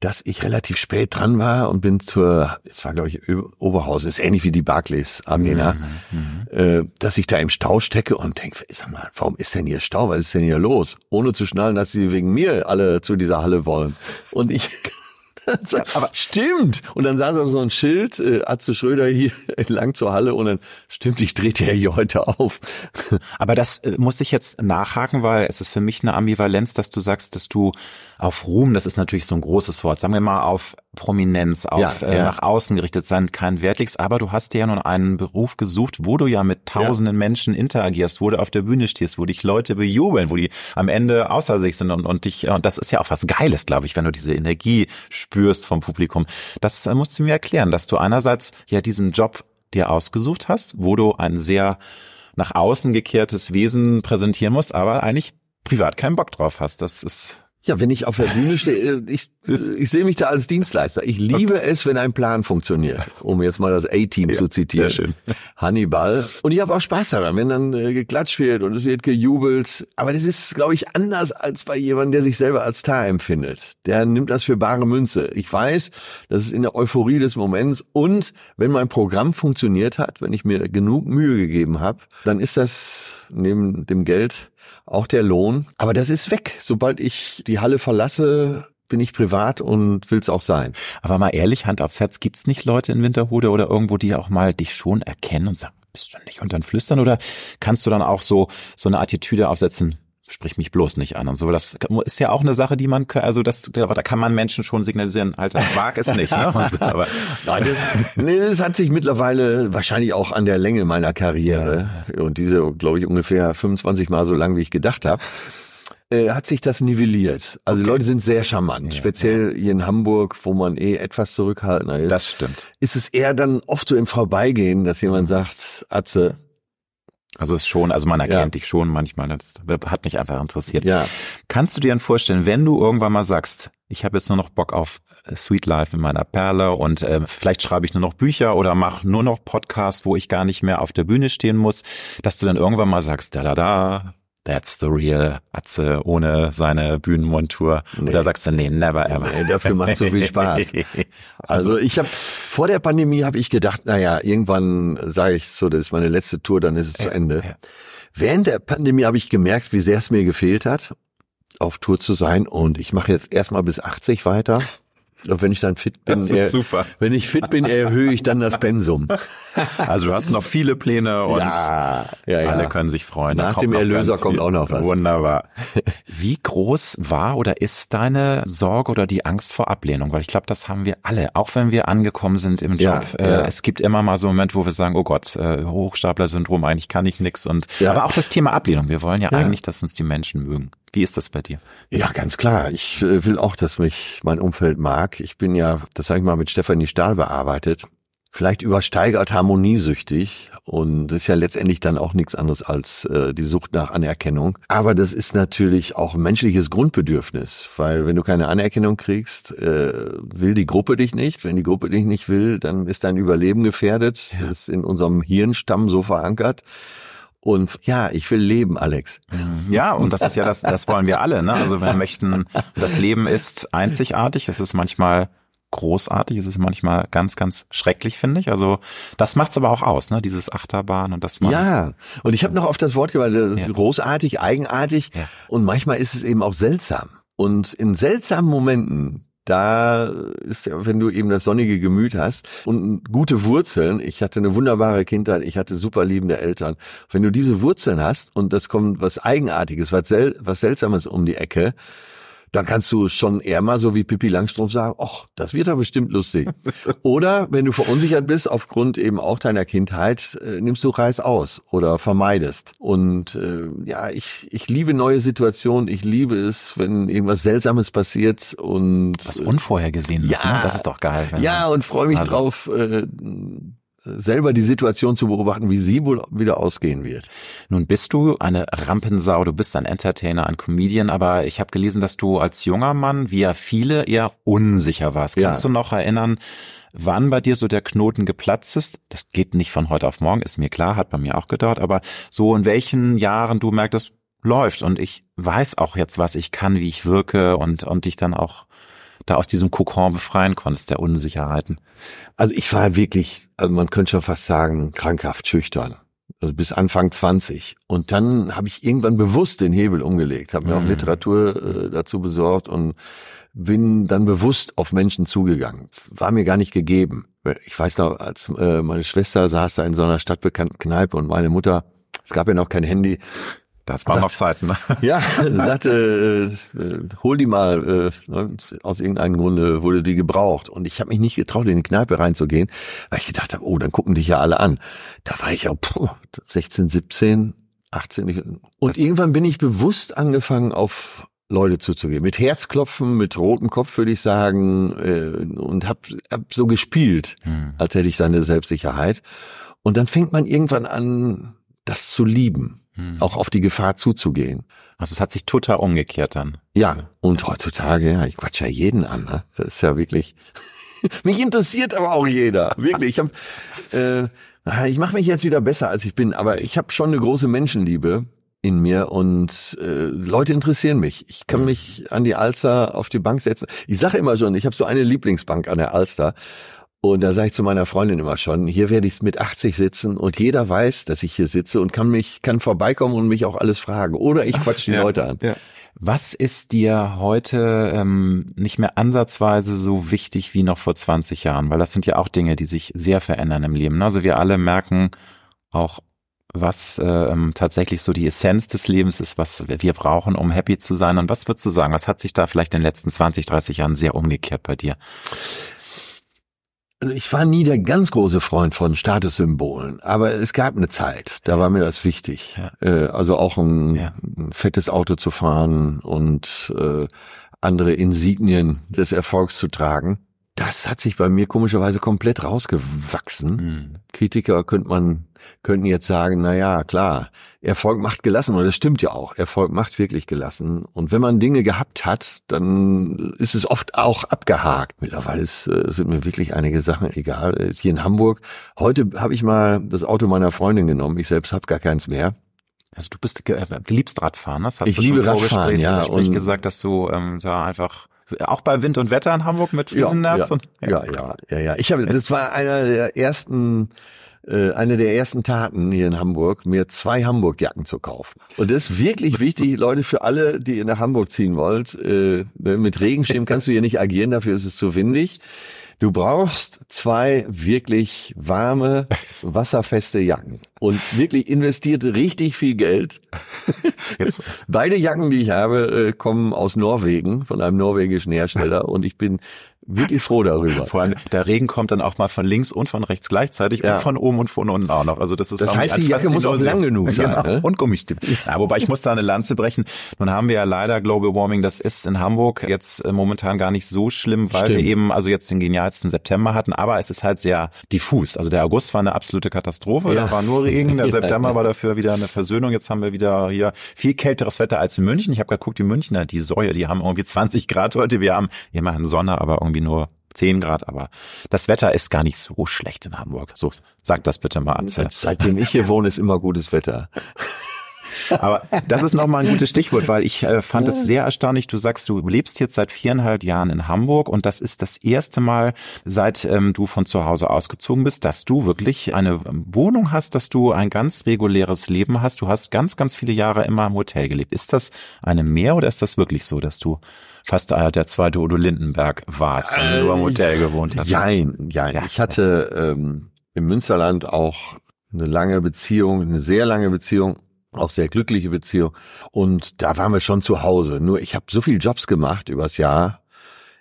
dass ich relativ spät dran war und bin zur, es war glaube ich Oberhausen, ist ähnlich wie die Barclays Arena, mhm, mhm, äh, dass ich da im Stau stecke und denke, sag mal, warum ist denn hier Stau? Was ist denn hier los? Ohne zu schnallen, dass sie wegen mir alle zu dieser Halle wollen. Und ich <laughs> <laughs> aber stimmt. Und dann sah sie so ein Schild, äh, Atze Schröder hier <laughs> entlang zur Halle und dann stimmt, ich trete ja hier heute auf. <laughs> Aber das äh, muss ich jetzt nachhaken, weil es ist für mich eine Ambivalenz, dass du sagst, dass du auf Ruhm, das ist natürlich so ein großes Wort, sagen wir mal auf Prominenz, auf ja, äh, ja. nach außen gerichtet sein, kein Wert legst, aber du hast dir ja nun einen Beruf gesucht, wo du ja mit tausenden ja. Menschen interagierst, wo du auf der Bühne stehst, wo dich Leute bejubeln, wo die am Ende außer sich sind und, und dich, und das ist ja auch was Geiles, glaube ich, wenn du diese Energie spürst vom Publikum. Das äh, musst du mir erklären, dass du einerseits ja diesen Job dir ausgesucht hast, wo du ein sehr nach außen gekehrtes Wesen präsentieren musst, aber eigentlich privat keinen Bock drauf hast. Das ist ja, wenn ich auf der Bühne stehe, äh, ich, ich sehe mich da als Dienstleister. Ich liebe okay. es, wenn ein Plan funktioniert, um jetzt mal das A-Team ja, zu zitieren. Sehr schön. Hannibal. Und ich habe auch Spaß daran, wenn dann äh, geklatscht wird und es wird gejubelt. Aber das ist, glaube ich, anders als bei jemandem, der sich selber als Star empfindet. Der nimmt das für bare Münze. Ich weiß, das ist in der Euphorie des Moments. Und wenn mein Programm funktioniert hat, wenn ich mir genug Mühe gegeben habe, dann ist das neben dem Geld auch der Lohn. Aber das ist weg. Sobald ich die Halle verlasse, bin ich privat und will's auch sein. Aber mal ehrlich, Hand aufs Herz, gibt's nicht Leute in Winterhude oder irgendwo, die auch mal dich schon erkennen und sagen, bist du nicht und dann flüstern oder kannst du dann auch so so eine Attitüde aufsetzen? Sprich mich bloß nicht an und so. Das ist ja auch eine Sache, die man, also das, da kann man Menschen schon signalisieren, Alter, wag es nicht. Ne? So, <laughs> aber Nein, das, nee, das hat sich mittlerweile wahrscheinlich auch an der Länge meiner Karriere ja. und diese, glaube ich, ungefähr 25 Mal so lang, wie ich gedacht habe äh, hat sich das nivelliert. Also okay. die Leute sind sehr charmant, ja, speziell ja. hier in Hamburg, wo man eh etwas zurückhaltender ist. Das stimmt. Ist es eher dann oft so im Vorbeigehen, dass jemand sagt, Atze, also es schon, also man erkennt ja. dich schon manchmal. Das hat mich einfach interessiert. Ja. Kannst du dir dann vorstellen, wenn du irgendwann mal sagst, ich habe jetzt nur noch Bock auf äh, Sweet Life in meiner Perle und äh, vielleicht schreibe ich nur noch Bücher oder mache nur noch Podcasts, wo ich gar nicht mehr auf der Bühne stehen muss, dass du dann irgendwann mal sagst, da da da, That's the real Atze ohne seine Bühnenmontur. Nee. Oder sagst du, nee, never ever. Nee, dafür macht so viel Spaß. <laughs> Also ich habe vor der Pandemie habe ich gedacht, naja, irgendwann sage ich so, das ist meine letzte Tour, dann ist es ja, zu Ende. Ja. Während der Pandemie habe ich gemerkt, wie sehr es mir gefehlt hat, auf Tour zu sein. Und ich mache jetzt erstmal bis 80 weiter. Wenn ich dann fit bin, er, super. wenn ich fit bin, erhöhe ich dann das Pensum. Also du hast noch viele Pläne und ja, ja, ja. alle können sich freuen. Nach dem Erlöser kommt auch noch was. Wunderbar. <laughs> Wie groß war oder ist deine Sorge oder die Angst vor Ablehnung? Weil ich glaube, das haben wir alle, auch wenn wir angekommen sind im Job. Äh, es gibt immer mal so einen Moment, wo wir sagen, oh Gott, äh, Hochstapler-Syndrom, eigentlich kann ich nix. Und aber auch das Thema Ablehnung. Wir wollen ja, eigentlich, dass uns die Menschen mögen. Wie ist das bei dir? Ja, ganz klar. Ich äh, will auch, dass mich mein Umfeld mag. Ich bin ja, das sage ich mal, mit Stefanie Stahl bearbeitet. Vielleicht übersteigert harmoniesüchtig und das ist ja letztendlich dann auch nichts anderes als äh, die Sucht nach Anerkennung. Aber das ist natürlich auch ein menschliches Grundbedürfnis, weil wenn du keine Anerkennung kriegst, äh, will die Gruppe dich nicht. Wenn die Gruppe dich nicht will, dann ist dein Überleben gefährdet. Ja. Das ist in unserem Hirnstamm so verankert. Und ja, ich will leben, Alex. Ja, und das ist ja das, das wollen wir alle. Ne? Also wir möchten, das Leben ist einzigartig, es ist manchmal großartig, es ist manchmal ganz, ganz schrecklich, finde ich. Also das macht's aber auch aus, ne? Dieses Achterbahn und das man Ja, und ich habe noch auf das Wort gewartet, ja. großartig, eigenartig ja. und manchmal ist es eben auch seltsam. Und in seltsamen Momenten da ist ja, wenn du eben das sonnige Gemüt hast und gute Wurzeln, ich hatte eine wunderbare Kindheit, ich hatte super liebende Eltern. Wenn du diese Wurzeln hast und das kommt was Eigenartiges, was, sel was Seltsames um die Ecke, dann kannst du schon eher mal so wie Pippi Langstrumpf sagen, ach, das wird ja bestimmt lustig. <laughs> oder wenn du verunsichert bist aufgrund eben auch deiner Kindheit, äh, nimmst du Reis aus oder vermeidest. Und äh, ja, ich, ich liebe neue Situationen, ich liebe es, wenn irgendwas Seltsames passiert und was Unvorhergesehenes, ja, ne? das ist doch geil. Ja, und freue mich also. drauf, äh, selber die Situation zu beobachten, wie sie wohl wieder ausgehen wird. Nun bist du eine Rampensau, du bist ein Entertainer, ein Comedian, aber ich habe gelesen, dass du als junger Mann, wie ja viele, eher unsicher warst. Ja. Kannst du noch erinnern, wann bei dir so der Knoten geplatzt ist? Das geht nicht von heute auf morgen, ist mir klar, hat bei mir auch gedauert, aber so in welchen Jahren du merktest, läuft und ich weiß auch jetzt, was ich kann, wie ich wirke und, und dich dann auch da aus diesem Kokon befreien konntest, der Unsicherheiten? Also ich war wirklich, also man könnte schon fast sagen, krankhaft schüchtern. Also bis Anfang 20. Und dann habe ich irgendwann bewusst den Hebel umgelegt, habe mir mhm. auch Literatur äh, dazu besorgt und bin dann bewusst auf Menschen zugegangen. War mir gar nicht gegeben. Ich weiß noch, als äh, meine Schwester saß da in so einer stadtbekannten Kneipe und meine Mutter, es gab ja noch kein Handy, das war sagt, noch Zeiten. Ne? <laughs> Ja, sagte, äh, hol die mal. Äh, ne, aus irgendeinem Grunde wurde die gebraucht. Und ich habe mich nicht getraut, in die Kneipe reinzugehen, weil ich gedacht habe, oh, dann gucken dich ja alle an. Da war ich ja puh, 16, 17, 18. Und das irgendwann bin ich bewusst angefangen, auf Leute zuzugehen. Mit Herzklopfen, mit rotem Kopf würde ich sagen. Äh, und hab, hab so gespielt, hm. als hätte ich seine Selbstsicherheit. Und dann fängt man irgendwann an, das zu lieben hm. auch auf die Gefahr zuzugehen. Also es hat sich total umgekehrt dann. Ja, und heutzutage, ja, ich quatsch ja jeden an, ne? Das ist ja wirklich. <laughs> mich interessiert aber auch jeder. Wirklich. Ich hab, äh, ich mache mich jetzt wieder besser, als ich bin, aber ich habe schon eine große Menschenliebe in mir und äh, Leute interessieren mich. Ich kann mich an die Alster auf die Bank setzen. Ich sage immer schon, ich habe so eine Lieblingsbank an der Alster und da sage ich zu meiner Freundin immer schon, hier werde ich mit 80 sitzen und jeder weiß, dass ich hier sitze und kann mich, kann vorbeikommen und mich auch alles fragen. Oder ich quatsch die ja, Leute an. Ja. Was ist dir heute ähm, nicht mehr ansatzweise so wichtig wie noch vor 20 Jahren? Weil das sind ja auch Dinge, die sich sehr verändern im Leben. Also wir alle merken auch, was ähm, tatsächlich so die Essenz des Lebens ist, was wir brauchen, um happy zu sein. Und was würdest du sagen? Was hat sich da vielleicht in den letzten 20, 30 Jahren sehr umgekehrt bei dir? Also ich war nie der ganz große Freund von Statussymbolen, aber es gab eine Zeit, da war mir das wichtig. Ja. Äh, also auch ein, ja. ein, fettes Auto zu fahren und äh, andere Insignien des Erfolgs zu tragen. Das hat sich bei mir komischerweise komplett rausgewachsen. Mhm. Kritiker könnte man könnten jetzt sagen, na ja, klar, Erfolg macht gelassen und das stimmt ja auch. Erfolg macht wirklich gelassen und wenn man Dinge gehabt hat, dann ist es oft auch abgehakt. Mittlerweile ist, äh, sind mir wirklich einige Sachen egal. Hier in Hamburg, heute habe ich mal das Auto meiner Freundin genommen. Ich selbst habe gar keins mehr. Also du bist äh, du liebst Radfahren, das hast ich du liebe schon Radfahren, ja, und gesagt, dass du ähm, da einfach auch bei Wind und Wetter in Hamburg mit Friesennerz ja, ja, ja, ja, ja, ja. Ich habe, das war einer der ersten äh, eine der ersten Taten hier in Hamburg, mir zwei Hamburg-Jacken zu kaufen. Und das ist wirklich wichtig, <laughs> Leute, für alle, die ihr nach Hamburg ziehen wollt. Äh, mit Regenschirm kannst du hier nicht agieren, dafür ist es zu windig. Du brauchst zwei wirklich warme, wasserfeste Jacken und wirklich investiert richtig viel Geld. <laughs> Jetzt. <laughs> Beide Jacken, die ich habe, äh, kommen aus Norwegen, von einem norwegischen Hersteller <laughs> und ich bin wirklich froh darüber. Vor allem der Regen kommt dann auch mal von links und von rechts gleichzeitig ja. und von oben und von unten auch noch. Also das ist das heißt, die Jacke muss auch lang genug sein. Genau. Ne? Und Gummistiefel. Ja, wobei ich muss da eine Lanze brechen. Nun haben wir ja leider Global Warming. Das ist in Hamburg jetzt äh, momentan gar nicht so schlimm, weil Stimmt. wir eben also jetzt den genialsten September hatten. Aber es ist halt sehr diffus. Also der August war eine absolute Katastrophe. Ja. Da war nur Regen. <laughs> Der September war dafür wieder eine Versöhnung. Jetzt haben wir wieder hier viel kälteres Wetter als in München. Ich habe geguckt, die Münchner, die Säue, die haben irgendwie <laughs> 20 Grad heute. Wir haben immerhin Sonne, aber irgendwie nur 10 Grad, aber das Wetter ist gar nicht so schlecht in Hamburg. So, sag das bitte mal, Anze. Seitdem ich hier wohne, ist immer gutes Wetter. <laughs> Aber das ist nochmal ein gutes Stichwort, weil ich äh, fand es sehr erstaunlich. Du sagst, du lebst jetzt seit viereinhalb Jahren in Hamburg und das ist das erste Mal, seit ähm, du von zu Hause ausgezogen bist, dass du wirklich eine Wohnung hast, dass du ein ganz reguläres Leben hast. Du hast ganz, ganz viele Jahre immer im Hotel gelebt. Ist das eine Mehr oder ist das wirklich so, dass du fast der zweite Udo Lindenberg warst äh, du am Hotel gewohnt hast? Nein, jein. Ja. Ich hatte ähm, im Münsterland auch eine lange Beziehung, eine sehr lange Beziehung, auch sehr glückliche Beziehung. Und da waren wir schon zu Hause. Nur ich habe so viele Jobs gemacht übers Jahr,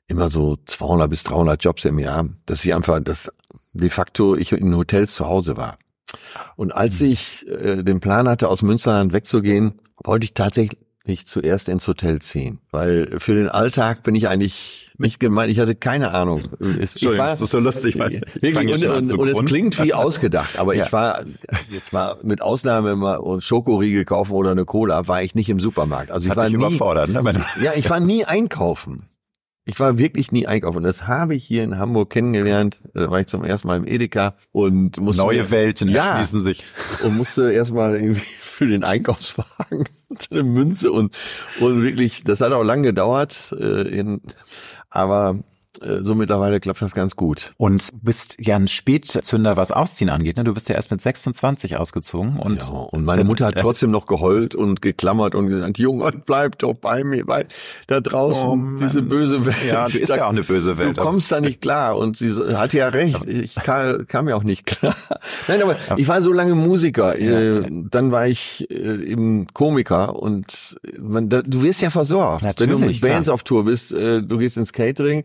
immer so 200 bis 300 Jobs im Jahr, dass ich einfach, dass de facto ich in Hotels zu Hause war. Und als hm. ich äh, den Plan hatte, aus Münsterland wegzugehen, wollte ich tatsächlich zuerst ins Hotel ziehen, weil für den Alltag bin ich eigentlich nicht gemeint. Ich hatte keine Ahnung. Ich war, das ist so lustig. Weil ich und, und, und, es klingt wie ausgedacht, aber ja. ich war jetzt mal mit Ausnahme mal Schokoriegel kaufen oder eine Cola, war ich nicht im Supermarkt. Also ich war nie, überfordert. Ne? Ja, ich war nie einkaufen. Ich war wirklich nie einkaufen. Und das habe ich hier in Hamburg kennengelernt. Da war ich zum ersten Mal im Edeka und musste. Neue Welten ja, erschließen sich. Und musste erstmal irgendwie <laughs> für den Einkaufswagen <laughs> eine Münze und, und wirklich, das hat auch lange gedauert, äh, in, aber so mittlerweile klappt das ganz gut. Und bist ja ein Spätzünder, was Ausziehen angeht. Ne? Du bist ja erst mit 26 ausgezogen. Und, ja, und meine Mutter hat trotzdem noch geheult und geklammert und gesagt, Junge, bleib doch bei mir, weil da draußen oh, diese böse Welt. Ja, du ist ja auch eine böse Welt. Du kommst da nicht klar. Und sie hatte ja recht. Ich kam, kam ja auch nicht klar. <laughs> Nein, aber ich war so lange Musiker. Äh, dann war ich äh, eben Komiker und man, da, du wirst ja versorgt. Natürlich, Wenn du mit Bands klar. auf Tour bist, du gehst ins Catering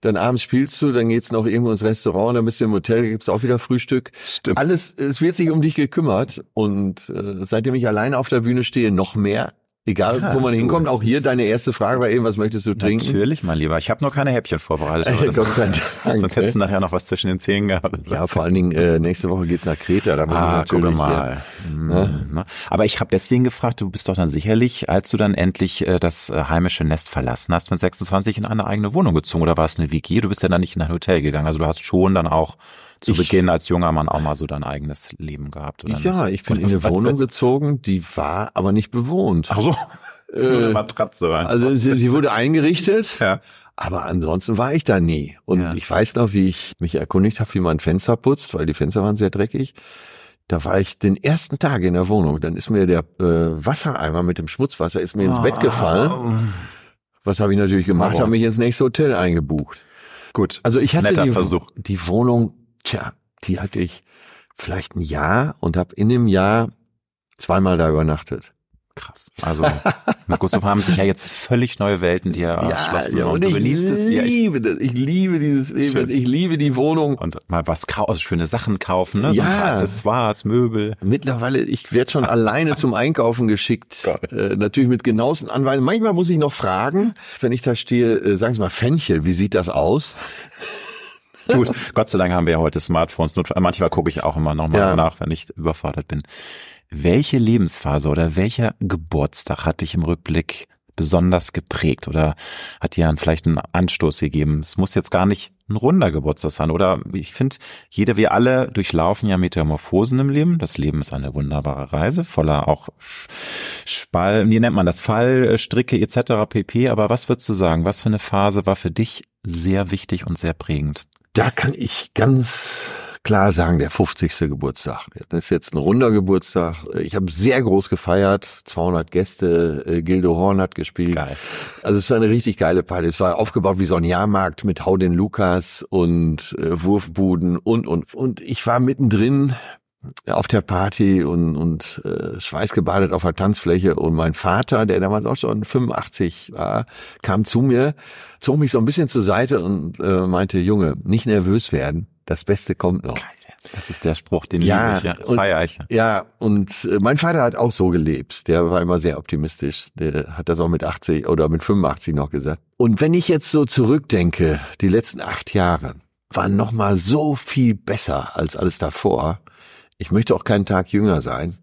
dann abends spielst du, dann geht's noch irgendwo ins Restaurant, dann bist du im Hotel, gibt's auch wieder Frühstück. Stimmt. Alles, es wird sich um dich gekümmert und äh, seitdem ich alleine auf der Bühne stehe, noch mehr. Egal, ja, wo man hinkommt, auch hier deine erste Frage war eben, was möchtest du trinken? Natürlich, mein Lieber. Ich habe noch keine Häppchen vorbereitet. Äh, Gott sei Dank. Sonst hättest du nachher noch was zwischen den Zähnen gehabt. Ja, vor allen Dingen äh, nächste Woche geht's nach Kreta. Da muss ah, ich natürlich, mal. Ja, mhm. Aber ich habe deswegen gefragt, du bist doch dann sicherlich, als du dann endlich äh, das äh, heimische Nest verlassen hast, mit 26 in eine eigene Wohnung gezogen oder war es eine WG? Du bist ja dann nicht in ein Hotel gegangen. Also du hast schon dann auch zu ich, Beginn als junger Mann auch mal so dein eigenes Leben gehabt, oder? Ja, nicht? ich bin in eine Wohnung gezogen, die war aber nicht bewohnt. Ach so. <laughs> Äh, Matratze. Also sie, wurde eingerichtet. <laughs> Ja. Aber ansonsten war ich da nie. Und ja. ich weiß noch, wie ich mich erkundigt habe, wie man Fenster putzt, weil die Fenster waren sehr dreckig. Da war ich den ersten Tag in der Wohnung. Dann ist mir der äh, Wassereimer mit dem Schmutzwasser ist mir ins oh. Bett gefallen. Was habe ich natürlich gemacht? Habe mich ins nächste Hotel eingebucht. Gut. Also ich hatte Netter die, Versuch. die Wohnung, tja, die hatte ich vielleicht ein Jahr und habe in dem Jahr zweimal da übernachtet. Krass. Also mit Gustav haben sich ja jetzt völlig neue Welten dir erschlossen ja, und, und du genießt es. Ich liebe das. Ich liebe dieses Leben. Schön. Ich liebe die Wohnung. Und mal was also schöne Sachen kaufen, ne? So ja. Accessoires, Möbel. Mittlerweile, ich werde schon alleine zum Einkaufen geschickt. Äh, natürlich mit genauesten Anweisungen. Manchmal muss ich noch fragen, wenn ich da stehe, äh, sagen Sie mal, Fenchel, wie sieht das aus? <laughs> Gut, Gott sei Dank haben wir ja heute Smartphones. Manchmal gucke ich auch immer nochmal ja. nach, wenn ich überfordert bin. Welche Lebensphase oder welcher Geburtstag hat dich im Rückblick besonders geprägt oder hat dir vielleicht einen Anstoß gegeben? Es muss jetzt gar nicht ein runder Geburtstag sein oder ich finde, jeder, wir alle durchlaufen ja Metamorphosen im Leben. Das Leben ist eine wunderbare Reise, voller auch Spall, wie nennt man das, Fallstricke etc. pp. Aber was würdest du sagen? Was für eine Phase war für dich sehr wichtig und sehr prägend? Da kann ich ganz klar sagen, der 50. Geburtstag. Das ist jetzt ein runder Geburtstag. Ich habe sehr groß gefeiert, 200 Gäste, äh, Gildo Horn hat gespielt. Geil. Also es war eine richtig geile Party. Es war aufgebaut wie so ein Jahrmarkt mit Hau den Lukas und äh, Wurfbuden und, und, und ich war mittendrin auf der Party und, und äh, schweißgebadet auf der Tanzfläche und mein Vater, der damals auch schon 85 war, kam zu mir, zog mich so ein bisschen zur Seite und äh, meinte, Junge, nicht nervös werden das Beste kommt noch. Das ist der Spruch, den ja, liebe ich, ja. Feier ich. Ja, und äh, mein Vater hat auch so gelebt. Der war immer sehr optimistisch. Der hat das auch mit 80 oder mit 85 noch gesagt. Und wenn ich jetzt so zurückdenke, die letzten acht Jahre waren noch mal so viel besser als alles davor. Ich möchte auch keinen Tag jünger sein.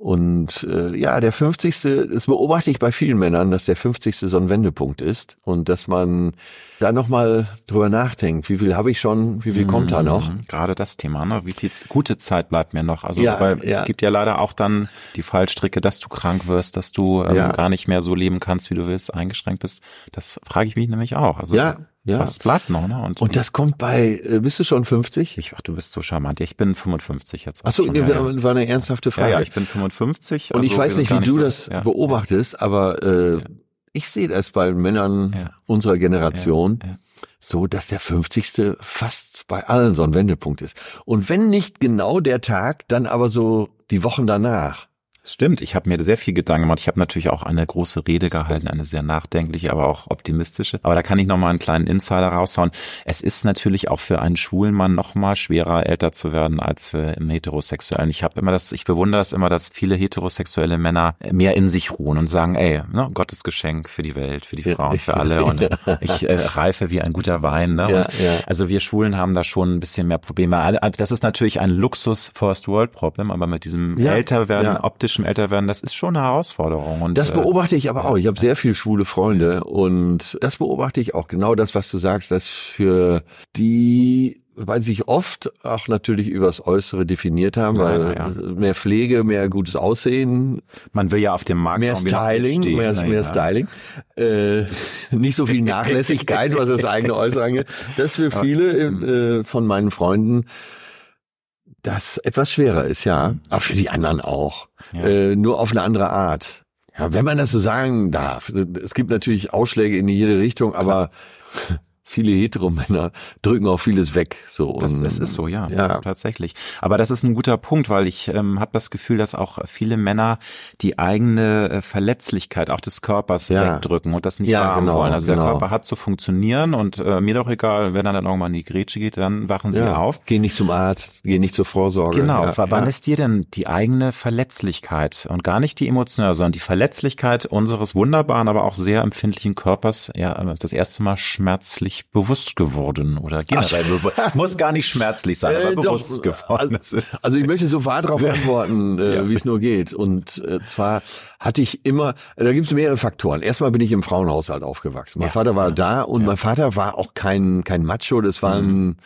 Und äh, ja, der 50. das beobachte ich bei vielen Männern, dass der 50. so ein Wendepunkt ist und dass man da nochmal drüber nachdenkt, wie viel habe ich schon, wie viel kommt da noch? Mhm. Gerade das Thema, ne? Wie viel gute Zeit bleibt mir noch? Also Ja, weil ja. es gibt ja leider auch dann die Fallstricke, dass du krank wirst, dass du ähm, Ja. gar nicht mehr so leben kannst, wie du willst, eingeschränkt bist. Das frage ich mich nämlich auch. Also Ja, ja. was bleibt noch, ne? Und das kommt bei, äh, bist du schon 50? ich, ach, du bist so charmant. Ja, Ich bin 55 jetzt. Achso, nee, ja, ja. war eine ernsthafte ja, Frage. ja, ich bin 55. Und ich also weiß nicht, wie du so- das ja. beobachtest, aber äh, Ja. ich sehe das bei Männern Ja. unserer Generation Ja, ja. so, dass der 50. fast bei allen so ein Wendepunkt ist. Und wenn nicht genau der Tag, dann aber so die Wochen danach. Stimmt, ich habe mir sehr viel Gedanken gemacht. Ich habe natürlich auch eine große Rede gehalten, eine sehr nachdenkliche, aber auch optimistische. Aber da kann ich noch mal einen kleinen Insider raushauen. Es ist natürlich auch für einen schwulen Mann noch mal schwerer, älter zu werden als für einen heterosexuellen. Ich habe immer das, ich bewundere das immer, dass viele heterosexuelle Männer mehr in sich ruhen und sagen, ey, ne, Gottes Geschenk für die Welt, für die Frauen, für alle. Und <laughs> ich äh, reife wie ein guter Wein. Ne? Ja, ja. Also wir Schwulen haben da schon ein bisschen mehr Probleme. Alle- Das ist natürlich ein Luxus First World Problem, aber mit diesem Ja, Älterwerden, ja. Optischen Älterwerden, das ist schon eine Herausforderung. Und, Das äh, beobachte ich aber auch. Ich habe sehr viel schwule Freunde und das beobachte ich auch. Genau das, was du sagst, dass für die, weil sie sich oft auch natürlich übers Äußere definiert haben, weil ja, ja. mehr Pflege, mehr gutes Aussehen, man will ja auf dem Markt mehr Styling, bestehen, mehr, ne? mehr Ja. Styling, äh, nicht so viel Nachlässigkeit, was das eigene Äußere angeht. Das für viele äh, von meinen Freunden das etwas schwerer ist, ja. Aber für die anderen auch. Ja. Äh, nur auf eine andere Art. Ja, wenn man das so sagen darf. Es gibt natürlich Ausschläge in jede Richtung, aber viele Heteromänner <laughs> drücken auch vieles weg. So Das, und, das ist so, ja, ja. tatsächlich. Aber das ist ein guter Punkt, weil ich ähm, habe das Gefühl, dass auch viele Männer die eigene äh, Verletzlichkeit auch des Körpers Ja. wegdrücken und das nicht Ja, wahrhaben genau, wollen. Also genau. der Körper hat zu funktionieren und äh, mir doch egal, wenn er dann irgendwann in die Grätsche geht, dann wachen sie ja, auf. Geh nicht zum Arzt, geh nicht zur Vorsorge. Genau, ja, wann ist dir denn die eigene Verletzlichkeit und gar nicht die emotionale, sondern die Verletzlichkeit unseres wunderbaren, aber auch sehr empfindlichen Körpers ja das erste Mal schmerzlich bewusst geworden oder generell bewu- muss gar nicht schmerzlich sein, aber Äh, doch, bewusst geworden. Also, also ich möchte sofort darauf <laughs> antworten, äh, Ja. wie es nur geht. Und äh, zwar hatte ich immer, äh, da gibt es mehrere Faktoren. Erstmal bin ich im Frauenhaushalt aufgewachsen. Mein Ja. Vater war da und mein Vater war auch kein kein Macho. Das war ein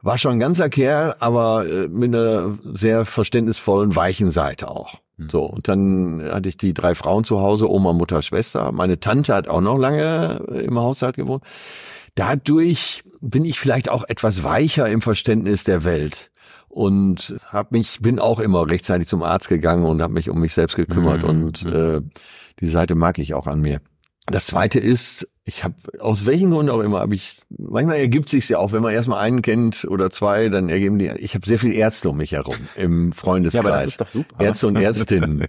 war schon ein ganzer Kerl, aber äh, mit einer sehr verständnisvollen, weichen Seite auch. So, und dann hatte ich die drei Frauen zu Hause, Oma, Mutter, Schwester. Meine Tante hat auch noch lange im Haushalt gewohnt. Dadurch bin ich vielleicht auch etwas weicher im Verständnis der Welt und hab mich bin auch immer rechtzeitig zum Arzt gegangen und habe mich um mich selbst gekümmert Mhm. und äh, die Seite mag ich auch an mir. Das zweite ist, ich habe aus welchen Gründen auch immer, habe ich manchmal ergibt sich's ja auch, wenn man erstmal einen kennt oder zwei, dann ergeben die. Ich habe sehr viel Ärzte um mich herum im Freundeskreis. Ja, aber das ist doch super. Ärzte und Ärztinnen.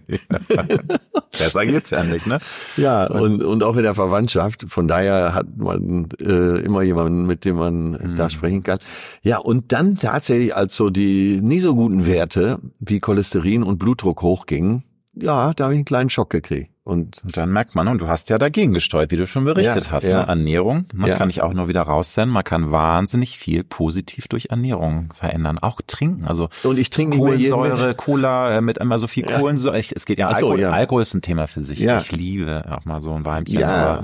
<laughs> Besser geht's ja nicht, ne? Ja, und, und auch in der Verwandtschaft. Von daher hat man äh, immer jemanden, mit dem man Mhm. da sprechen kann. Ja, und dann tatsächlich, als so die nie so guten Werte wie Cholesterin und Blutdruck hochgingen, ja, da habe ich einen kleinen Schock gekriegt. Und dann merkt man, und du hast ja dagegen gesteuert, wie du schon berichtet Ja, hast. ja. Ne? Ernährung, man Ja. kann ich auch nur wieder raussenden, man kann wahnsinnig viel positiv durch Ernährung verändern. Auch trinken, also Und ich trinke nicht mehr jeden Kohlensäure, Cola äh, mit immer so viel. Kohlensäure. Es geht ja, Ach so, Alkohol, ja. Alkohol ist ein Thema für sich. Ja. Ich liebe auch mal so ein Weinchen. Ja.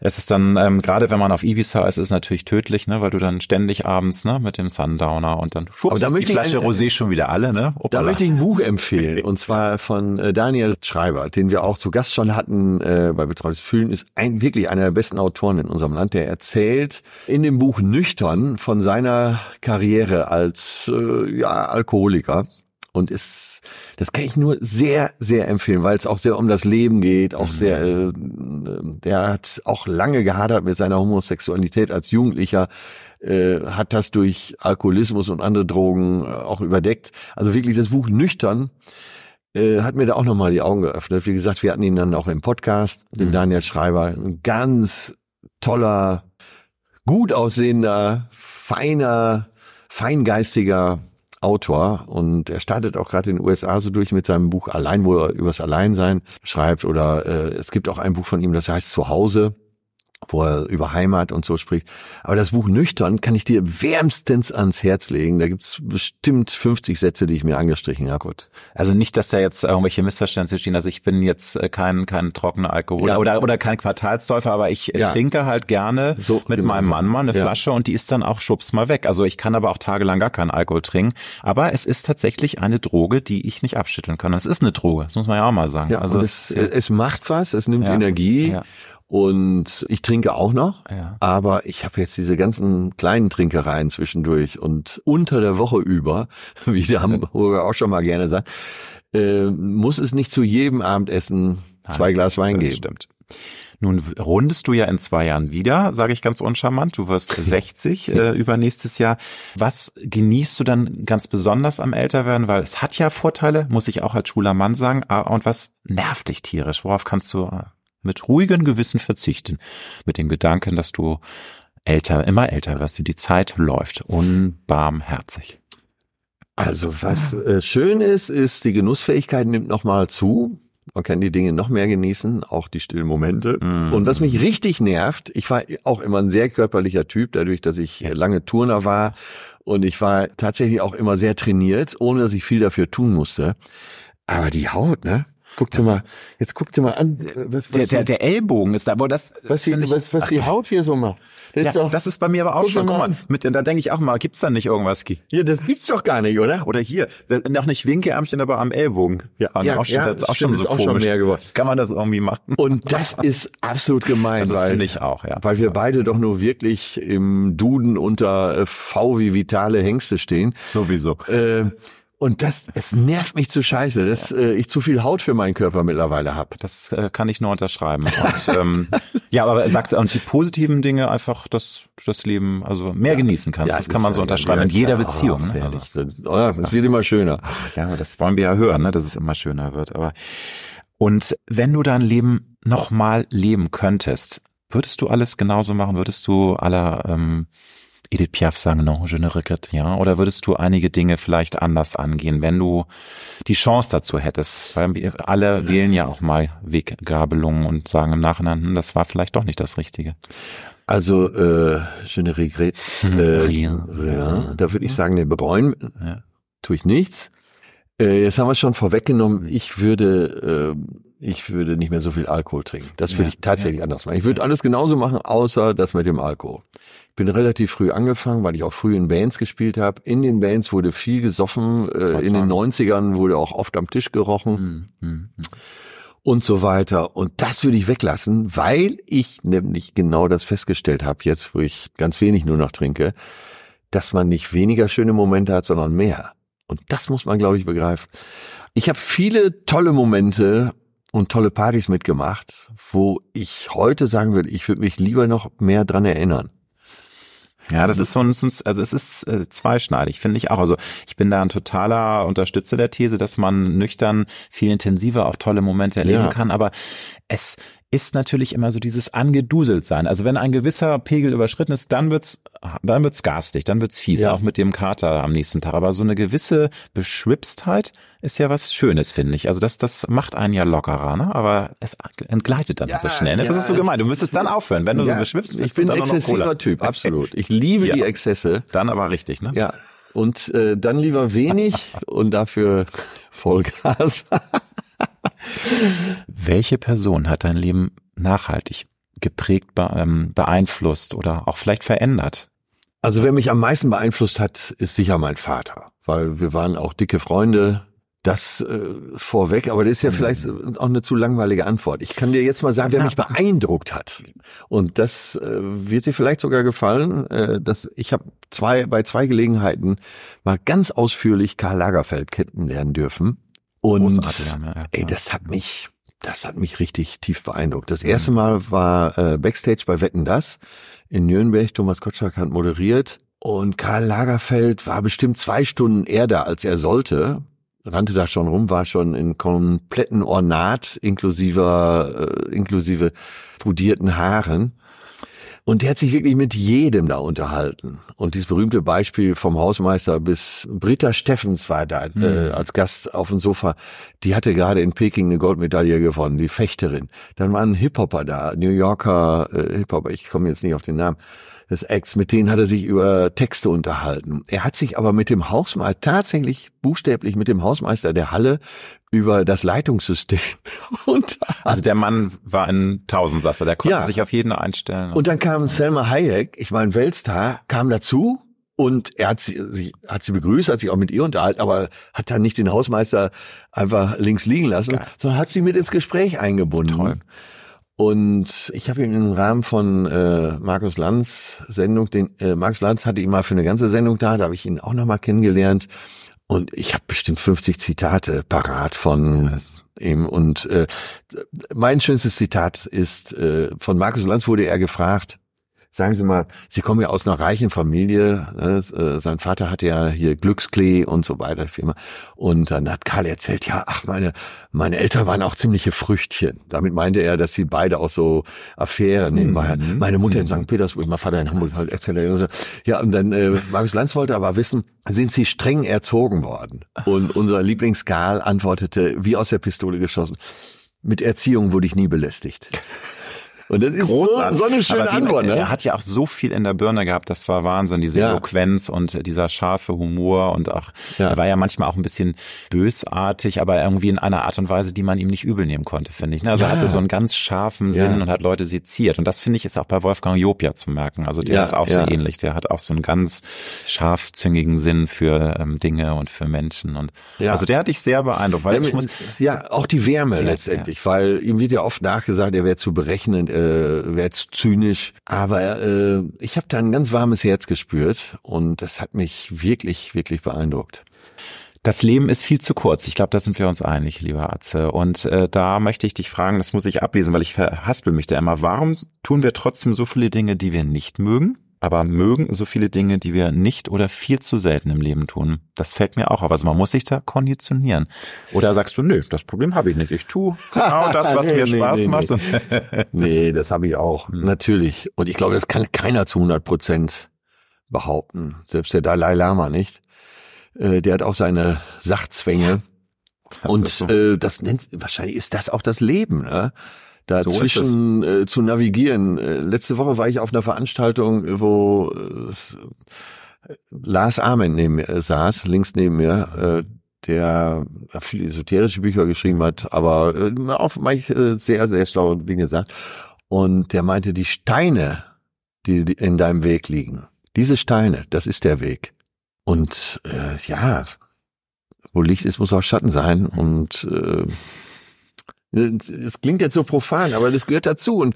Es ist dann, ähm, gerade wenn man auf Ibiza ist, ist es natürlich tödlich, ne, weil du dann ständig abends, ne, mit dem Sundowner und dann schwupps Aber da ist möchte die ich Flasche ein- Rosé schon wieder alle, ne? Da Hoppala. möchte ich ein Buch empfehlen, <laughs> und zwar von äh, Daniel Schreiber, den wir auch zu Gast schon hatten äh, bei Betreutes Fühlen, ist ein, wirklich einer der besten Autoren in unserem Land. Der erzählt in dem Buch nüchtern von seiner Karriere als äh, ja, Alkoholiker. Und ist, das kann ich nur sehr, sehr empfehlen, weil es auch sehr um das Leben geht, auch sehr, äh, der hat auch lange gehadert mit seiner Homosexualität als Jugendlicher, äh, hat das durch Alkoholismus und andere Drogen äh, auch überdeckt. Also wirklich das Buch nüchtern äh, hat mir da auch nochmal die Augen geöffnet. Wie gesagt, wir hatten ihn dann auch im Podcast, den Mhm. Daniel Schreiber, ein ganz toller, gut aussehender, feiner, feingeistiger Autor und er startet auch gerade in den USA so durch mit seinem Buch Allein, wo er übers Alleinsein schreibt oder äh, es gibt auch ein Buch von ihm, das heißt Zuhause. Wo er über Heimat und so spricht. Aber das Buch Nüchtern kann ich dir wärmstens ans Herz legen. Da gibt's bestimmt 50 Sätze, die ich mir angestrichen habe. Gut. Also nicht, dass da jetzt irgendwelche Missverständnisse stehen. Also ich bin jetzt äh, kein, kein trockener Alkohol ja. oder, oder kein Quartalssäufer, aber ich äh, ja. trinke halt gerne so, mit genau. meinem Mann mal eine ja. Flasche und die ist dann auch schubs mal weg. Also ich kann aber auch tagelang gar keinen Alkohol trinken. Aber es ist tatsächlich eine Droge, die ich nicht abschütteln kann. Es ist eine Droge, das muss man ja auch mal sagen. Ja, also es, es, es macht was, es nimmt Energie. Und ich trinke auch noch, ja. aber ich habe jetzt diese ganzen kleinen Trinkereien zwischendurch und unter der Woche über, <laughs> wie der Hamburger auch schon mal gerne sagt, äh, muss es nicht zu jedem Abendessen zwei Nein, Glas Wein das geben. Stimmt. Nun rundest du ja in zwei Jahren wieder, sage ich ganz uncharmant. Du wirst <laughs> 60 äh, übernächstes Jahr. Was genießt du dann ganz besonders am Älterwerden? Weil es hat ja Vorteile, muss ich auch als schwuler Mann sagen. Ah, und was nervt dich tierisch? Worauf kannst du mit ruhigem Gewissen verzichten. Mit dem Gedanken, dass du älter, immer älter wirst, die Zeit läuft. Unbarmherzig. Also was äh, schön ist, ist, die Genussfähigkeit nimmt nochmal zu. Man kann die Dinge noch mehr genießen, auch die stillen Momente. Mm. Und was mich richtig nervt, ich war auch immer ein sehr körperlicher Typ, dadurch, dass ich lange Turner war. Und ich war tatsächlich auch immer sehr trainiert, ohne dass ich viel dafür tun musste. Aber die Haut, ne? Guck dir mal, jetzt guck dir mal an. Was, was der, der, der Ellbogen ist da, aber das. Was, die, ich, was, was ach, die Haut hier so macht. Das, ja, ist doch, das ist bei mir aber auch schon. Guck mal, mit, da denke ich auch mal, gibt's da nicht irgendwas? Ja, das gibt's doch gar nicht, oder? Oder hier, noch nicht Winkeärmchen, aber am Ellbogen. Ja, ja, auch schon, ja, das auch schon so ist auch schon mehr geworden. Kann man das irgendwie machen? Und das <laughs> ist absolut gemein. Das finde ich auch, ja. Weil wir beide doch nur wirklich im Duden unter äh, V wie vitale Hengste stehen. Sowieso. Äh, und das, es nervt mich zu scheiße, dass ja. äh, ich zu viel Haut für meinen Körper mittlerweile habe. Das äh, kann ich nur unterschreiben. Und, ähm, <laughs> ja, aber er sagt und die positiven Dinge einfach, dass das Leben also mehr ja. genießen kannst. Ja, das kann man so unterschreiben in jeder Beziehung. Ne? Also, oh, ja, das wird immer schöner. Ja, das wollen wir ja hören, ne, dass es immer schöner wird. Aber und wenn du dein Leben nochmal leben könntest, würdest du alles genauso machen? Würdest du aller ähm, Edith Piaf sagen, non, je ne regrette rien? Oder würdest du einige Dinge vielleicht anders angehen, wenn du die Chance dazu hättest? Weil alle wählen ja auch mal Weggabelungen und sagen im Nachhinein, hm, das war vielleicht doch nicht das Richtige. Also, äh, je ne regrette hm, äh, rien. rien. Da würde ich sagen, ne, bereuen ja. tue ich nichts. Äh, jetzt haben wir es schon vorweggenommen. Ich würde, äh, ich würde nicht mehr so viel Alkohol trinken. Das würde ja, ich tatsächlich ja. anders machen. Ich würde alles genauso machen, außer das mit dem Alkohol bin relativ früh angefangen, weil ich auch früh in Bands gespielt habe. In den Bands wurde viel gesoffen. Äh, in den 90ern wurde auch oft am Tisch gerochen. Mhm. Mhm. Und so weiter. Und das würde ich weglassen, weil ich nämlich genau das festgestellt habe, jetzt wo ich ganz wenig nur noch trinke, dass man nicht weniger schöne Momente hat, sondern mehr. Und das muss man, glaube ich, begreifen. Ich habe viele tolle Momente und tolle Partys mitgemacht, wo ich heute sagen würde, ich würde mich lieber noch mehr dran erinnern. Ja, das ist so ein, also es ist äh, zweischneidig, finde ich auch. Also ich bin da ein totaler Unterstützer der These, dass man nüchtern viel intensiver auch tolle Momente erleben ja. kann, aber es ist natürlich immer so dieses angeduselt sein. Also wenn ein gewisser Pegel überschritten ist, dann wird's, dann wird's garstig, dann wird's fies, ja. auch mit dem Kater am nächsten Tag. Aber so eine gewisse Beschwipstheit ist ja was Schönes, finde ich. Also das, das macht einen ja lockerer, ne? Aber es entgleitet dann ja, so schnell. Ne? Das ist so gemein. Du müsstest dann aufhören, wenn du so beschwipst bist. Ich bin ein exzessiver Typ, absolut. Ich liebe die Exzesse. Dann aber richtig, ne? Ja. Und äh, dann lieber wenig <laughs> und dafür Vollgas. Welche Person hat dein Leben nachhaltig geprägt, ähm, beeinflusst oder auch vielleicht verändert? Also wer mich am meisten beeinflusst hat, ist sicher mein Vater, weil wir waren auch dicke Freunde. Das äh, vorweg, aber das ist ja vielleicht auch eine zu langweilige Antwort. Ich kann dir jetzt mal sagen, wer mich beeindruckt hat. Und das äh, wird dir vielleicht sogar gefallen, äh, dass ich habe zwei bei zwei Gelegenheiten mal ganz ausführlich Karl Lagerfeld kennenlernen dürfen. Und ja, ey, das hat mich, das hat mich richtig tief beeindruckt. Das erste Mal war äh, Backstage bei Wetten das in Nürnberg. Thomas Gottschalk hat moderiert und Karl Lagerfeld war bestimmt zwei Stunden eher da, als er sollte. Rannte da schon rum, war schon in kompletten Ornat inklusive äh, inklusive pudierten Haaren. Und der hat sich wirklich mit jedem da unterhalten. Und dieses berühmte Beispiel vom Hausmeister bis Britta Steffens war da mhm. äh, als Gast auf dem Sofa. Die hatte gerade in Peking eine Goldmedaille gewonnen, die Fechterin. Dann war ein Hip-Hopper da, New Yorker äh, Hip-Hopper, ich komme jetzt nicht auf den Namen des Ex, mit denen hat er sich über Texte unterhalten. Er hat sich aber mit dem Hausmeister, tatsächlich buchstäblich mit dem Hausmeister der Halle über das Leitungssystem <laughs> und Also der Mann war ein Tausendsasser, der konnte ja. sich auf jeden einstellen. Und dann kam Selma Hayek, ich war ein Weltstar, kam dazu und er hat sie, sie, hat sie begrüßt, hat sich auch mit ihr unterhalten, aber hat dann nicht den Hausmeister einfach links liegen lassen, Geil. sondern hat sie mit ins Gespräch eingebunden. Toll. Und ich habe ihn im Rahmen von äh, Markus Lanz Sendung, den äh, Markus Lanz hatte ihn mal für eine ganze Sendung da, da habe ich ihn auch nochmal kennengelernt. Und ich habe bestimmt 50 Zitate parat von yes. ihm. Und äh, mein schönstes Zitat ist, äh, von Markus Lanz wurde er gefragt, Sagen Sie mal, Sie kommen ja aus einer reichen Familie. Ne? Äh, sein Vater hatte ja hier Glücksklee und so weiter. Firma. Und dann hat Karl erzählt, ja, ach, meine, meine Eltern waren auch ziemliche Früchtchen. Damit meinte er, dass sie beide auch so Affären nebenbei hatten. Mhm. Meine Mutter in mhm. St. Petersburg, mein Vater in Hamburg, halt erzählt er. Ja, und dann, äh, Markus Lanz wollte aber wissen, sind Sie streng erzogen worden? Und unser Lieblingskarl antwortete, wie aus der Pistole geschossen, mit Erziehung wurde ich nie belästigt. Und das ist so, so eine schöne Antwort. Ne? Er hat ja auch so viel in der Birne gehabt, das war Wahnsinn, diese ja. Eloquenz und dieser scharfe Humor und auch, ja. er war ja manchmal auch ein bisschen bösartig, aber irgendwie in einer Art und Weise, die man ihm nicht übel nehmen konnte, finde ich. Ne? Also ja. er hatte so einen ganz scharfen Sinn und hat Leute seziert. Und das finde ich jetzt auch bei Wolfgang Job ja zu merken. Also der ist auch so ähnlich. Der hat auch so einen ganz scharfzüngigen Sinn für ähm, Dinge und für Menschen. Und also der hat dich sehr beeindruckt. Weil ich muss, ja, auch die Wärme letztendlich, weil ihm wird ja oft nachgesagt, er wäre zu berechnend äh, wäre jetzt zynisch, aber äh, ich habe da ein ganz warmes Herz gespürt und das hat mich wirklich, wirklich beeindruckt. Das Leben ist viel zu kurz. Ich glaube, da sind wir uns einig, lieber Atze. Und äh, da möchte ich dich fragen, das muss ich ablesen, weil ich verhaspel mich da immer. Warum tun wir trotzdem so viele Dinge, die wir nicht mögen? Aber mögen so viele Dinge, die wir nicht oder viel zu selten im Leben tun. Das fällt mir auch auf. Also man muss sich da konditionieren. Oder sagst du, nö, das Problem habe ich nicht. Ich tue genau <laughs> das, was nee, mir nee, Spaß nee, macht. <laughs> Nee. das habe ich auch. <laughs> Natürlich. Und ich glaube, das kann keiner zu 100 Prozent behaupten. Selbst der Dalai Lama nicht. Äh, der hat auch seine Sachzwänge. Ja, und so. äh, das nennt wahrscheinlich ist das auch das Leben, ne? Dazwischen so äh, zu navigieren. Äh, letzte Woche war ich auf einer Veranstaltung, wo äh, Lars Amen neben mir äh, saß, links neben mir, äh, der viele esoterische Bücher geschrieben hat, aber äh, auch manche sehr, sehr schlaue Dinge sagt. Und der meinte, die Steine, die in deinem Weg liegen, diese Steine, das ist der Weg. Und äh, ja, wo Licht ist, muss auch Schatten sein. Und äh, es klingt jetzt so profan, aber das gehört dazu. Und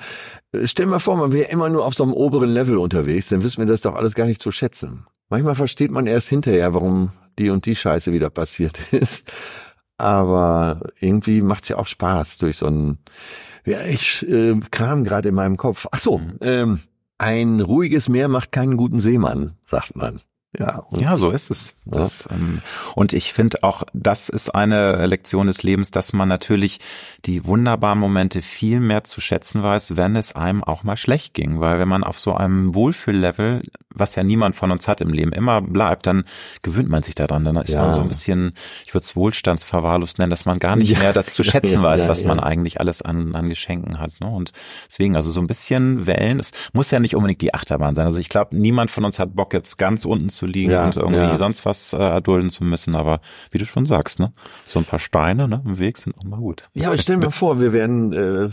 äh, stell mal vor, man wäre immer nur auf so einem oberen Level unterwegs, dann wissen wir das doch alles gar nicht zu schätzen. Manchmal versteht man erst hinterher, warum die und die Scheiße wieder passiert <laughs> ist. Aber irgendwie macht's ja auch Spaß durch so ein, ja, ich äh, kram gerade in meinem Kopf. Ach so, mhm. ähm, ein ruhiges Meer macht keinen guten Seemann, sagt man. Ja, ja, so ist es. Das, ja. ähm, und ich finde auch, das ist eine Lektion des Lebens, dass man natürlich die wunderbaren Momente viel mehr zu schätzen weiß, wenn es einem auch mal schlecht ging. Weil wenn man auf so einem Wohlfühllevel, was ja niemand von uns hat im Leben, immer bleibt, dann gewöhnt man sich daran. Dann ist ja. man so ein bisschen, ich würde es Wohlstandsverwahrlost nennen, dass man gar nicht ja. mehr das zu schätzen <laughs> weiß, was man eigentlich alles an, an Geschenken hat. Ne? Und deswegen, also so ein bisschen Wellen, es muss ja nicht unbedingt die Achterbahn sein. Also ich glaube, niemand von uns hat Bock, jetzt ganz unten zu liegen ja, und irgendwie ja. sonst was äh, erdulden zu müssen. Aber wie du schon sagst, ne, so ein paar Steine ne, im Weg sind auch mal gut. Ja, aber stell mir <laughs> vor, wir wären äh,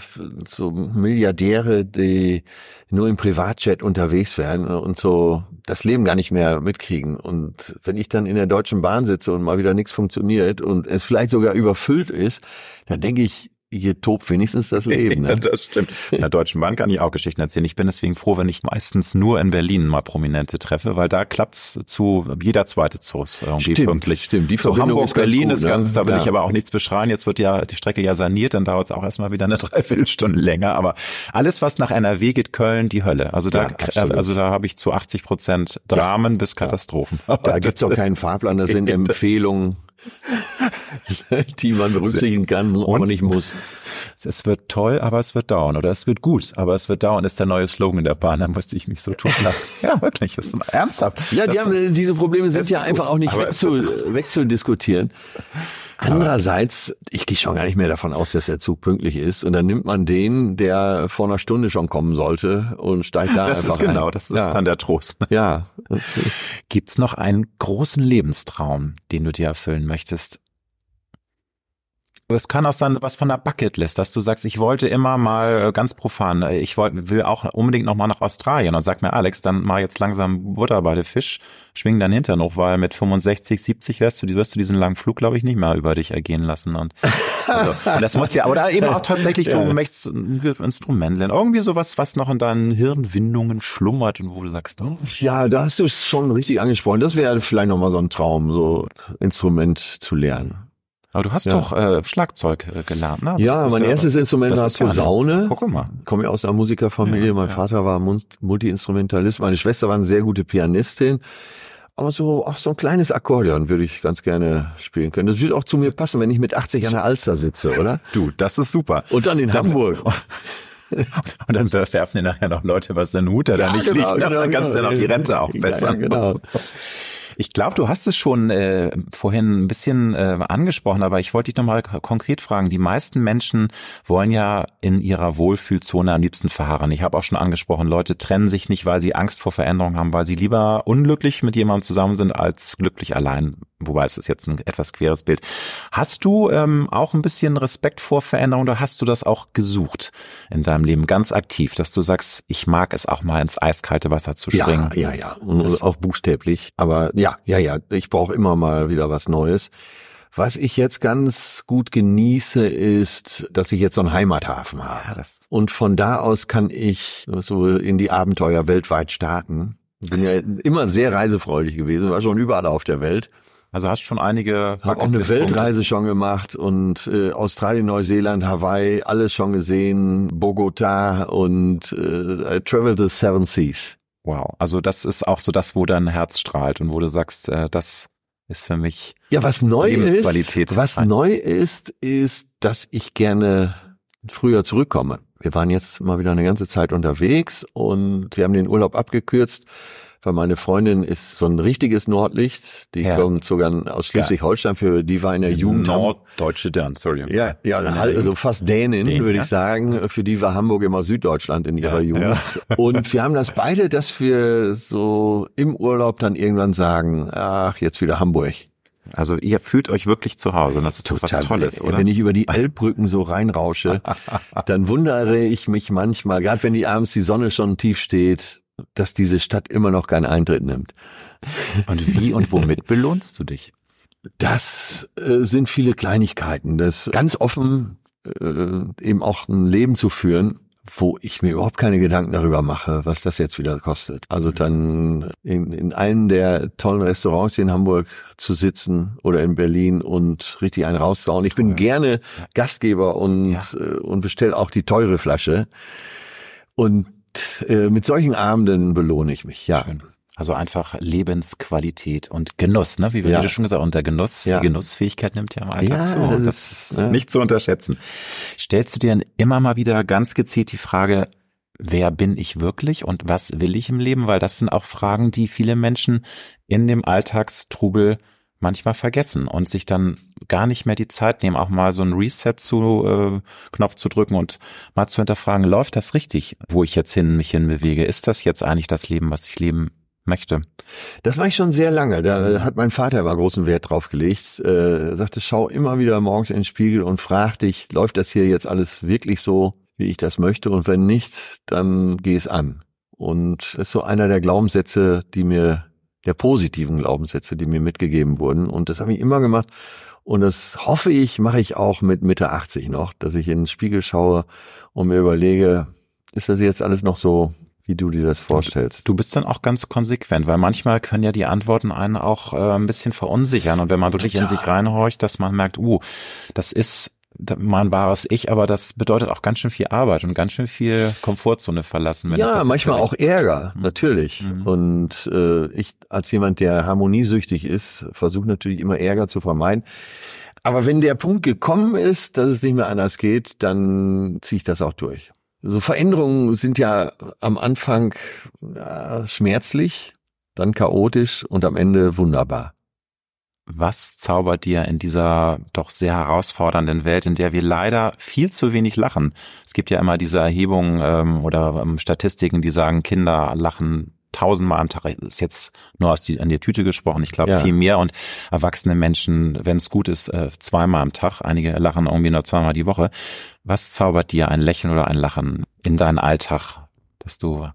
so Milliardäre, die nur im Privatjet unterwegs wären und so das Leben gar nicht mehr mitkriegen. Und wenn ich dann in der Deutschen Bahn sitze und mal wieder nichts funktioniert und es vielleicht sogar überfüllt ist, dann denke ich, hier tobt wenigstens das Leben. Ne? <laughs> Ja, das stimmt. In der Deutschen Bahn kann ich auch Geschichten erzählen. Ich bin deswegen froh, wenn ich meistens nur in Berlin mal Prominente treffe, weil da klappt's zu jeder zweite Zos irgendwie stimmt, pünktlich. Stimmt, die Verbindung Hamburg, ist Berlin gut, ist ganz, ne? da will ja. ich aber auch nichts beschreien. Jetzt wird ja die Strecke ja saniert, dann dauert es auch erstmal wieder eine <laughs> Dreiviertelstunde länger. Aber alles, was nach NRW geht, Köln, die Hölle. Also da, ja, also da habe ich zu 80 Prozent Dramen bis Katastrophen. Da gibt's auch keinen Fahrplan, das sind <laughs> Empfehlungen. <laughs> die man berücksichtigen kann, und aber nicht muss. Es wird toll, aber es wird dauern. Oder es wird gut, aber es wird dauern, ist der neue Slogan der Bahn. Da musste ich mich so tun. <laughs> ja, wirklich, das ist ernsthaft. Ja, die haben, diese Probleme sind ja einfach auch nicht wegzu, wegzudiskutieren. Andererseits, ich gehe schon gar nicht mehr davon aus, dass der Zug pünktlich ist. Und dann nimmt man den, der vor einer Stunde schon kommen sollte und steigt da <laughs> das einfach ist genau, ein. das ist ja. dann der Trost. Ja. Gibt's noch einen großen Lebenstraum, den du dir erfüllen möchtest? Es kann auch sein, was von der Bucketlist, dass du sagst, ich wollte immer mal äh, ganz profan, äh, ich wollte, will auch unbedingt noch mal nach Australien und sag mir, Alex, dann mal jetzt langsam Butter bei der Fisch, schwing dein Hintern hoch, weil mit 65, 70 wirst du, wirst du diesen langen Flug, glaube ich, nicht mehr über dich ergehen lassen. Und, also, <laughs> und das muss ja, oder eben auch tatsächlich, du möchtest ein Instrument lernen, irgendwie sowas, was noch in deinen Hirnwindungen schlummert und wo du sagst, oh, Ja, da hast du es schon richtig angesprochen. Das wäre vielleicht nochmal so ein Traum, so Instrument zu lernen. Aber du hast Ja. doch äh, Schlagzeug äh, gelernt, ne? Also ja, mein erstes Instrument war ja Posaune. Guck mal. komme ja aus einer Musikerfamilie. Ja, mein ja. Vater war Multi-Instrumentalist. Meine Schwester war eine sehr gute Pianistin. Aber so, auch so ein kleines Akkordeon würde ich ganz gerne spielen können. Das würde auch zu mir passen, wenn ich mit 80 an der Alster sitze, oder? <laughs> Du, das ist super. Und dann in Hamburg. <laughs> Und dann werfen dir nachher noch Leute was in den Hut, der da nicht genau, liegt. genau, dann kannst du ja genau. noch die Rente <laughs> Ja, aufbessern. genau. Ich glaube, du hast es schon äh, vorhin ein bisschen äh, angesprochen, aber ich wollte dich nochmal konkret fragen. Die meisten Menschen wollen ja in ihrer Wohlfühlzone am liebsten verharren. Ich habe auch schon angesprochen, Leute trennen sich nicht, weil sie Angst vor Veränderung haben, weil sie lieber unglücklich mit jemandem zusammen sind, als glücklich allein. Wobei es ist jetzt ein etwas queres Bild. Hast du ähm, auch ein bisschen Respekt vor Veränderung oder hast du das auch gesucht in deinem Leben ganz aktiv, dass du sagst, ich mag es auch mal ins eiskalte Wasser zu springen? Ja, ja, ja. Und auch buchstäblich. Aber ja, ja, ja. Ich brauche immer mal wieder was Neues. Was ich jetzt ganz gut genieße, ist, dass ich jetzt so einen Heimathafen habe. Ja, das- Und von da aus kann ich so in die Abenteuer weltweit starten. Bin ja immer sehr reisefreudig gewesen, war schon überall auf der Welt. Also hast schon einige Habe auch eine. Weltreise schon gemacht und äh, Australien, Neuseeland, Hawaii, alles schon gesehen, Bogota und äh, I traveled the seven seas. Wow. Also das ist auch so das, wo dein Herz strahlt und wo du sagst, äh, das ist für mich. Ja, was neu Lebensqualität. ist, was neu ist, ist, dass ich gerne früher zurückkomme. Wir waren jetzt mal wieder eine ganze Zeit unterwegs und wir haben den Urlaub abgekürzt, weil meine Freundin ist so ein richtiges Nordlicht. Die Ja. kommt sogar aus Schleswig-Holstein, für die war in der Jugend. Norddeutsche Dern, sorry. Ja, ja, also fast Dänin, Dänen, würde ja. ich sagen. Für die war Hamburg immer Süddeutschland in ihrer Ja, Jugend. Und wir haben das beide, dass wir so im Urlaub dann irgendwann sagen, ach, jetzt wieder Hamburg. Also ihr fühlt euch wirklich zu Hause und das ist doch was Tolles, oder? Wenn ich über die Elbbrücken so reinrausche, <laughs> dann wundere ich mich manchmal, gerade wenn die abends die Sonne schon tief steht, dass diese Stadt immer noch keinen Eintritt nimmt. Und wie und womit belohnst du dich? Das äh, sind viele Kleinigkeiten. Das ganz offen äh, eben auch ein Leben zu führen, wo ich mir überhaupt keine Gedanken darüber mache, was das jetzt wieder kostet. Also dann in, in einem der tollen Restaurants hier in Hamburg zu sitzen oder in Berlin und richtig einen rauszuhauen. Ich bin gerne Gastgeber und, Ja. äh, und bestelle auch die teure Flasche. Und äh, mit solchen Abenden belohne ich mich, ja. Schön. Also einfach Lebensqualität und Genuss, ne? Wie wir Ja. schon gesagt, und der Genuss, Ja. die Genussfähigkeit nimmt ja im Alltag Ja, zu. das Das ist, ist ja. nicht zu unterschätzen. Stellst du dir immer mal wieder ganz gezielt die Frage, wer bin ich wirklich und was will ich im Leben? Weil das sind auch Fragen, die viele Menschen in dem Alltagstrubel manchmal vergessen und sich dann gar nicht mehr die Zeit nehmen, auch mal so einen Reset zu äh, Knopf zu drücken und mal zu hinterfragen, läuft das richtig, wo ich jetzt hin mich hinbewege? Ist das jetzt eigentlich das Leben, was ich leben möchte? Das war ich schon sehr lange. Da hat mein Vater immer großen Wert drauf gelegt. Äh, Er sagte, schau immer wieder morgens in den Spiegel und frag dich, läuft das hier jetzt alles wirklich so, wie ich das möchte? Und wenn nicht, dann geh es an. Und das ist so einer der Glaubenssätze, die mir, der positiven Glaubenssätze, die mir mitgegeben wurden. Und das habe ich immer gemacht. Und das hoffe ich, mache ich auch mit Mitte 80 noch, dass ich in den Spiegel schaue und mir überlege, ist das jetzt alles noch so, wie du dir das vorstellst? Du bist dann auch ganz konsequent, weil manchmal können ja die Antworten einen auch äh, ein bisschen verunsichern und wenn man wirklich in Total. sich reinhorcht, dass man merkt, uh, das ist mein wahres Ich, aber das bedeutet auch ganz schön viel Arbeit und ganz schön viel Komfortzone verlassen. ja, manchmal auch Ärger, mhm. natürlich. Mhm. Und äh, ich als jemand, der harmoniesüchtig ist, versuche natürlich immer Ärger zu vermeiden. Aber wenn der Punkt gekommen ist, dass es nicht mehr anders geht, dann ziehe ich das auch durch. So Veränderungen sind ja am Anfang ja, schmerzlich, dann chaotisch und am Ende wunderbar. Was zaubert dir in dieser doch sehr herausfordernden Welt, in der wir leider viel zu wenig lachen? Es gibt ja immer diese Erhebungen ähm, oder ähm, Statistiken, die sagen, Kinder lachen tausendmal am Tag. Ist jetzt nur aus die, an die Tüte gesprochen. Ich glaube ja. viel mehr und erwachsene Menschen, wenn es gut ist, äh, zweimal am Tag. Einige lachen irgendwie nur zweimal die Woche. Was zaubert dir ein Lächeln oder ein Lachen in deinen Alltag dass du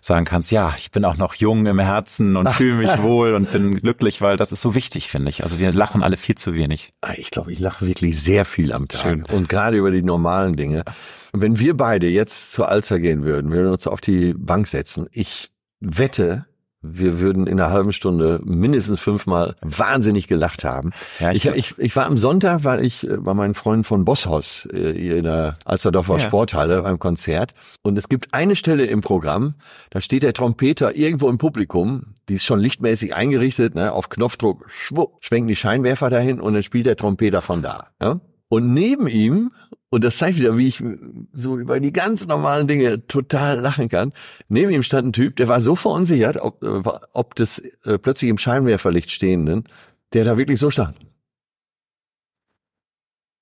sagen kannst, ja, ich bin auch noch jung im Herzen und fühle mich <laughs> wohl und bin glücklich, weil das ist so wichtig, finde ich. Also wir lachen alle viel zu wenig. Ah, ich glaube, ich lache wirklich sehr viel am Tag Schön. und gerade über die normalen Dinge. Und wenn wir beide jetzt zur Alzer gehen würden, wir würden uns auf die Bank setzen, ich wette, wir würden in einer halben Stunde mindestens fünfmal wahnsinnig gelacht haben. Ja, ich, ich, ich, war am Sonntag, weil ich bei meinen Freunden von Bosshaus äh, hier in der Alsterdorfer ja. Sporthalle beim Konzert. Und es gibt eine Stelle im Programm, da steht der Trompeter irgendwo im Publikum, die ist schon lichtmäßig eingerichtet, ne, auf Knopfdruck, schwupp, schwenken die Scheinwerfer dahin und dann spielt der Trompeter von da. Ja? Und neben ihm und das zeigt wieder, wie ich so über die ganz normalen Dinge total lachen kann. Neben ihm stand ein Typ, der war so verunsichert, ob, äh, ob des äh, plötzlich im Scheinwerferlicht stehenden, der da wirklich so stand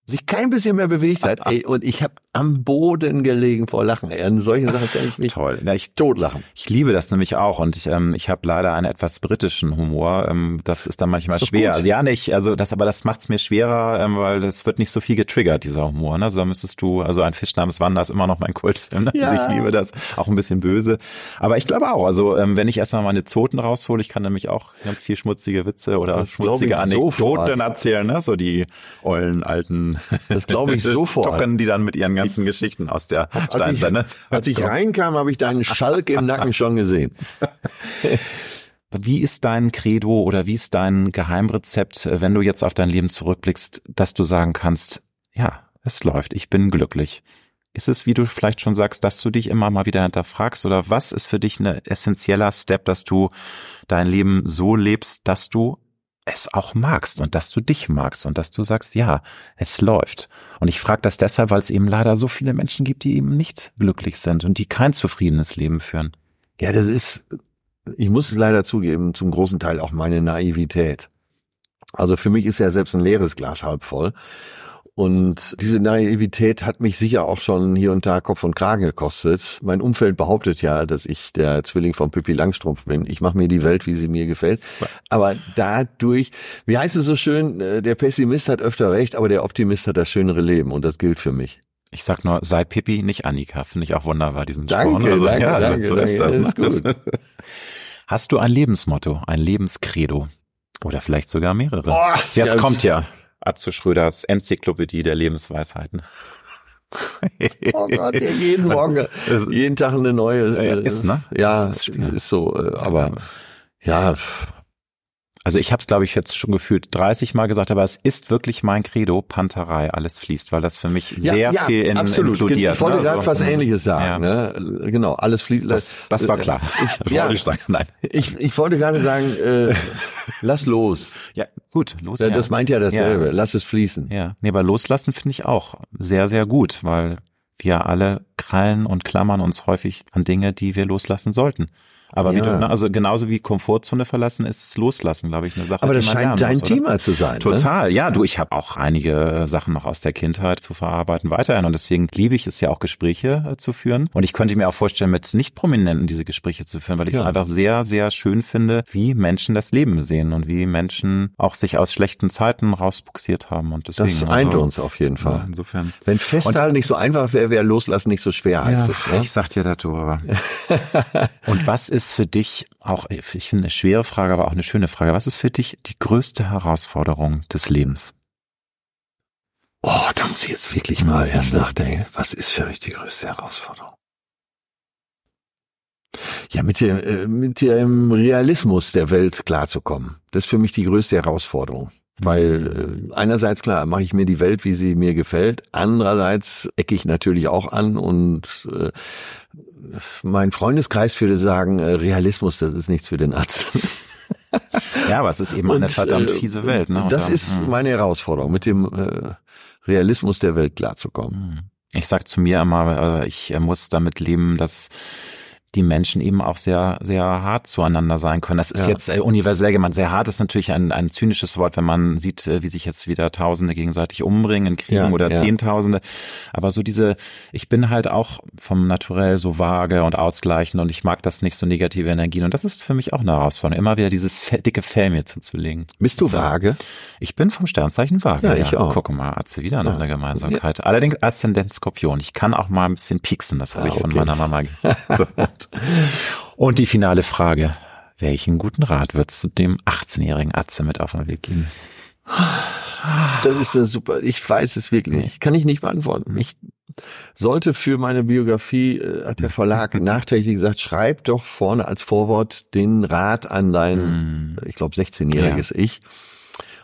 sich kein bisschen mehr bewegt hat. Ey, und ich habe am Boden gelegen vor Lachen. Ey, an solchen Sachen kann ich mich Toll. Ja, ich totlachen. Ich liebe das nämlich auch und ich, ähm, ich habe leider einen etwas britischen Humor. Ähm, das ist dann manchmal ist schwer. Gut. Also ja, nicht. Also das, aber das macht's mir schwerer, ähm, weil das wird nicht so viel getriggert dieser Humor. Ne? Also da müsstest du, also ein Fisch namens Wanda ist immer noch mein Kultfilm. Ne? Ja. Also ich liebe das, auch ein bisschen böse. Aber ich glaube auch. Also ähm, wenn ich erstmal meine Zoten raushole, ich kann nämlich auch ganz viel schmutzige Witze oder das schmutzige Anekdoten erzählen. Ne? So die ollen alten das glaube ich <laughs> sofort. Tocken, die dann mit ihren ganzen Geschichten aus der Steinzeit. Ne? Als ich reinkam, habe ich deinen Schalk im Nacken <laughs> schon gesehen. Wie ist dein Credo oder wie ist dein Geheimrezept, wenn du jetzt auf dein Leben zurückblickst, dass du sagen kannst, ja, es läuft, ich bin glücklich. Ist es, wie du vielleicht schon sagst, dass du dich immer mal wieder hinterfragst oder was ist für dich ein essentieller Step, dass du dein Leben so lebst, dass du es auch magst und dass du dich magst und dass du sagst, ja, es läuft. Und ich frage das deshalb, weil es eben leider so viele Menschen gibt, die eben nicht glücklich sind und die kein zufriedenes Leben führen. Ja, das ist, ich muss es leider zugeben, zum großen Teil auch meine Naivität. Also für mich ist ja selbst ein leeres Glas halb voll. Und diese Naivität hat mich sicher auch schon hier und da Kopf und Kragen gekostet. Mein Umfeld behauptet ja, dass ich der Zwilling von Pippi Langstrumpf bin. Ich mache mir die Welt, wie sie mir gefällt. Aber dadurch, wie heißt es so schön, äh, der Pessimist hat öfter recht, aber der Optimist hat das schönere Leben. Und das gilt für mich. Ich sag nur, sei Pippi, nicht Annika. Finde ich auch wunderbar, diesen danke, Spruch. Also, danke, ja, danke, so ist das. ist gut. <laughs> Hast du ein Lebensmotto, ein Lebenskredo? Oder vielleicht sogar mehrere? Boah, Jetzt ja, kommt ja. Atze Schröders Enzyklopädie der Lebensweisheiten. oh Gott, jeden <laughs> Morgen, jeden Tag eine neue. Äh, ist, ne? Ja, ist, ist, so, äh, aber ja, also ich habe es, glaube ich, jetzt schon gefühlt 30 Mal gesagt, aber es ist wirklich mein Credo, Panterei, alles fließt, weil das für mich sehr ja, ja, viel in, absolut. inkludiert. Ich wollte ne? gerade also, was Ähnliches sagen. Ja. Ne? Genau, alles fließt. Das, das war klar. Ich, ja, wollte ich sagen. Nein. Ich, ich wollte gerade sagen, äh, <laughs> lass los. Ja, gut, los. Ja, das meint ja dasselbe. Lass es fließen. Ja, nee, aber loslassen finde ich auch sehr, sehr gut, weil wir alle krallen und klammern uns häufig an Dinge, die wir loslassen sollten. Aber ja. wie du, ne, also genauso wie Komfortzone verlassen ist loslassen, glaube ich, eine Sache. Aber das scheint dein muss, Thema zu sein. Ne? Total, ne? ja. Du, ich habe auch einige Sachen noch aus der Kindheit zu verarbeiten weiterhin und deswegen liebe ich es ja auch Gespräche äh, zu führen. Und ich könnte mir auch vorstellen, mit Nicht-Prominenten diese Gespräche zu führen, weil ich es einfach sehr, sehr schön finde, wie Menschen das Leben sehen und wie Menschen auch sich aus schlechten Zeiten rausbuxiert haben. Und deswegen, das eint also, uns auf jeden Fall. Ja, insofern. Wenn Festhalten nicht so einfach wäre, wäre Loslassen nicht so schwer, heißt ja, es. Ne? Ich sag dir dazu, aber. <laughs> und was ist für dich auch, ich finde eine schwere Frage, aber auch eine schöne Frage. Was ist für dich die größte Herausforderung des Lebens? Oh, da muss ich jetzt wirklich mal erst nachdenken. Was ist für mich die größte Herausforderung? Ja, mit dem, äh, mit dem Realismus der Welt klarzukommen. Das ist für mich die größte Herausforderung. Weil äh, einerseits klar mache ich mir die Welt, wie sie mir gefällt, andererseits ecke ich natürlich auch an und äh, mein Freundeskreis würde sagen, äh, Realismus, das ist nichts für den Arzt. <laughs> Ja, aber es ist eben und, eine verdammt äh, fiese Welt. Ne? das dann, ist hm. meine Herausforderung, mit dem äh, Realismus der Welt klarzukommen. Hm. Ich sag zu mir immer, äh, ich muss damit leben, dass die Menschen eben auch sehr, sehr hart zueinander sein können. Das ist ja. jetzt äh, universell gemeint. Sehr hart ist natürlich ein, ein zynisches Wort, wenn man sieht, äh, wie sich jetzt wieder Tausende gegenseitig umbringen in Kriegen ja, oder ja. Zehntausende. Aber so diese, ich bin halt auch vom Naturell so vage und ausgleichend und ich mag das nicht, so negative Energien. Und das ist für mich auch eine Herausforderung, immer wieder dieses dicke Fell mir zuzulegen. Bist du vage? Ich bin vom Sternzeichen vage. Ja, ich auch. Guck mal, hat sie wieder noch eine Gemeinsamkeit. Allerdings Aszendent Skorpion. Ich kann auch mal ein bisschen pieksen, das habe ah, ich von meiner Mama. <laughs> so. Und die finale Frage. Welchen guten Rat würdest du dem 18-jährigen Atze mit auf den Weg geben? Das ist eine super, ich weiß es wirklich nicht. Kann ich nicht beantworten. Ich sollte für meine Biografie, äh, hat der Verlag <laughs> nachträglich gesagt, schreib doch vorne als Vorwort den Rat an dein, mm. ich glaube, 16-jähriges ja. Ich.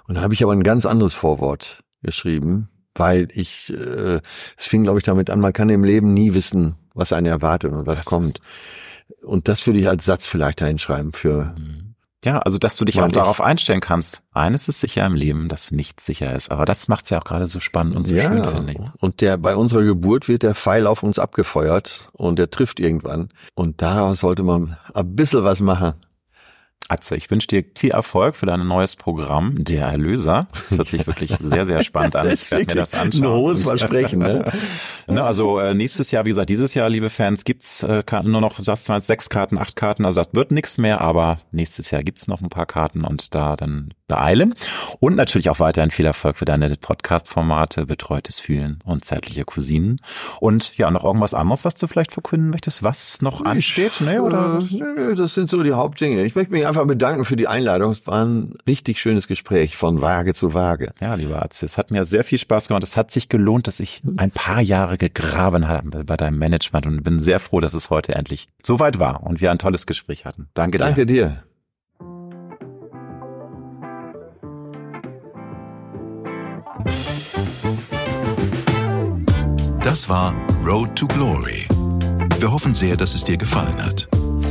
Und da habe ich aber ein ganz anderes Vorwort geschrieben, weil ich, äh, es fing, glaube ich, damit an, man kann im Leben nie wissen, was einen erwartet und was das kommt. Und das würde ich als Satz vielleicht einschreiben für. Ja, also dass du dich auch darauf einstellen kannst. Eines ist sicher im Leben, dass nichts sicher ist. Aber das macht es ja auch gerade so spannend und so ja, schön, finde ich. Und der bei unserer Geburt wird der Pfeil auf uns abgefeuert und der trifft irgendwann. Und daraus sollte man ein bisschen was machen. Atze, ich wünsche dir viel Erfolg für dein neues Programm, Der Erlöser. Das hört sich wirklich sehr, sehr spannend an. <laughs> Ich werde mir das anschauen. Ein hohes Versprechen, ne? <laughs> ne? Also äh, nächstes Jahr, wie gesagt, dieses Jahr, liebe Fans, gibt's äh, Karten, nur noch, du hast mal sechs Karten, acht Karten, also das wird nichts mehr, aber nächstes Jahr gibt's noch ein paar Karten und da dann beeilen. Und natürlich auch weiterhin viel Erfolg für deine Podcast-Formate, Betreutes Fühlen und Zärtliche Cousinen. Und ja, noch irgendwas anderes, was du vielleicht verkünden möchtest, was noch ansteht? Nee, oder? Äh, das sind so die Hauptdinge. Ich möchte mich einfach bedanken für die Einladung. Es war ein richtig schönes Gespräch von Waage zu Waage. Ja, lieber Arzt, es hat mir sehr viel Spaß gemacht. Es hat sich gelohnt, dass ich ein paar Jahre gegraben habe bei deinem Management und bin sehr froh, dass es heute endlich so weit war und wir ein tolles Gespräch hatten. Danke dir. Danke dir. Das war Road to Glory. Wir hoffen sehr, dass es dir gefallen hat.